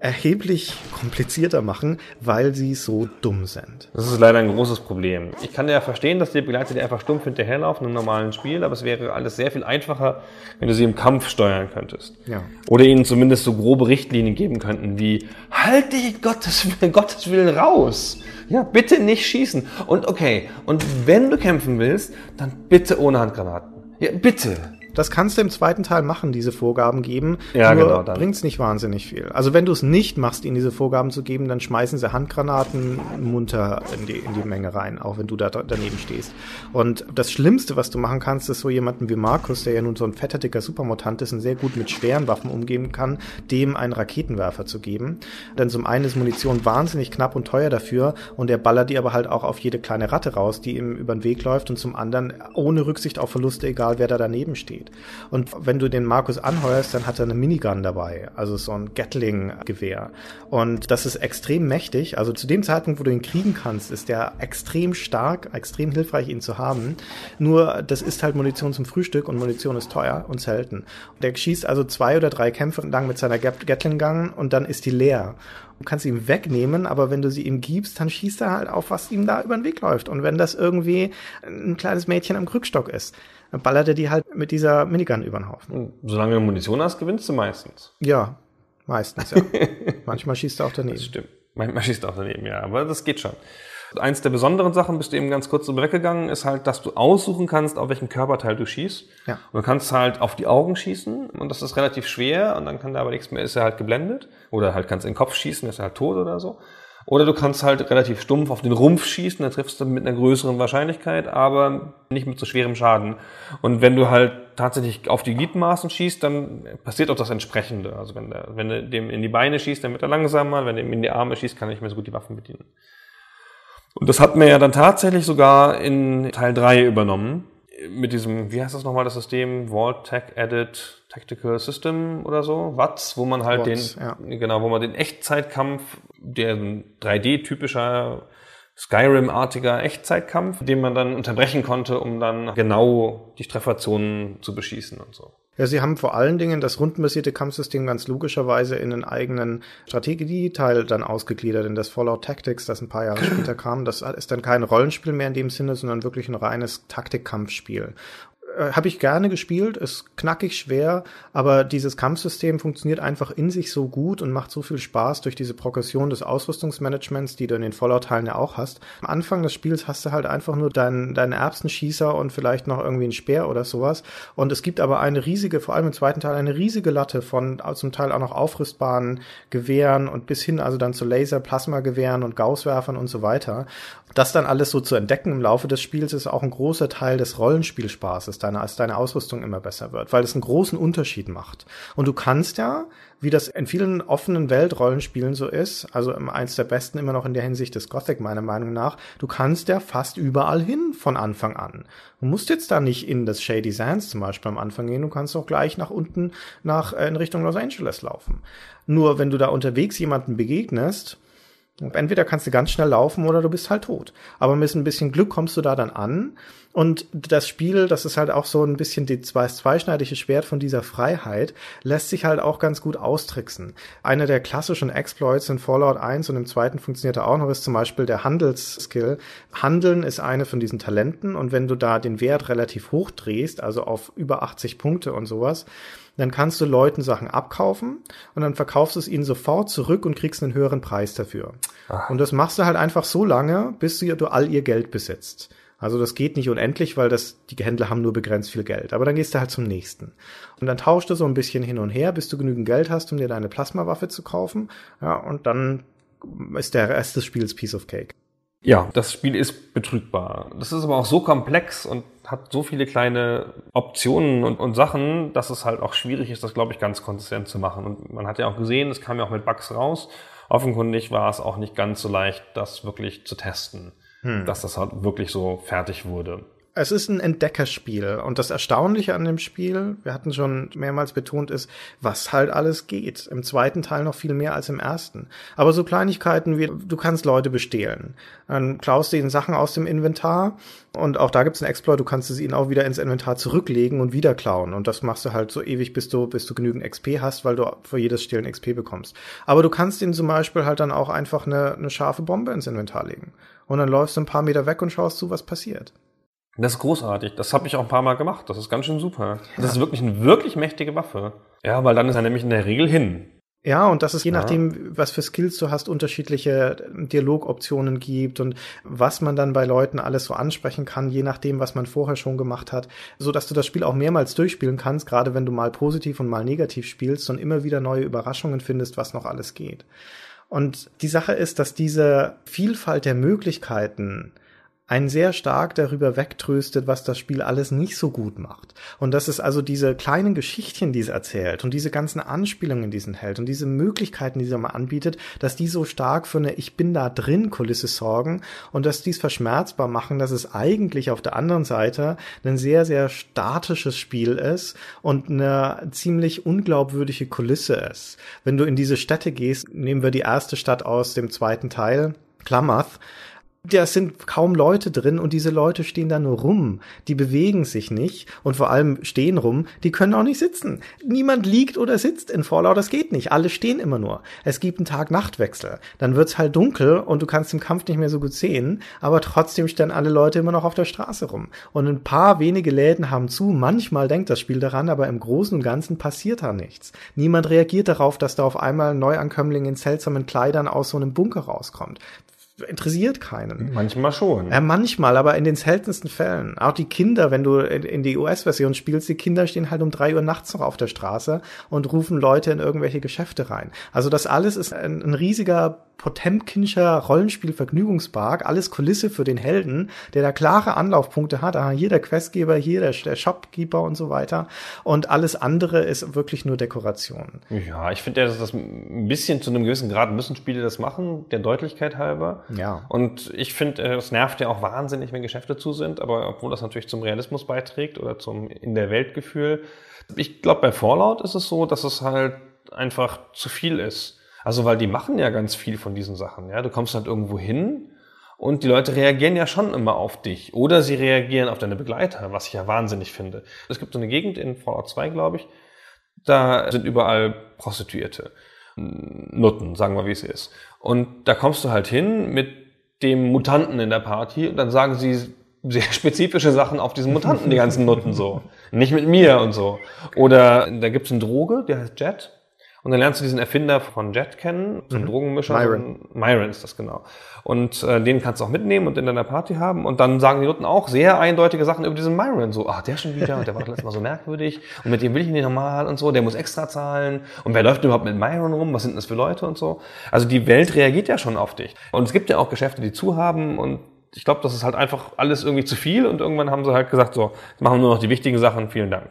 erheblich komplizierter machen, weil sie so dumm sind.
Das ist leider ein großes Problem. Ich kann ja verstehen, dass die Begleiter dir einfach stumpf hinterherlaufen im normalen Spiel, aber es wäre alles sehr viel einfacher, wenn du sie im Kampf steuern könntest.
Ja.
Oder ihnen zumindest so grobe Richtlinien geben könnten, wie halt dich Gottes Gottes Willen raus. Ja, bitte nicht schießen. Und okay, und wenn du kämpfen willst, dann bitte ohne Handgranaten. Ja, bitte.
Das kannst du im zweiten Teil machen, diese Vorgaben geben.
Ja,
nur
genau, dann.
bringt's nicht wahnsinnig viel. Also wenn du es nicht machst, ihnen diese Vorgaben zu geben, dann schmeißen sie Handgranaten munter in die, in die Menge rein, auch wenn du da daneben stehst. Und das Schlimmste, was du machen kannst, ist so jemanden wie Markus, der ja nun so ein fetter, dicker Supermutant ist und sehr gut mit schweren Waffen umgehen kann, dem einen Raketenwerfer zu geben. Denn zum einen ist Munition wahnsinnig knapp und teuer dafür und der ballert die aber halt auch auf jede kleine Ratte raus, die ihm über den Weg läuft und zum anderen ohne Rücksicht auf Verluste, egal wer da daneben steht. Und wenn du den Markus anheuerst, dann hat er eine Minigun dabei, also so ein Gatling-Gewehr. Und das ist extrem mächtig. Also zu dem Zeitpunkt, wo du ihn kriegen kannst, ist der extrem stark, extrem hilfreich, ihn zu haben. Nur, das ist halt Munition zum Frühstück und Munition ist teuer und selten. Der schießt also zwei oder drei Kämpfe lang mit seiner Gatling-Gun und dann ist die leer. Du kannst ihn wegnehmen, aber wenn du sie ihm gibst, dann schießt er halt auf, was ihm da über den Weg läuft. Und wenn das irgendwie ein kleines Mädchen am Krückstock ist, dann ballert er die halt mit dieser Minigun über den Haufen.
Solange du Munition hast, gewinnst du meistens.
Ja, meistens, ja. Manchmal schießt er auch daneben.
Das stimmt. Manchmal schießt er auch daneben, ja, aber das geht schon. Eins der besonderen Sachen, bist du eben ganz kurz drüber weggegangen, ist halt, dass du aussuchen kannst, auf welchen Körperteil du schießt.
Ja.
Und du kannst halt auf die Augen schießen und das ist relativ schwer und dann kann da aber nichts mehr, ist er halt geblendet. Oder halt kannst in den Kopf schießen, ist er halt tot oder so. Oder du kannst halt relativ stumpf auf den Rumpf schießen, da triffst du mit einer größeren Wahrscheinlichkeit, aber nicht mit so schwerem Schaden. Und wenn du halt tatsächlich auf die Gliedmaßen schießt, dann passiert auch das Entsprechende. Also wenn, der, wenn du dem in die Beine schießt, dann wird er langsamer, wenn du ihm in die Arme schießt, kann er nicht mehr so gut die Waffen bedienen. Und das hat mir ja dann tatsächlich sogar in Teil 3 übernommen. Mit diesem, wie heißt das nochmal, das System? Vault Tech Edit Tactical System oder so, WATS, wo man halt
WATS,
den,
ja.
genau, wo man den Echtzeitkampf, der ein 3D-typischer Skyrim-artiger Echtzeitkampf, den man dann unterbrechen konnte, um dann genau die Trefferzonen zu beschießen und so.
Ja, sie haben vor allen Dingen das rundenbasierte Kampfsystem ganz logischerweise in einen eigenen Strategieteil dann ausgegliedert, in das Fallout Tactics, das ein paar Jahre später kam. Das ist dann kein Rollenspiel mehr in dem Sinne, sondern wirklich ein reines Taktikkampfspiel äh, habe ich gerne gespielt, ist knackig schwer, aber dieses Kampfsystem funktioniert einfach in sich so gut und macht so viel Spaß durch diese Progression des Ausrüstungsmanagements, die du in den Fallout-Teilen ja auch hast. Am Anfang des Spiels hast du halt einfach nur deinen, deinen Erbsenschießer und vielleicht noch irgendwie einen Speer oder sowas. Und es gibt aber eine riesige, vor allem im zweiten Teil, eine riesige Latte von zum Teil auch noch aufrüstbaren Gewehren und bis hin also dann zu Laser, Plasmagewehren und Gausswerfern und so weiter. Das dann alles so zu entdecken im Laufe des Spiels ist auch ein großer Teil des Rollenspielspaßes, deine, als deine Ausrüstung immer besser wird, weil es einen großen Unterschied macht. Und du kannst ja, wie das in vielen offenen Weltrollenspielen so ist, also eins der besten immer noch in der Hinsicht des Gothic meiner Meinung nach, du kannst ja fast überall hin von Anfang an. Du musst jetzt da nicht in das Shady Sands zum Beispiel am Anfang gehen, du kannst auch gleich nach unten nach, äh, in Richtung Los Angeles laufen. Nur wenn du da unterwegs jemanden begegnest, Entweder kannst du ganz schnell laufen oder du bist halt tot. Aber mit ein bisschen Glück kommst du da dann an. Und das Spiel, das ist halt auch so ein bisschen die zweischneidige Schwert von dieser Freiheit, lässt sich halt auch ganz gut austricksen. Einer der klassischen Exploits in Fallout 1 und im zweiten funktioniert er auch noch, ist zum Beispiel der Handelsskill. Handeln ist eine von diesen Talenten und wenn du da den Wert relativ hoch drehst, also auf über 80 Punkte und sowas, dann kannst du Leuten Sachen abkaufen und dann verkaufst du es ihnen sofort zurück und kriegst einen höheren Preis dafür. Ach. Und das machst du halt einfach so lange, bis du, du all ihr Geld besitzt. Also das geht nicht unendlich, weil das, die Händler haben nur begrenzt viel Geld. Aber dann gehst du halt zum nächsten. Und dann tauscht du so ein bisschen hin und her, bis du genügend Geld hast, um dir deine Plasmawaffe zu kaufen. Ja, und dann ist der Rest des Spiels Piece of Cake.
Ja, das Spiel ist betrügbar. Das ist aber auch so komplex und hat so viele kleine Optionen und, und Sachen, dass es halt auch schwierig ist, das, glaube ich, ganz konsistent zu machen. Und man hat ja auch gesehen, es kam ja auch mit Bugs raus. Offenkundig war es auch nicht ganz so leicht, das wirklich zu testen, hm. dass das halt wirklich so fertig wurde
es ist ein Entdeckerspiel und das Erstaunliche an dem Spiel, wir hatten schon mehrmals betont, ist, was halt alles geht. Im zweiten Teil noch viel mehr als im ersten. Aber so Kleinigkeiten wie, du kannst Leute bestehlen. Dann klaust du ihnen Sachen aus dem Inventar und auch da gibt's einen Exploit, du kannst es ihnen auch wieder ins Inventar zurücklegen und wieder klauen. Und das machst du halt so ewig, bis du, bis du genügend XP hast, weil du für jedes Stehlen XP bekommst. Aber du kannst ihnen zum Beispiel halt dann auch einfach eine, eine scharfe Bombe ins Inventar legen. Und dann läufst du ein paar Meter weg und schaust zu, was passiert.
Das ist großartig. Das habe ich auch ein paar Mal gemacht. Das ist ganz schön super. Das ist wirklich eine wirklich mächtige Waffe. Ja, weil dann ist er nämlich in der Regel hin.
Ja, und dass es je ja. nachdem, was für Skills du hast, unterschiedliche Dialogoptionen gibt und was man dann bei Leuten alles so ansprechen kann, je nachdem, was man vorher schon gemacht hat, so dass du das Spiel auch mehrmals durchspielen kannst, gerade wenn du mal positiv und mal negativ spielst und immer wieder neue Überraschungen findest, was noch alles geht. Und die Sache ist, dass diese Vielfalt der Möglichkeiten einen sehr stark darüber wegtröstet, was das Spiel alles nicht so gut macht. Und dass es also diese kleinen Geschichtchen, die es erzählt und diese ganzen Anspielungen, die es enthält und diese Möglichkeiten, die es mal anbietet, dass die so stark für eine Ich bin da drin Kulisse sorgen und dass dies verschmerzbar machen, dass es eigentlich auf der anderen Seite ein sehr, sehr statisches Spiel ist und eine ziemlich unglaubwürdige Kulisse ist. Wenn du in diese Städte gehst, nehmen wir die erste Stadt aus dem zweiten Teil, Klamath, da sind kaum Leute drin und diese Leute stehen da nur rum. Die bewegen sich nicht und vor allem stehen rum. Die können auch nicht sitzen. Niemand liegt oder sitzt in Fallout. Das geht nicht. Alle stehen immer nur. Es gibt einen Tag-Nacht-Wechsel. Dann wird's halt dunkel und du kannst im Kampf nicht mehr so gut sehen. Aber trotzdem stehen alle Leute immer noch auf der Straße rum. Und ein paar wenige Läden haben zu. Manchmal denkt das Spiel daran, aber im Großen und Ganzen passiert da nichts. Niemand reagiert darauf, dass da auf einmal ein Neuankömmling in seltsamen Kleidern aus so einem Bunker rauskommt interessiert keinen.
Manchmal schon.
Ja, manchmal, aber in den seltensten Fällen. Auch die Kinder, wenn du in die US-Version spielst, die Kinder stehen halt um drei Uhr nachts noch auf der Straße und rufen Leute in irgendwelche Geschäfte rein. Also das alles ist ein, ein riesiger Potemkinscher Rollenspiel-Vergnügungspark, alles Kulisse für den Helden, der da klare Anlaufpunkte hat. Aha, hier der Questgeber, hier der, der Shopkeeper und so weiter. Und alles andere ist wirklich nur Dekoration.
Ja, ich finde ja, dass das ein bisschen zu einem gewissen Grad müssen Spiele das machen, der Deutlichkeit halber.
Ja.
Und ich finde, es nervt ja auch wahnsinnig, wenn Geschäfte zu sind, aber obwohl das natürlich zum Realismus beiträgt oder zum in der Weltgefühl. Ich glaube, bei Fallout ist es so, dass es halt einfach zu viel ist. Also, weil die machen ja ganz viel von diesen Sachen. Ja, du kommst halt irgendwo hin und die Leute reagieren ja schon immer auf dich. Oder sie reagieren auf deine Begleiter, was ich ja wahnsinnig finde. Es gibt so eine Gegend in Fallout 2, glaube ich, da sind überall Prostituierte. Nutten, sagen wir, wie es ist. Und da kommst du halt hin mit dem Mutanten in der Party und dann sagen sie sehr spezifische Sachen auf diesen Mutanten, die ganzen Nutten so. Nicht mit mir und so. Oder da gibt's einen Droge, der heißt Jet. Und dann lernst du diesen Erfinder von Jet kennen, so einen
Mhm.
Drogenmischer.
Myron.
Myron ist das genau. Und äh, den kannst du auch mitnehmen und in deiner Party haben. Und dann sagen die Nutten auch sehr eindeutige Sachen über diesen Myron. So, ah, der schon wieder, und der war doch letztes Mal so merkwürdig. Und mit dem will ich nicht normal und so, der muss extra zahlen. Und wer läuft denn überhaupt mit Myron rum? Was sind das für Leute und so? Also die Welt reagiert ja schon auf dich. Und es gibt ja auch Geschäfte, die zu haben und ich glaube, das ist halt einfach alles irgendwie zu viel und irgendwann haben sie halt gesagt, so, jetzt machen wir nur noch die wichtigen Sachen, vielen Dank.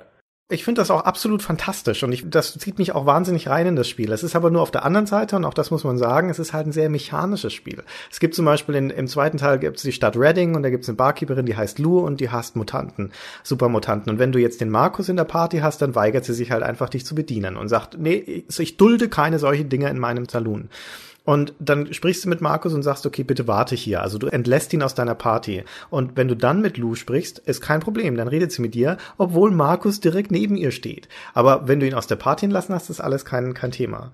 Ich finde das auch absolut fantastisch und ich, das zieht mich auch wahnsinnig rein in das Spiel. Es ist aber nur auf der anderen Seite, und auch das muss man sagen, es ist halt ein sehr mechanisches Spiel. Es gibt zum Beispiel in, im zweiten Teil gibt es die Stadt Reading und da gibt es eine Barkeeperin, die heißt Lou und die hasst Mutanten, Supermutanten. Und wenn du jetzt den Markus in der Party hast, dann weigert sie sich halt einfach, dich zu bedienen und sagt, nee, ich, ich dulde keine solchen Dinge in meinem Saloon. Und dann sprichst du mit Markus und sagst, okay, bitte warte hier. Also du entlässt ihn aus deiner Party. Und wenn du dann mit Lou sprichst, ist kein Problem. Dann redet sie mit dir, obwohl Markus direkt neben ihr steht. Aber wenn du ihn aus der Party entlassen hast, ist alles kein, kein Thema.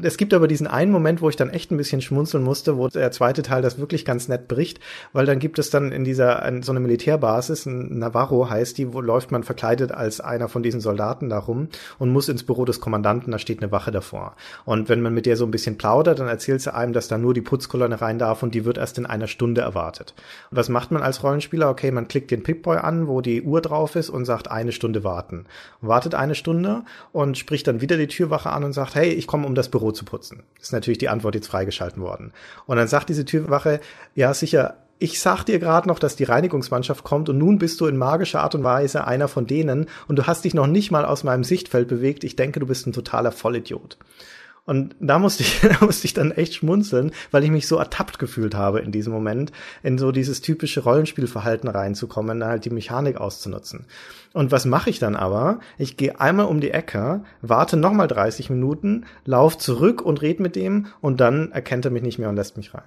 Es gibt aber diesen einen Moment, wo ich dann echt ein bisschen schmunzeln musste, wo der zweite Teil das wirklich ganz nett bricht, weil dann gibt es dann in dieser, in so eine Militärbasis, ein Navarro heißt die, wo läuft man verkleidet als einer von diesen Soldaten da und muss ins Büro des Kommandanten, da steht eine Wache davor. Und wenn man mit der so ein bisschen plaudert, dann erzählt sie einem, dass da nur die Putzkolonne rein darf und die wird erst in einer Stunde erwartet. Und was macht man als Rollenspieler? Okay, man klickt den Pip-Boy an, wo die Uhr drauf ist und sagt eine Stunde warten. Wartet eine Stunde und spricht dann wieder die Türwache an und sagt, hey, ich komme, um das Büro zu putzen. Ist natürlich die Antwort jetzt freigeschalten worden. Und dann sagt diese Türwache, ja sicher, ich sag dir gerade noch, dass die Reinigungsmannschaft kommt und nun bist du in magischer Art und Weise einer von denen und du hast dich noch nicht mal aus meinem Sichtfeld bewegt. Ich denke, du bist ein totaler Vollidiot. Und da musste ich, da musste ich dann echt schmunzeln, weil ich mich so ertappt gefühlt habe in diesem Moment, in so dieses typische Rollenspielverhalten reinzukommen, halt die Mechanik auszunutzen. Und was mache ich dann aber? Ich gehe einmal um die Ecke, warte nochmal 30 Minuten, lauf zurück und red mit dem und dann erkennt er mich nicht mehr und lässt mich rein.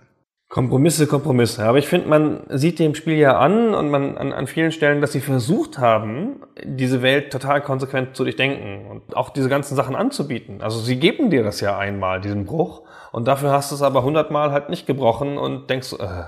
Kompromisse, Kompromisse. Aber ich finde, man sieht dem Spiel ja an und man an, an vielen Stellen, dass sie versucht haben, diese Welt total konsequent zu durchdenken und auch diese ganzen Sachen anzubieten. Also sie geben dir das ja einmal, diesen Bruch, und dafür hast du es aber hundertmal halt nicht gebrochen und denkst, äh.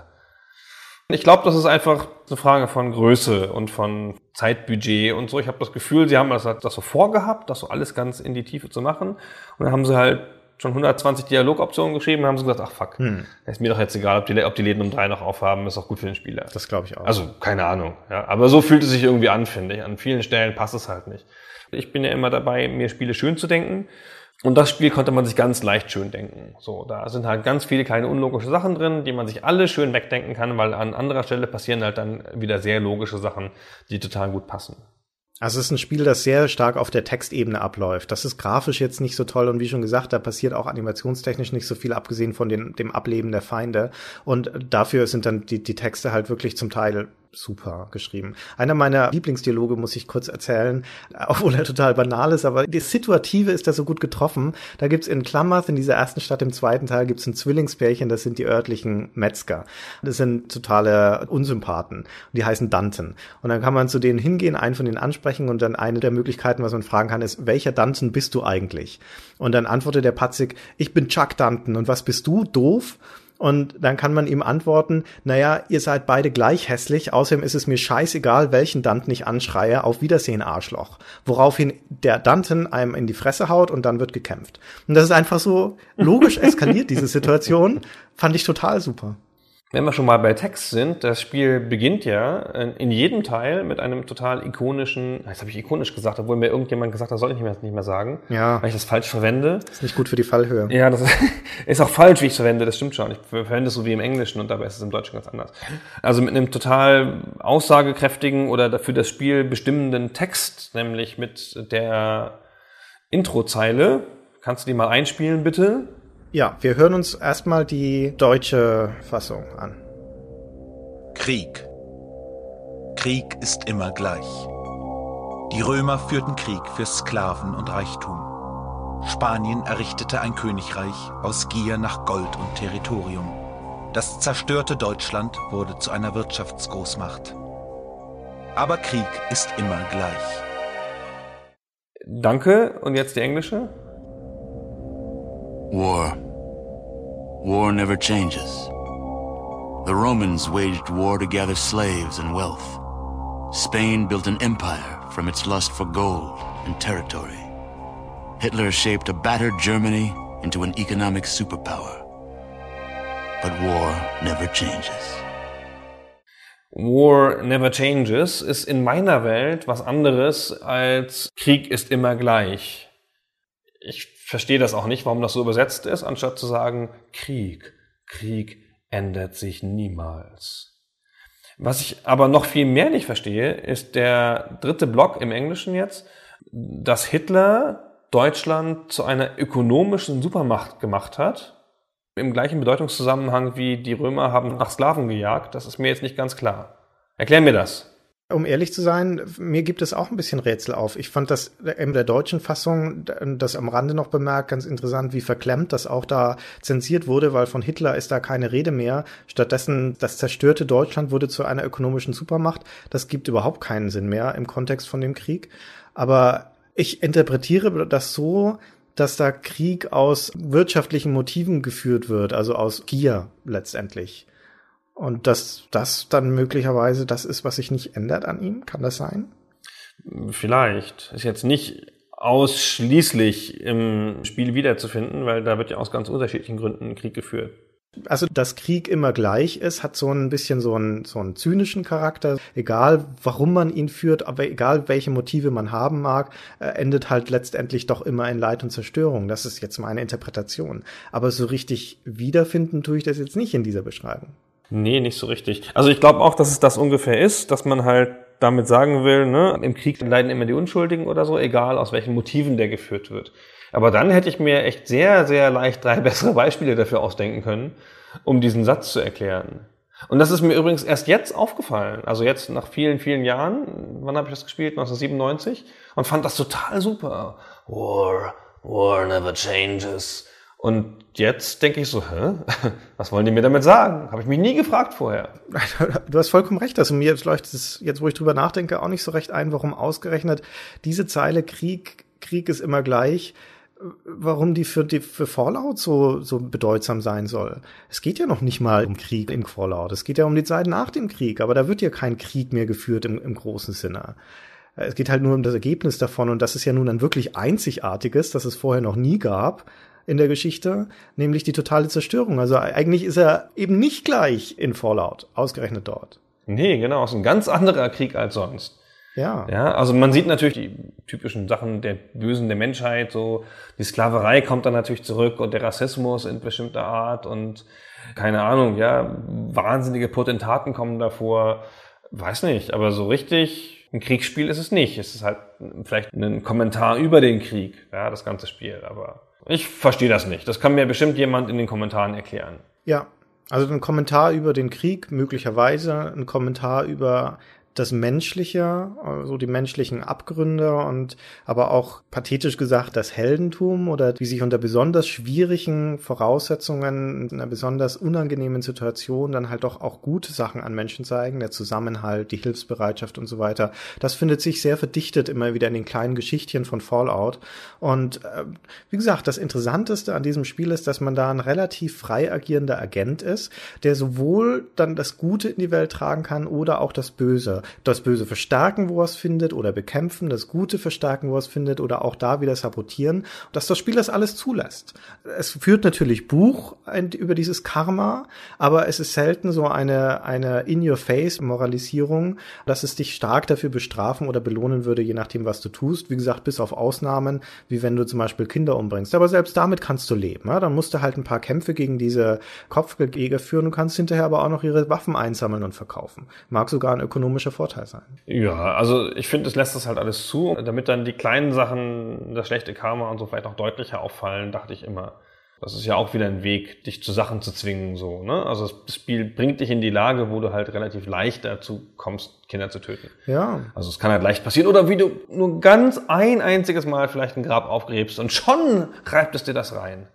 Ich glaube, das ist einfach eine Frage von Größe und von Zeitbudget und so. Ich habe das Gefühl, sie haben das, das so vorgehabt, das so alles ganz in die Tiefe zu machen. Und dann haben sie halt schon 120 Dialogoptionen geschrieben und haben sie gesagt, ach fuck,
Hm.
ist mir doch jetzt egal, ob die, ob die Läden um drei noch aufhaben, ist auch gut für den Spieler.
Das glaube ich auch.
Also, keine Ahnung. Ja. Aber so fühlt es sich irgendwie an, finde ich. An vielen Stellen passt es halt nicht. Ich bin ja immer dabei, mir Spiele schön zu denken. Und das Spiel konnte man sich ganz leicht schön denken. So, da sind halt ganz viele kleine unlogische Sachen drin, die man sich alle schön wegdenken kann, weil an anderer Stelle passieren halt dann wieder sehr logische Sachen, die total gut passen.
Also es ist ein Spiel, das sehr stark auf der Textebene abläuft. Das ist grafisch jetzt nicht so toll und wie schon gesagt, da passiert auch animationstechnisch nicht so viel, abgesehen von den, dem Ableben der Feinde. Und dafür sind dann die, die Texte halt wirklich zum Teil super geschrieben. Einer meiner Lieblingsdialoge muss ich kurz erzählen, obwohl er total banal ist, aber die Situative ist da so gut getroffen. Da gibt's in Klamath, in dieser ersten Stadt im zweiten Teil, gibt's ein Zwillingspärchen, das sind die örtlichen Metzger. Das sind totale Unsympathen. Die heißen Danten. Und dann kann man zu denen hingehen, einen von denen ansprechen und dann eine der Möglichkeiten, was man fragen kann, ist, welcher Danten bist du eigentlich? Und dann antwortet der Patzig, ich bin Chuck Danten. Und was bist du? Doof? Und dann kann man ihm antworten, naja, ihr seid beide gleich hässlich, außerdem ist es mir scheißegal, welchen Danten ich anschreie, auf Wiedersehen, Arschloch. Woraufhin der Danten einem in die Fresse haut und dann wird gekämpft. Und das ist einfach so logisch eskaliert, diese Situation. Fand ich total super.
Wenn wir schon mal bei Text sind, das Spiel beginnt ja in jedem Teil mit einem total ikonischen, jetzt habe ich ikonisch gesagt, obwohl mir irgendjemand gesagt hat, soll ich nicht mehr, nicht mehr sagen,
Ja.
weil ich das falsch verwende.
Ist nicht gut für die Fallhöhe.
Ja, das ist auch falsch, wie ich es verwende, das stimmt schon. Ich verwende es so wie im Englischen und dabei ist es im Deutschen ganz anders. Also mit einem total aussagekräftigen oder dafür das Spiel bestimmenden Text, nämlich mit der Introzeile. Kannst du die mal einspielen, bitte?
Ja, wir hören uns erstmal die deutsche Fassung an.
Krieg. Krieg ist immer gleich. Die Römer führten Krieg für Sklaven und Reichtum. Spanien errichtete ein Königreich aus Gier nach Gold und Territorium. Das zerstörte Deutschland wurde zu einer Wirtschaftsgroßmacht. Aber Krieg ist immer gleich.
Danke. Und jetzt die englische?
War. War never changes. The Romans waged war to gather slaves and wealth. Spain built an empire from its lust for gold and territory. Hitler shaped a battered Germany into an economic superpower. But war never changes.
War never changes ist in meiner Welt was anderes als Krieg ist immer gleich. Ich verstehe das auch nicht, warum das so übersetzt ist, anstatt zu sagen Krieg. Krieg ändert sich niemals. Was ich aber noch viel mehr nicht verstehe, ist der dritte Block im Englischen jetzt, dass Hitler Deutschland zu einer ökonomischen Supermacht gemacht hat. Im gleichen Bedeutungszusammenhang wie die Römer haben nach Sklaven gejagt. Das ist mir jetzt nicht ganz klar. Erklär mir das.
Um ehrlich zu sein, mir gibt es auch ein bisschen Rätsel auf. Ich fand das in der deutschen Fassung, das am Rande noch bemerkt, ganz interessant, wie verklemmt das auch da zensiert wurde, weil von Hitler ist da keine Rede mehr. Stattdessen, das zerstörte Deutschland wurde zu einer ökonomischen Supermacht. Das gibt überhaupt keinen Sinn mehr im Kontext von dem Krieg. Aber ich interpretiere das so, dass da Krieg aus wirtschaftlichen Motiven geführt wird, also aus Gier letztendlich. Und dass das dann möglicherweise das ist, was sich nicht ändert an ihm? Kann das sein?
Vielleicht. Ist jetzt nicht ausschließlich im Spiel wiederzufinden, weil da wird ja aus ganz unterschiedlichen Gründen Krieg geführt.
Also, dass Krieg immer gleich ist, hat so ein bisschen so einen, so einen zynischen Charakter. Egal, warum man ihn führt, aber egal, welche Motive man haben mag, äh, endet halt letztendlich doch immer in Leid und Zerstörung. Das ist jetzt meine Interpretation. Aber so richtig wiederfinden tue ich das jetzt nicht in dieser Beschreibung.
Nee, nicht so richtig. Also ich glaube auch, dass es das ungefähr ist, dass man halt damit sagen will, ne, im Krieg leiden immer die Unschuldigen oder so, egal aus welchen Motiven der geführt wird. Aber dann hätte ich mir echt sehr, sehr leicht drei bessere Beispiele dafür ausdenken können, um diesen Satz zu erklären. Und das ist mir übrigens erst jetzt aufgefallen. Also jetzt nach vielen, vielen Jahren. Wann habe ich das gespielt? 1997. Und fand das total super. War, war never changes. Und jetzt denke ich so, hä? Was wollen die mir damit sagen? Habe ich mich nie gefragt vorher.
Du hast vollkommen recht. Also mir leuchtet es jetzt, wo ich drüber nachdenke, auch nicht so recht ein, warum ausgerechnet diese Zeile Krieg, Krieg ist immer gleich, warum die für, die für Fallout so, so bedeutsam sein soll. Es geht ja noch nicht mal um Krieg in Fallout. Es geht ja um die Zeit nach dem Krieg. Aber da wird ja kein Krieg mehr geführt im, im großen Sinne. Es geht halt nur um das Ergebnis davon. Und das ist ja nun ein wirklich einzigartiges, das es vorher noch nie gab in der Geschichte, nämlich die totale Zerstörung. Also eigentlich ist er eben nicht gleich in Fallout, ausgerechnet dort.
Nee, genau, es ist ein ganz anderer Krieg als sonst.
Ja.
Ja, also man sieht natürlich die typischen Sachen der Bösen der Menschheit, so die Sklaverei kommt dann natürlich zurück und der Rassismus in bestimmter Art und keine Ahnung, ja, wahnsinnige Potentaten kommen davor. Weiß nicht, aber so richtig ein Kriegsspiel ist es nicht. Es ist halt vielleicht ein Kommentar über den Krieg, ja, das ganze Spiel, aber ich verstehe das nicht. Das kann mir bestimmt jemand in den Kommentaren erklären.
Ja, also ein Kommentar über den Krieg, möglicherweise ein Kommentar über das Menschliche, also die menschlichen Abgründe und aber auch pathetisch gesagt das Heldentum oder wie sich unter besonders schwierigen Voraussetzungen, in einer besonders unangenehmen Situation dann halt doch auch gute Sachen an Menschen zeigen, der Zusammenhalt, die Hilfsbereitschaft und so weiter. Das findet sich sehr verdichtet immer wieder in den kleinen Geschichtchen von Fallout. Und äh, wie gesagt, das Interessanteste an diesem Spiel ist, dass man da ein relativ frei agierender Agent ist, der sowohl dann das Gute in die Welt tragen kann oder auch das Böse. Das Böse verstärken, wo er es findet, oder bekämpfen, das Gute verstärken, wo er es findet, oder auch da wieder sabotieren, dass das Spiel das alles zulässt. Es führt natürlich Buch über dieses Karma, aber es ist selten so eine, eine In-Your-Face-Moralisierung, dass es dich stark dafür bestrafen oder belohnen würde, je nachdem, was du tust. Wie gesagt, bis auf Ausnahmen, wie wenn du zum Beispiel Kinder umbringst. Aber selbst damit kannst du leben. Ja? Dann musst du halt ein paar Kämpfe gegen diese Kopfgeldjäger führen und kannst hinterher aber auch noch ihre Waffen einsammeln und verkaufen. Mag sogar ein ökonomischer Vorteil sein.
Ja, also ich finde, es lässt das halt alles zu, damit dann die kleinen Sachen, das schlechte Karma und so vielleicht noch deutlicher auffallen, dachte ich immer. Das ist ja auch wieder ein Weg, dich zu Sachen zu zwingen, so, ne? Also das Spiel bringt dich in die Lage, wo du halt relativ leicht dazu kommst, Kinder zu töten.
Ja.
Also es kann halt leicht passieren. Oder wie du nur ganz ein einziges Mal vielleicht ein Grab aufgräbst und schon reibt es dir das rein.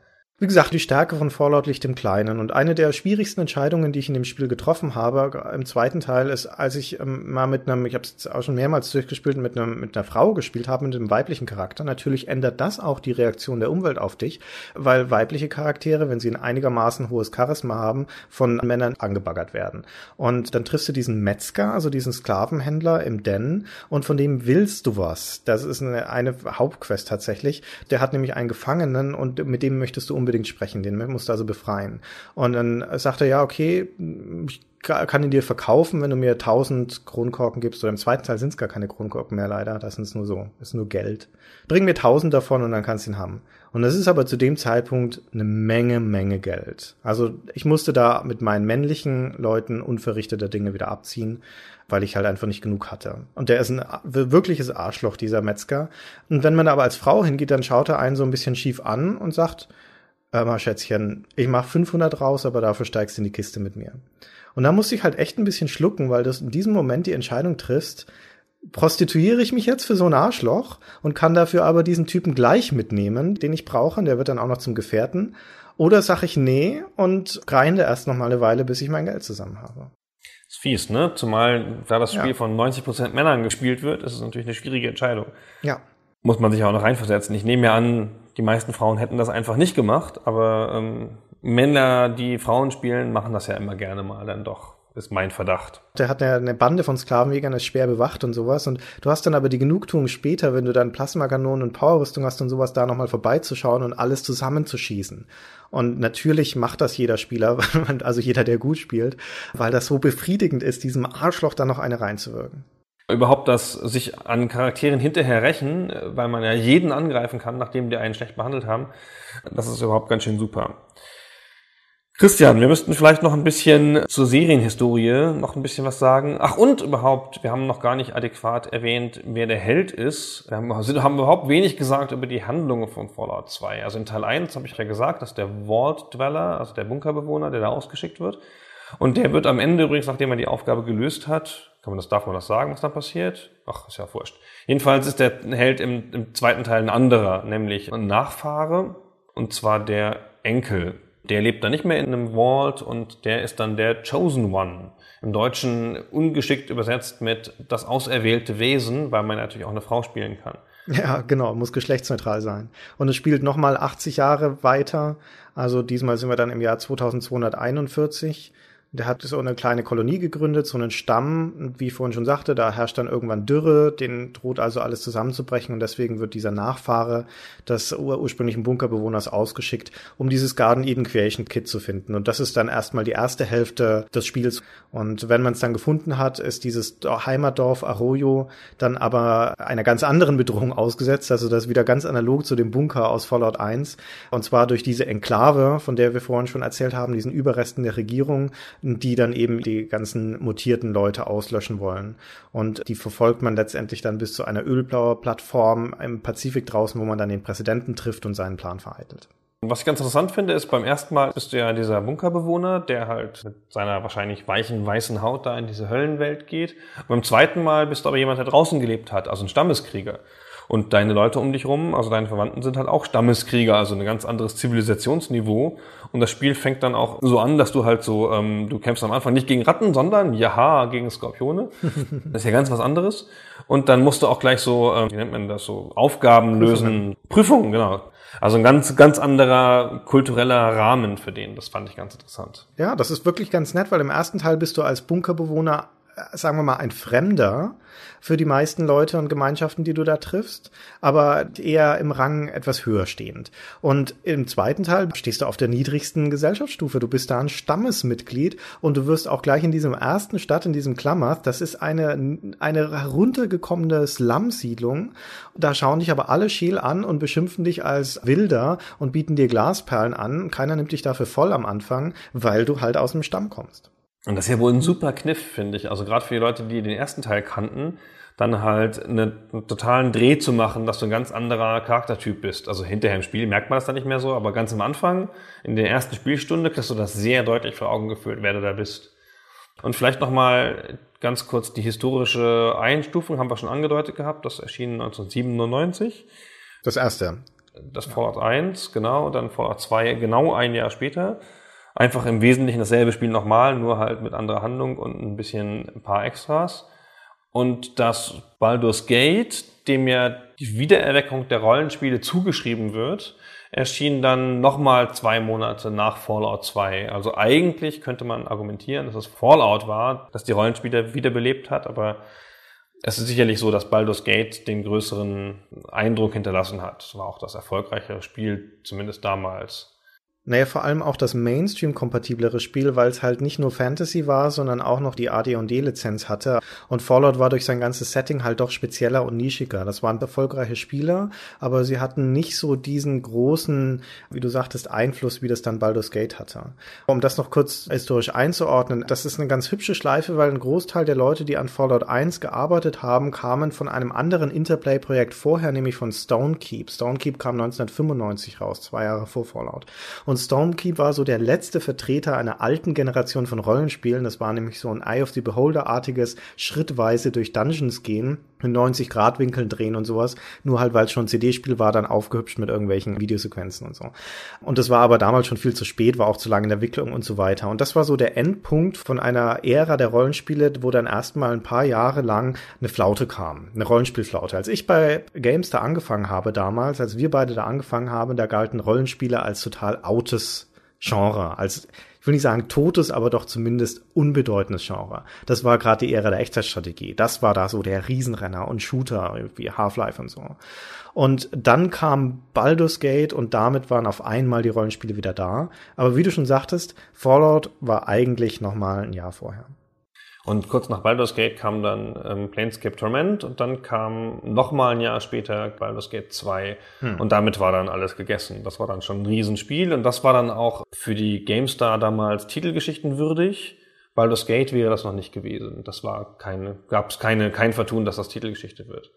Wie gesagt, die Stärke von Fallout liegt im Kleinen. Und eine der schwierigsten Entscheidungen, die ich in dem Spiel getroffen habe, im zweiten Teil, ist, als ich ähm, mal mit einem, ich habe es auch schon mehrmals durchgespielt, mit, einem, mit einer Frau gespielt habe, mit einem weiblichen Charakter. Natürlich ändert das auch die Reaktion der Umwelt auf dich, weil weibliche Charaktere, wenn sie ein einigermaßen hohes Charisma haben, von Männern angebaggert werden. Und dann triffst du diesen Metzger, also diesen Sklavenhändler im Den, und von dem willst du was. Das ist eine, eine Hauptquest tatsächlich. Der hat nämlich einen Gefangenen und mit dem möchtest du unbedingt unbedingt sprechen, den musst du also befreien. Und dann sagt er, ja, okay, ich kann ihn dir verkaufen, wenn du mir 1000 Kronkorken gibst. Oder im zweiten Teil sind es gar keine Kronkorken mehr, leider. Das ist nur so, ist nur Geld. Bring mir 1000 davon und dann kannst du ihn haben. Und das ist aber zu dem Zeitpunkt eine Menge, Menge Geld. Also ich musste da mit meinen männlichen Leuten unverrichteter Dinge wieder abziehen, weil ich halt einfach nicht genug hatte. Und der ist ein wirkliches Arschloch, dieser Metzger. Und wenn man aber als Frau hingeht, dann schaut er einen so ein bisschen schief an und sagt, hör mal Schätzchen, ich mach 500 raus, aber dafür steigst du in die Kiste mit mir. Und da musste ich halt echt ein bisschen schlucken, weil du in diesem Moment die Entscheidung triffst, prostituiere ich mich jetzt für so ein Arschloch und kann dafür aber diesen Typen gleich mitnehmen, den ich brauche, und der wird dann auch noch zum Gefährten. Oder sag ich nee und grinde erst noch mal eine Weile, bis ich mein Geld zusammen habe.
ist fies, ne? Zumal da das Spiel ja. von 90% Männern gespielt wird, ist es natürlich eine schwierige Entscheidung.
Ja.
Muss man sich auch noch reinversetzen. Ich nehme mir an, die meisten Frauen hätten das einfach nicht gemacht, aber ähm, Männer, die Frauen spielen, machen das ja immer gerne mal dann doch. Ist mein Verdacht.
Der hat eine, eine Bande von Sklavenjägern, ist schwer bewacht und sowas. Und du hast dann aber die Genugtuung später, wenn du dann Plasmakanonen und Powerrüstung hast und sowas, da nochmal vorbeizuschauen und alles zusammenzuschießen. Und natürlich macht das jeder Spieler, also jeder, der gut spielt, weil das so befriedigend ist, diesem Arschloch dann noch eine reinzuwirken
überhaupt das sich an Charakteren hinterher rächen, weil man ja jeden angreifen kann, nachdem die einen schlecht behandelt haben, das ist überhaupt ganz schön super. Christian, wir müssten vielleicht noch ein bisschen zur Serienhistorie noch ein bisschen was sagen. Ach und überhaupt, wir haben noch gar nicht adäquat erwähnt, wer der Held ist. Wir haben, also haben überhaupt wenig gesagt über die Handlungen von Fallout 2. Also in Teil 1 habe ich ja gesagt, dass der Vault Dweller, also der Bunkerbewohner, der da ausgeschickt wird, und der wird am Ende übrigens, nachdem er die Aufgabe gelöst hat, kann man das, darf man das sagen, was dann passiert? Ach, ist ja wurscht. Jedenfalls ist der Held im, im zweiten Teil ein anderer, nämlich ein Nachfahre, und zwar der Enkel. Der lebt dann nicht mehr in einem Vault und der ist dann der Chosen One. Im Deutschen ungeschickt übersetzt mit das auserwählte Wesen, weil man natürlich auch eine Frau spielen kann.
Ja, genau, muss geschlechtsneutral sein. Und es spielt nochmal 80 Jahre weiter. Also diesmal sind wir dann im Jahr 2241 der hat so eine kleine Kolonie gegründet, so einen Stamm, wie ich vorhin schon sagte, da herrscht dann irgendwann Dürre, den droht also alles zusammenzubrechen und deswegen wird dieser Nachfahre des ur ursprünglichen Bunkerbewohners ausgeschickt, um dieses Garden Eden Creation Kit zu finden. Und das ist dann erstmal die erste Hälfte des Spiels. Und wenn man es dann gefunden hat, ist dieses Heimatdorf Arroyo dann aber einer ganz anderen Bedrohung ausgesetzt. Also das wieder ganz analog zu dem Bunker aus Fallout 1. Und zwar durch diese Enklave, von der wir vorhin schon erzählt haben, diesen Überresten der Regierung, die dann eben die ganzen mutierten Leute auslöschen wollen. Und die verfolgt man letztendlich dann bis zu einer ölblauer Plattform im Pazifik draußen, wo man dann den Präsidenten trifft und seinen Plan vereitelt.
Was ich ganz interessant finde, ist, beim ersten Mal bist du ja dieser Bunkerbewohner, der halt mit seiner wahrscheinlich weichen, weißen Haut da in diese Höllenwelt geht. Und beim zweiten Mal bist du aber jemand, der draußen gelebt hat, also ein Stammeskrieger. Und deine Leute um dich rum, also deine Verwandten sind halt auch Stammeskrieger, also ein ganz anderes Zivilisationsniveau. Und das Spiel fängt dann auch so an, dass du halt so, ähm, du kämpfst am Anfang nicht gegen Ratten, sondern jaha, gegen Skorpione. Das ist ja ganz was anderes. Und dann musst du auch gleich so, ähm, wie nennt man das, so Aufgaben lösen. Prüfungen, genau. Also ein ganz, ganz anderer kultureller Rahmen für den. Das fand ich ganz interessant.
Ja, das ist wirklich ganz nett, weil im ersten Teil bist du als Bunkerbewohner sagen wir mal, ein Fremder für die meisten Leute und Gemeinschaften, die du da triffst, aber eher im Rang etwas höher stehend. Und im zweiten Teil stehst du auf der niedrigsten Gesellschaftsstufe. Du bist da ein Stammesmitglied und du wirst auch gleich in diesem ersten Stadt, in diesem Klamath, das ist eine, eine heruntergekommene Slum-Siedlung. Da schauen dich aber alle scheel an und beschimpfen dich als Wilder und bieten dir Glasperlen an. Keiner nimmt dich dafür voll am Anfang, weil du halt aus dem Stamm kommst.
Und das ist ja wohl ein super Kniff, finde ich. Also gerade für die Leute, die den ersten Teil kannten, dann halt eine, einen totalen Dreh zu machen, dass du ein ganz anderer Charaktertyp bist. Also hinterher im Spiel merkt man das dann nicht mehr so, aber ganz am Anfang, in der ersten Spielstunde, kriegst du das sehr deutlich vor Augen geführt, wer du da bist. Und vielleicht nochmal ganz kurz die historische Einstufung haben wir schon angedeutet gehabt. Das erschien 1997.
Das erste.
Das Fallout 1, genau, dann Fallout 2 genau ein Jahr später einfach im Wesentlichen dasselbe Spiel nochmal, nur halt mit anderer Handlung und ein bisschen ein paar Extras. Und das Baldur's Gate, dem ja die Wiedererweckung der Rollenspiele zugeschrieben wird, erschien dann nochmal zwei Monate nach Fallout 2. Also eigentlich könnte man argumentieren, dass es Fallout war, dass die Rollenspiele wiederbelebt hat, aber es ist sicherlich so, dass Baldur's Gate den größeren Eindruck hinterlassen hat. Es war auch das erfolgreichere Spiel, zumindest damals.
Naja, vor allem auch das Mainstream-kompatiblere Spiel, weil es halt nicht nur Fantasy war, sondern auch noch die AD&D-Lizenz hatte. Und Fallout war durch sein ganzes Setting halt doch spezieller und nischiger. Das waren erfolgreiche Spieler, aber sie hatten nicht so diesen großen, wie du sagtest, Einfluss, wie das dann Baldur's Gate hatte. Um das noch kurz historisch einzuordnen, das ist eine ganz hübsche Schleife, weil ein Großteil der Leute, die an Fallout 1 gearbeitet haben, kamen von einem anderen Interplay-Projekt vorher, nämlich von Stonekeep. Stonekeep kam 1995 raus, zwei Jahre vor Fallout. Und Stormkeep war so der letzte Vertreter einer alten Generation von Rollenspielen. Das war nämlich so ein Eye of the Beholder-artiges, schrittweise durch Dungeons gehen, in 90 Grad Winkeln drehen und sowas. Nur halt, weil es schon CD-Spiel war, dann aufgehübscht mit irgendwelchen Videosequenzen und so. Und das war aber damals schon viel zu spät, war auch zu lange in der Entwicklung und so weiter. Und das war so der Endpunkt von einer Ära der Rollenspiele, wo dann erstmal ein paar Jahre lang eine Flaute kam. Eine Rollenspielflaute. Als ich bei Games da angefangen habe damals, als wir beide da angefangen haben, da galten Rollenspiele als total out totes Genre, als ich will nicht sagen totes, aber doch zumindest unbedeutendes Genre. Das war gerade die Ära der Echtzeitstrategie. Das war da so der Riesenrenner und Shooter wie Half-Life und so. Und dann kam Baldur's Gate und damit waren auf einmal die Rollenspiele wieder da. Aber wie du schon sagtest, Fallout war eigentlich noch mal ein Jahr vorher.
Und kurz nach Baldur's Gate kam dann ähm, Planescape Torment und dann kam noch mal ein Jahr später Baldur's Gate 2 hm. und damit war dann alles gegessen. Das war dann schon ein Riesenspiel und das war dann auch für die GameStar damals Titelgeschichten würdig. Baldur's Gate wäre das noch nicht gewesen. Das war keine, gab es keine, kein Vertun, dass das Titelgeschichte wird.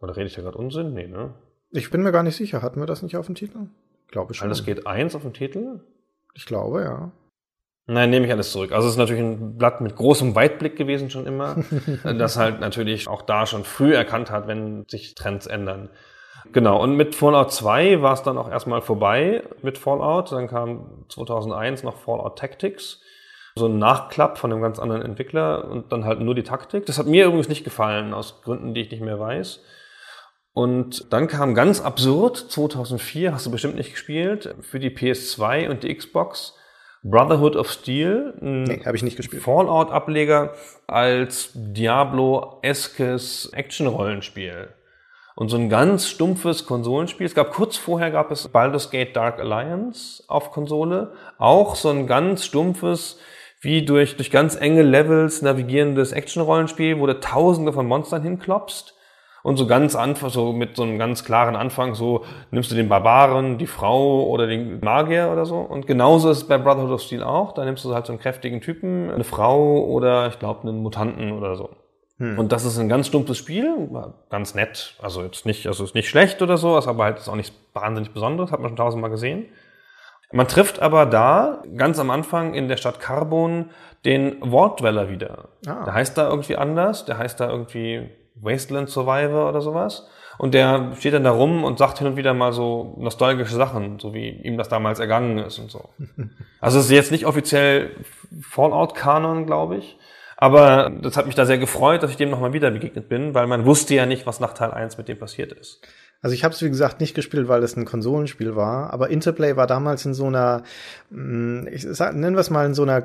Oder rede ich da gerade Unsinn? Nee, ne?
Ich bin mir gar nicht sicher. Hatten wir das nicht auf dem Titel?
Glaube ich schon. Baldur's Gate 1 auf dem Titel?
Ich glaube, ja.
Nein, nehme ich alles zurück. Also es ist natürlich ein Blatt mit großem Weitblick gewesen schon immer, das halt natürlich auch da schon früh erkannt hat, wenn sich Trends ändern. Genau, und mit Fallout 2 war es dann auch erstmal vorbei mit Fallout. Dann kam 2001 noch Fallout Tactics, so ein Nachklapp von einem ganz anderen Entwickler und dann halt nur die Taktik. Das hat mir übrigens nicht gefallen, aus Gründen, die ich nicht mehr weiß. Und dann kam ganz absurd, 2004, hast du bestimmt nicht gespielt, für die PS2 und die Xbox Brotherhood of Steel,
ein nee, habe ich nicht gespielt.
Fallout-Ableger als Diablo-eskes Action-Rollenspiel. Und so ein ganz stumpfes Konsolenspiel. Es gab kurz vorher gab es Baldur's Gate Dark Alliance auf Konsole. Auch so ein ganz stumpfes, wie durch, durch ganz enge Levels navigierendes Action-Rollenspiel, wo du tausende von Monstern hinklopst und so ganz einfach, so mit so einem ganz klaren Anfang, so nimmst du den Barbaren, die Frau oder den Magier oder so. Und genauso ist es bei Brotherhood of Steel auch. Da nimmst du halt so einen kräftigen Typen, eine Frau oder ich glaube einen Mutanten oder so. Hm. Und das ist ein ganz stumpfes Spiel, ganz nett. Also jetzt nicht, also ist nicht schlecht oder so, aber halt ist auch nicht wahnsinnig besonderes, hat man schon tausendmal gesehen. Man trifft aber da ganz am Anfang in der Stadt Carbon den Wortdweller wieder. Ah. Der heißt da irgendwie anders, der heißt da irgendwie Wasteland Survivor oder sowas. Und der steht dann da rum und sagt hin und wieder mal so nostalgische Sachen, so wie ihm das damals ergangen ist und so. Also es ist jetzt nicht offiziell Fallout-Kanon, glaube ich. Aber das hat mich da sehr gefreut, dass ich dem nochmal wieder begegnet bin, weil man wusste ja nicht, was nach Teil 1 mit dem passiert ist.
Also ich habe es wie gesagt nicht gespielt, weil es ein Konsolenspiel war, aber Interplay war damals in so einer, ich sag, nennen wir es mal in so einer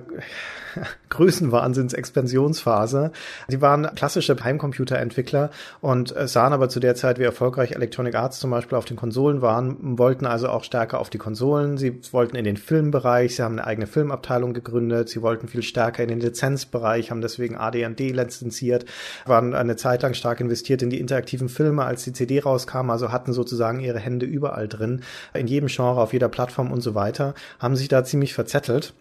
Größenwahnsinns-Expansionsphase. Die waren klassische Heimcomputerentwickler und äh, sahen aber zu der Zeit, wie erfolgreich Electronic Arts zum Beispiel auf den Konsolen waren, wollten also auch stärker auf die Konsolen. Sie wollten in den Filmbereich, sie haben eine eigene Filmabteilung gegründet, sie wollten viel stärker in den Lizenzbereich, haben deswegen AD&D lizenziert, waren eine Zeit lang stark investiert in die interaktiven Filme, als die CD rauskam, also hatten sozusagen ihre Hände überall drin, in jedem Genre, auf jeder Plattform und so weiter, haben sich da ziemlich verzettelt.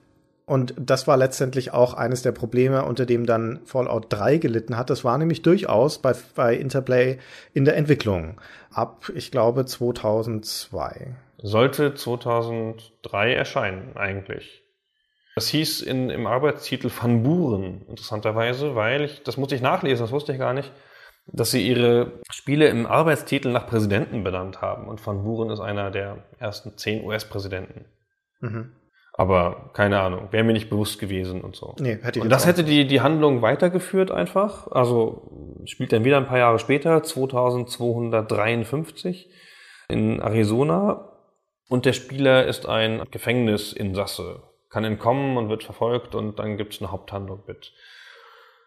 Und das war letztendlich auch eines der Probleme, unter dem dann Fallout 3 gelitten hat. Das war nämlich durchaus bei, bei Interplay in der Entwicklung ab, ich glaube, 2002.
Sollte 2003 erscheinen eigentlich. Das hieß in, im Arbeitstitel Van Buren, interessanterweise, weil ich, das musste ich nachlesen, das wusste ich gar nicht, dass sie ihre Spiele im Arbeitstitel nach Präsidenten benannt haben. Und Van Buren ist einer der ersten zehn US-Präsidenten.
Mhm.
Aber keine Ahnung, wäre mir nicht bewusst gewesen und so.
Nee, hätte ich
und das hätte die, die Handlung weitergeführt einfach. Also spielt dann wieder ein paar Jahre später, 2253 in Arizona. Und der Spieler ist ein Gefängnisinsasse, kann entkommen und wird verfolgt und dann gibt es eine Haupthandlung mit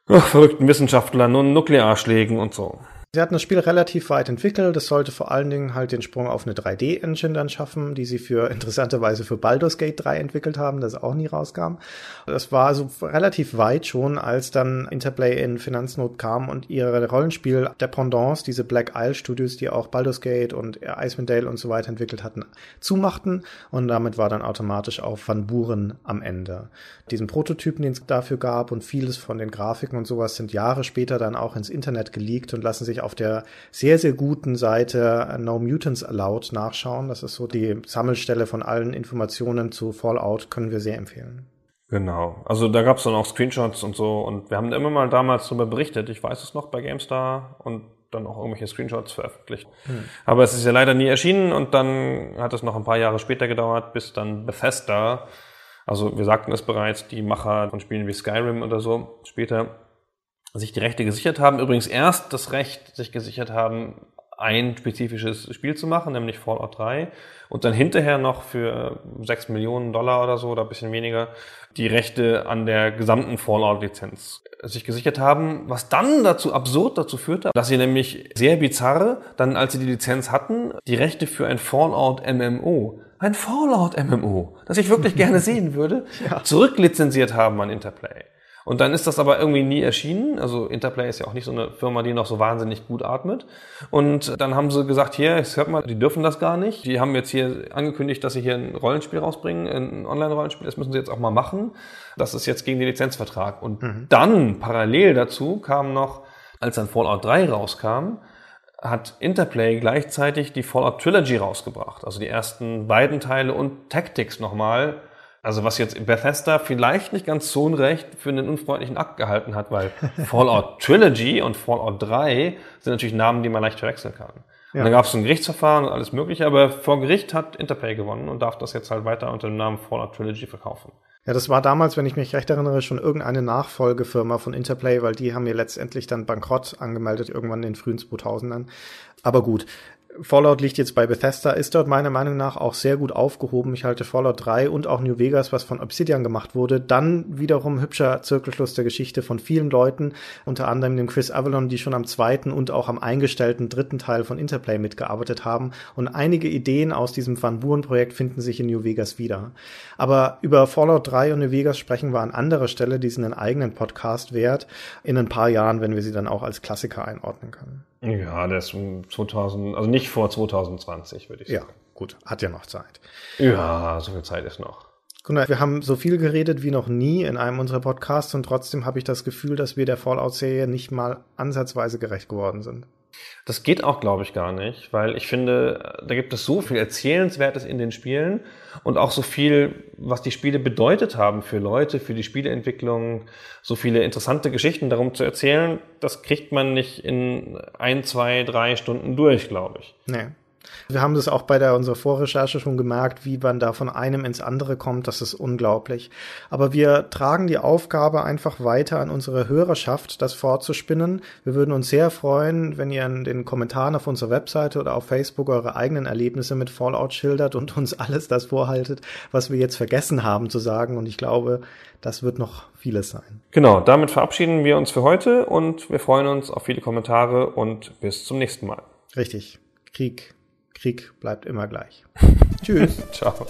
ach, verrückten Wissenschaftlern und Nuklearschlägen und so.
Sie hatten das Spiel relativ weit entwickelt. Das sollte vor allen Dingen halt den Sprung auf eine 3D-Engine dann schaffen, die sie für interessanterweise für Baldur's Gate 3 entwickelt haben, das auch nie rauskam. Das war also relativ weit schon, als dann Interplay in Finanznot kam und ihre Rollenspiel der Pendants, diese Black Isle Studios, die auch Baldur's Gate und Icewind Dale und so weiter entwickelt hatten, zumachten und damit war dann automatisch auch Van Buren am Ende. Diesen Prototypen, den es dafür gab und vieles von den Grafiken und sowas sind Jahre später dann auch ins Internet geleakt und lassen sich auf der sehr, sehr guten Seite No Mutants Allowed nachschauen. Das ist so die Sammelstelle von allen Informationen zu Fallout, können wir sehr empfehlen.
Genau. Also da gab es dann auch Screenshots und so und wir haben immer mal damals darüber berichtet. Ich weiß es noch bei GameStar und dann auch irgendwelche Screenshots veröffentlicht.
Hm.
Aber es ist ja leider nie erschienen und dann hat es noch ein paar Jahre später gedauert, bis dann Bethesda, also wir sagten es bereits, die Macher von Spielen wie Skyrim oder so, später sich die Rechte gesichert haben. Übrigens erst das Recht sich gesichert haben, ein spezifisches Spiel zu machen, nämlich Fallout 3, und dann hinterher noch für 6 Millionen Dollar oder so oder ein bisschen weniger die Rechte an der gesamten Fallout-Lizenz sich gesichert haben, was dann dazu absurd dazu führte, dass sie nämlich sehr bizarre, dann als sie die Lizenz hatten, die Rechte für ein Fallout MMO, ein Fallout MMO, das ich wirklich gerne sehen würde, zurücklizenziert haben an Interplay. Und dann ist das aber irgendwie nie erschienen. Also Interplay ist ja auch nicht so eine Firma, die noch so wahnsinnig gut atmet. Und dann haben sie gesagt, hier, jetzt hört mal, die dürfen das gar nicht. Die haben jetzt hier angekündigt, dass sie hier ein Rollenspiel rausbringen, ein Online-Rollenspiel. Das müssen sie jetzt auch mal machen. Das ist jetzt gegen den Lizenzvertrag. Und dann parallel dazu kam noch, als dann Fallout 3 rauskam, hat Interplay gleichzeitig die Fallout Trilogy rausgebracht. Also die ersten beiden Teile und Tactics nochmal. Also was jetzt Bethesda vielleicht nicht ganz so unrecht für einen unfreundlichen Akt gehalten hat, weil Fallout Trilogy und Fallout 3 sind natürlich Namen, die man leicht verwechseln kann.
Ja.
Und dann gab es ein Gerichtsverfahren und alles mögliche, aber vor Gericht hat Interplay gewonnen und darf das jetzt halt weiter unter dem Namen Fallout Trilogy verkaufen.
Ja, das war damals, wenn ich mich recht erinnere, schon irgendeine Nachfolgefirma von Interplay, weil die haben ja letztendlich dann bankrott angemeldet, irgendwann in den frühen 2000ern. Aber gut. Fallout liegt jetzt bei Bethesda, ist dort meiner Meinung nach auch sehr gut aufgehoben. Ich halte Fallout 3 und auch New Vegas, was von Obsidian gemacht wurde, dann wiederum hübscher Zirkelschluss der Geschichte von vielen Leuten, unter anderem dem Chris Avalon, die schon am zweiten und auch am eingestellten dritten Teil von Interplay mitgearbeitet haben. Und einige Ideen aus diesem Van Buren-Projekt finden sich in New Vegas wieder. Aber über Fallout 3 und New Vegas sprechen wir an anderer Stelle, die sind einen eigenen Podcast wert, in ein paar Jahren, wenn wir sie dann auch als Klassiker einordnen können.
Ja, der ist um 2000, also nicht vor 2020, würde ich
Ja,
sagen.
gut, hat ja noch Zeit.
Ja, so viel Zeit ist noch.
Gunnar, wir haben so viel geredet wie noch nie in einem unserer Podcasts und trotzdem habe ich das Gefühl, dass wir der Fallout-Serie nicht mal ansatzweise gerecht geworden sind.
Das geht auch, glaube ich, gar nicht, weil ich finde, da gibt es so viel Erzählenswertes in den Spielen und auch so viel, was die Spiele bedeutet haben für Leute, für die Spieleentwicklung, so viele interessante Geschichten darum zu erzählen, das kriegt man nicht in ein, zwei, drei Stunden durch, glaube ich.
Nee. Wir haben das auch bei der unserer Vorrecherche schon gemerkt, wie man da von einem ins andere kommt. Das ist unglaublich. Aber wir tragen die Aufgabe einfach weiter an unsere Hörerschaft, das fortzuspinnen. Wir würden uns sehr freuen, wenn ihr in den Kommentaren auf unserer Webseite oder auf Facebook eure eigenen Erlebnisse mit Fallout schildert und uns alles das vorhaltet, was wir jetzt vergessen haben zu sagen. Und ich glaube, das wird noch vieles sein.
Genau, damit verabschieden wir uns für heute und wir freuen uns auf viele Kommentare und bis zum nächsten Mal.
Richtig. Krieg, Krieg bleibt immer gleich. Tschüss.
Ciao.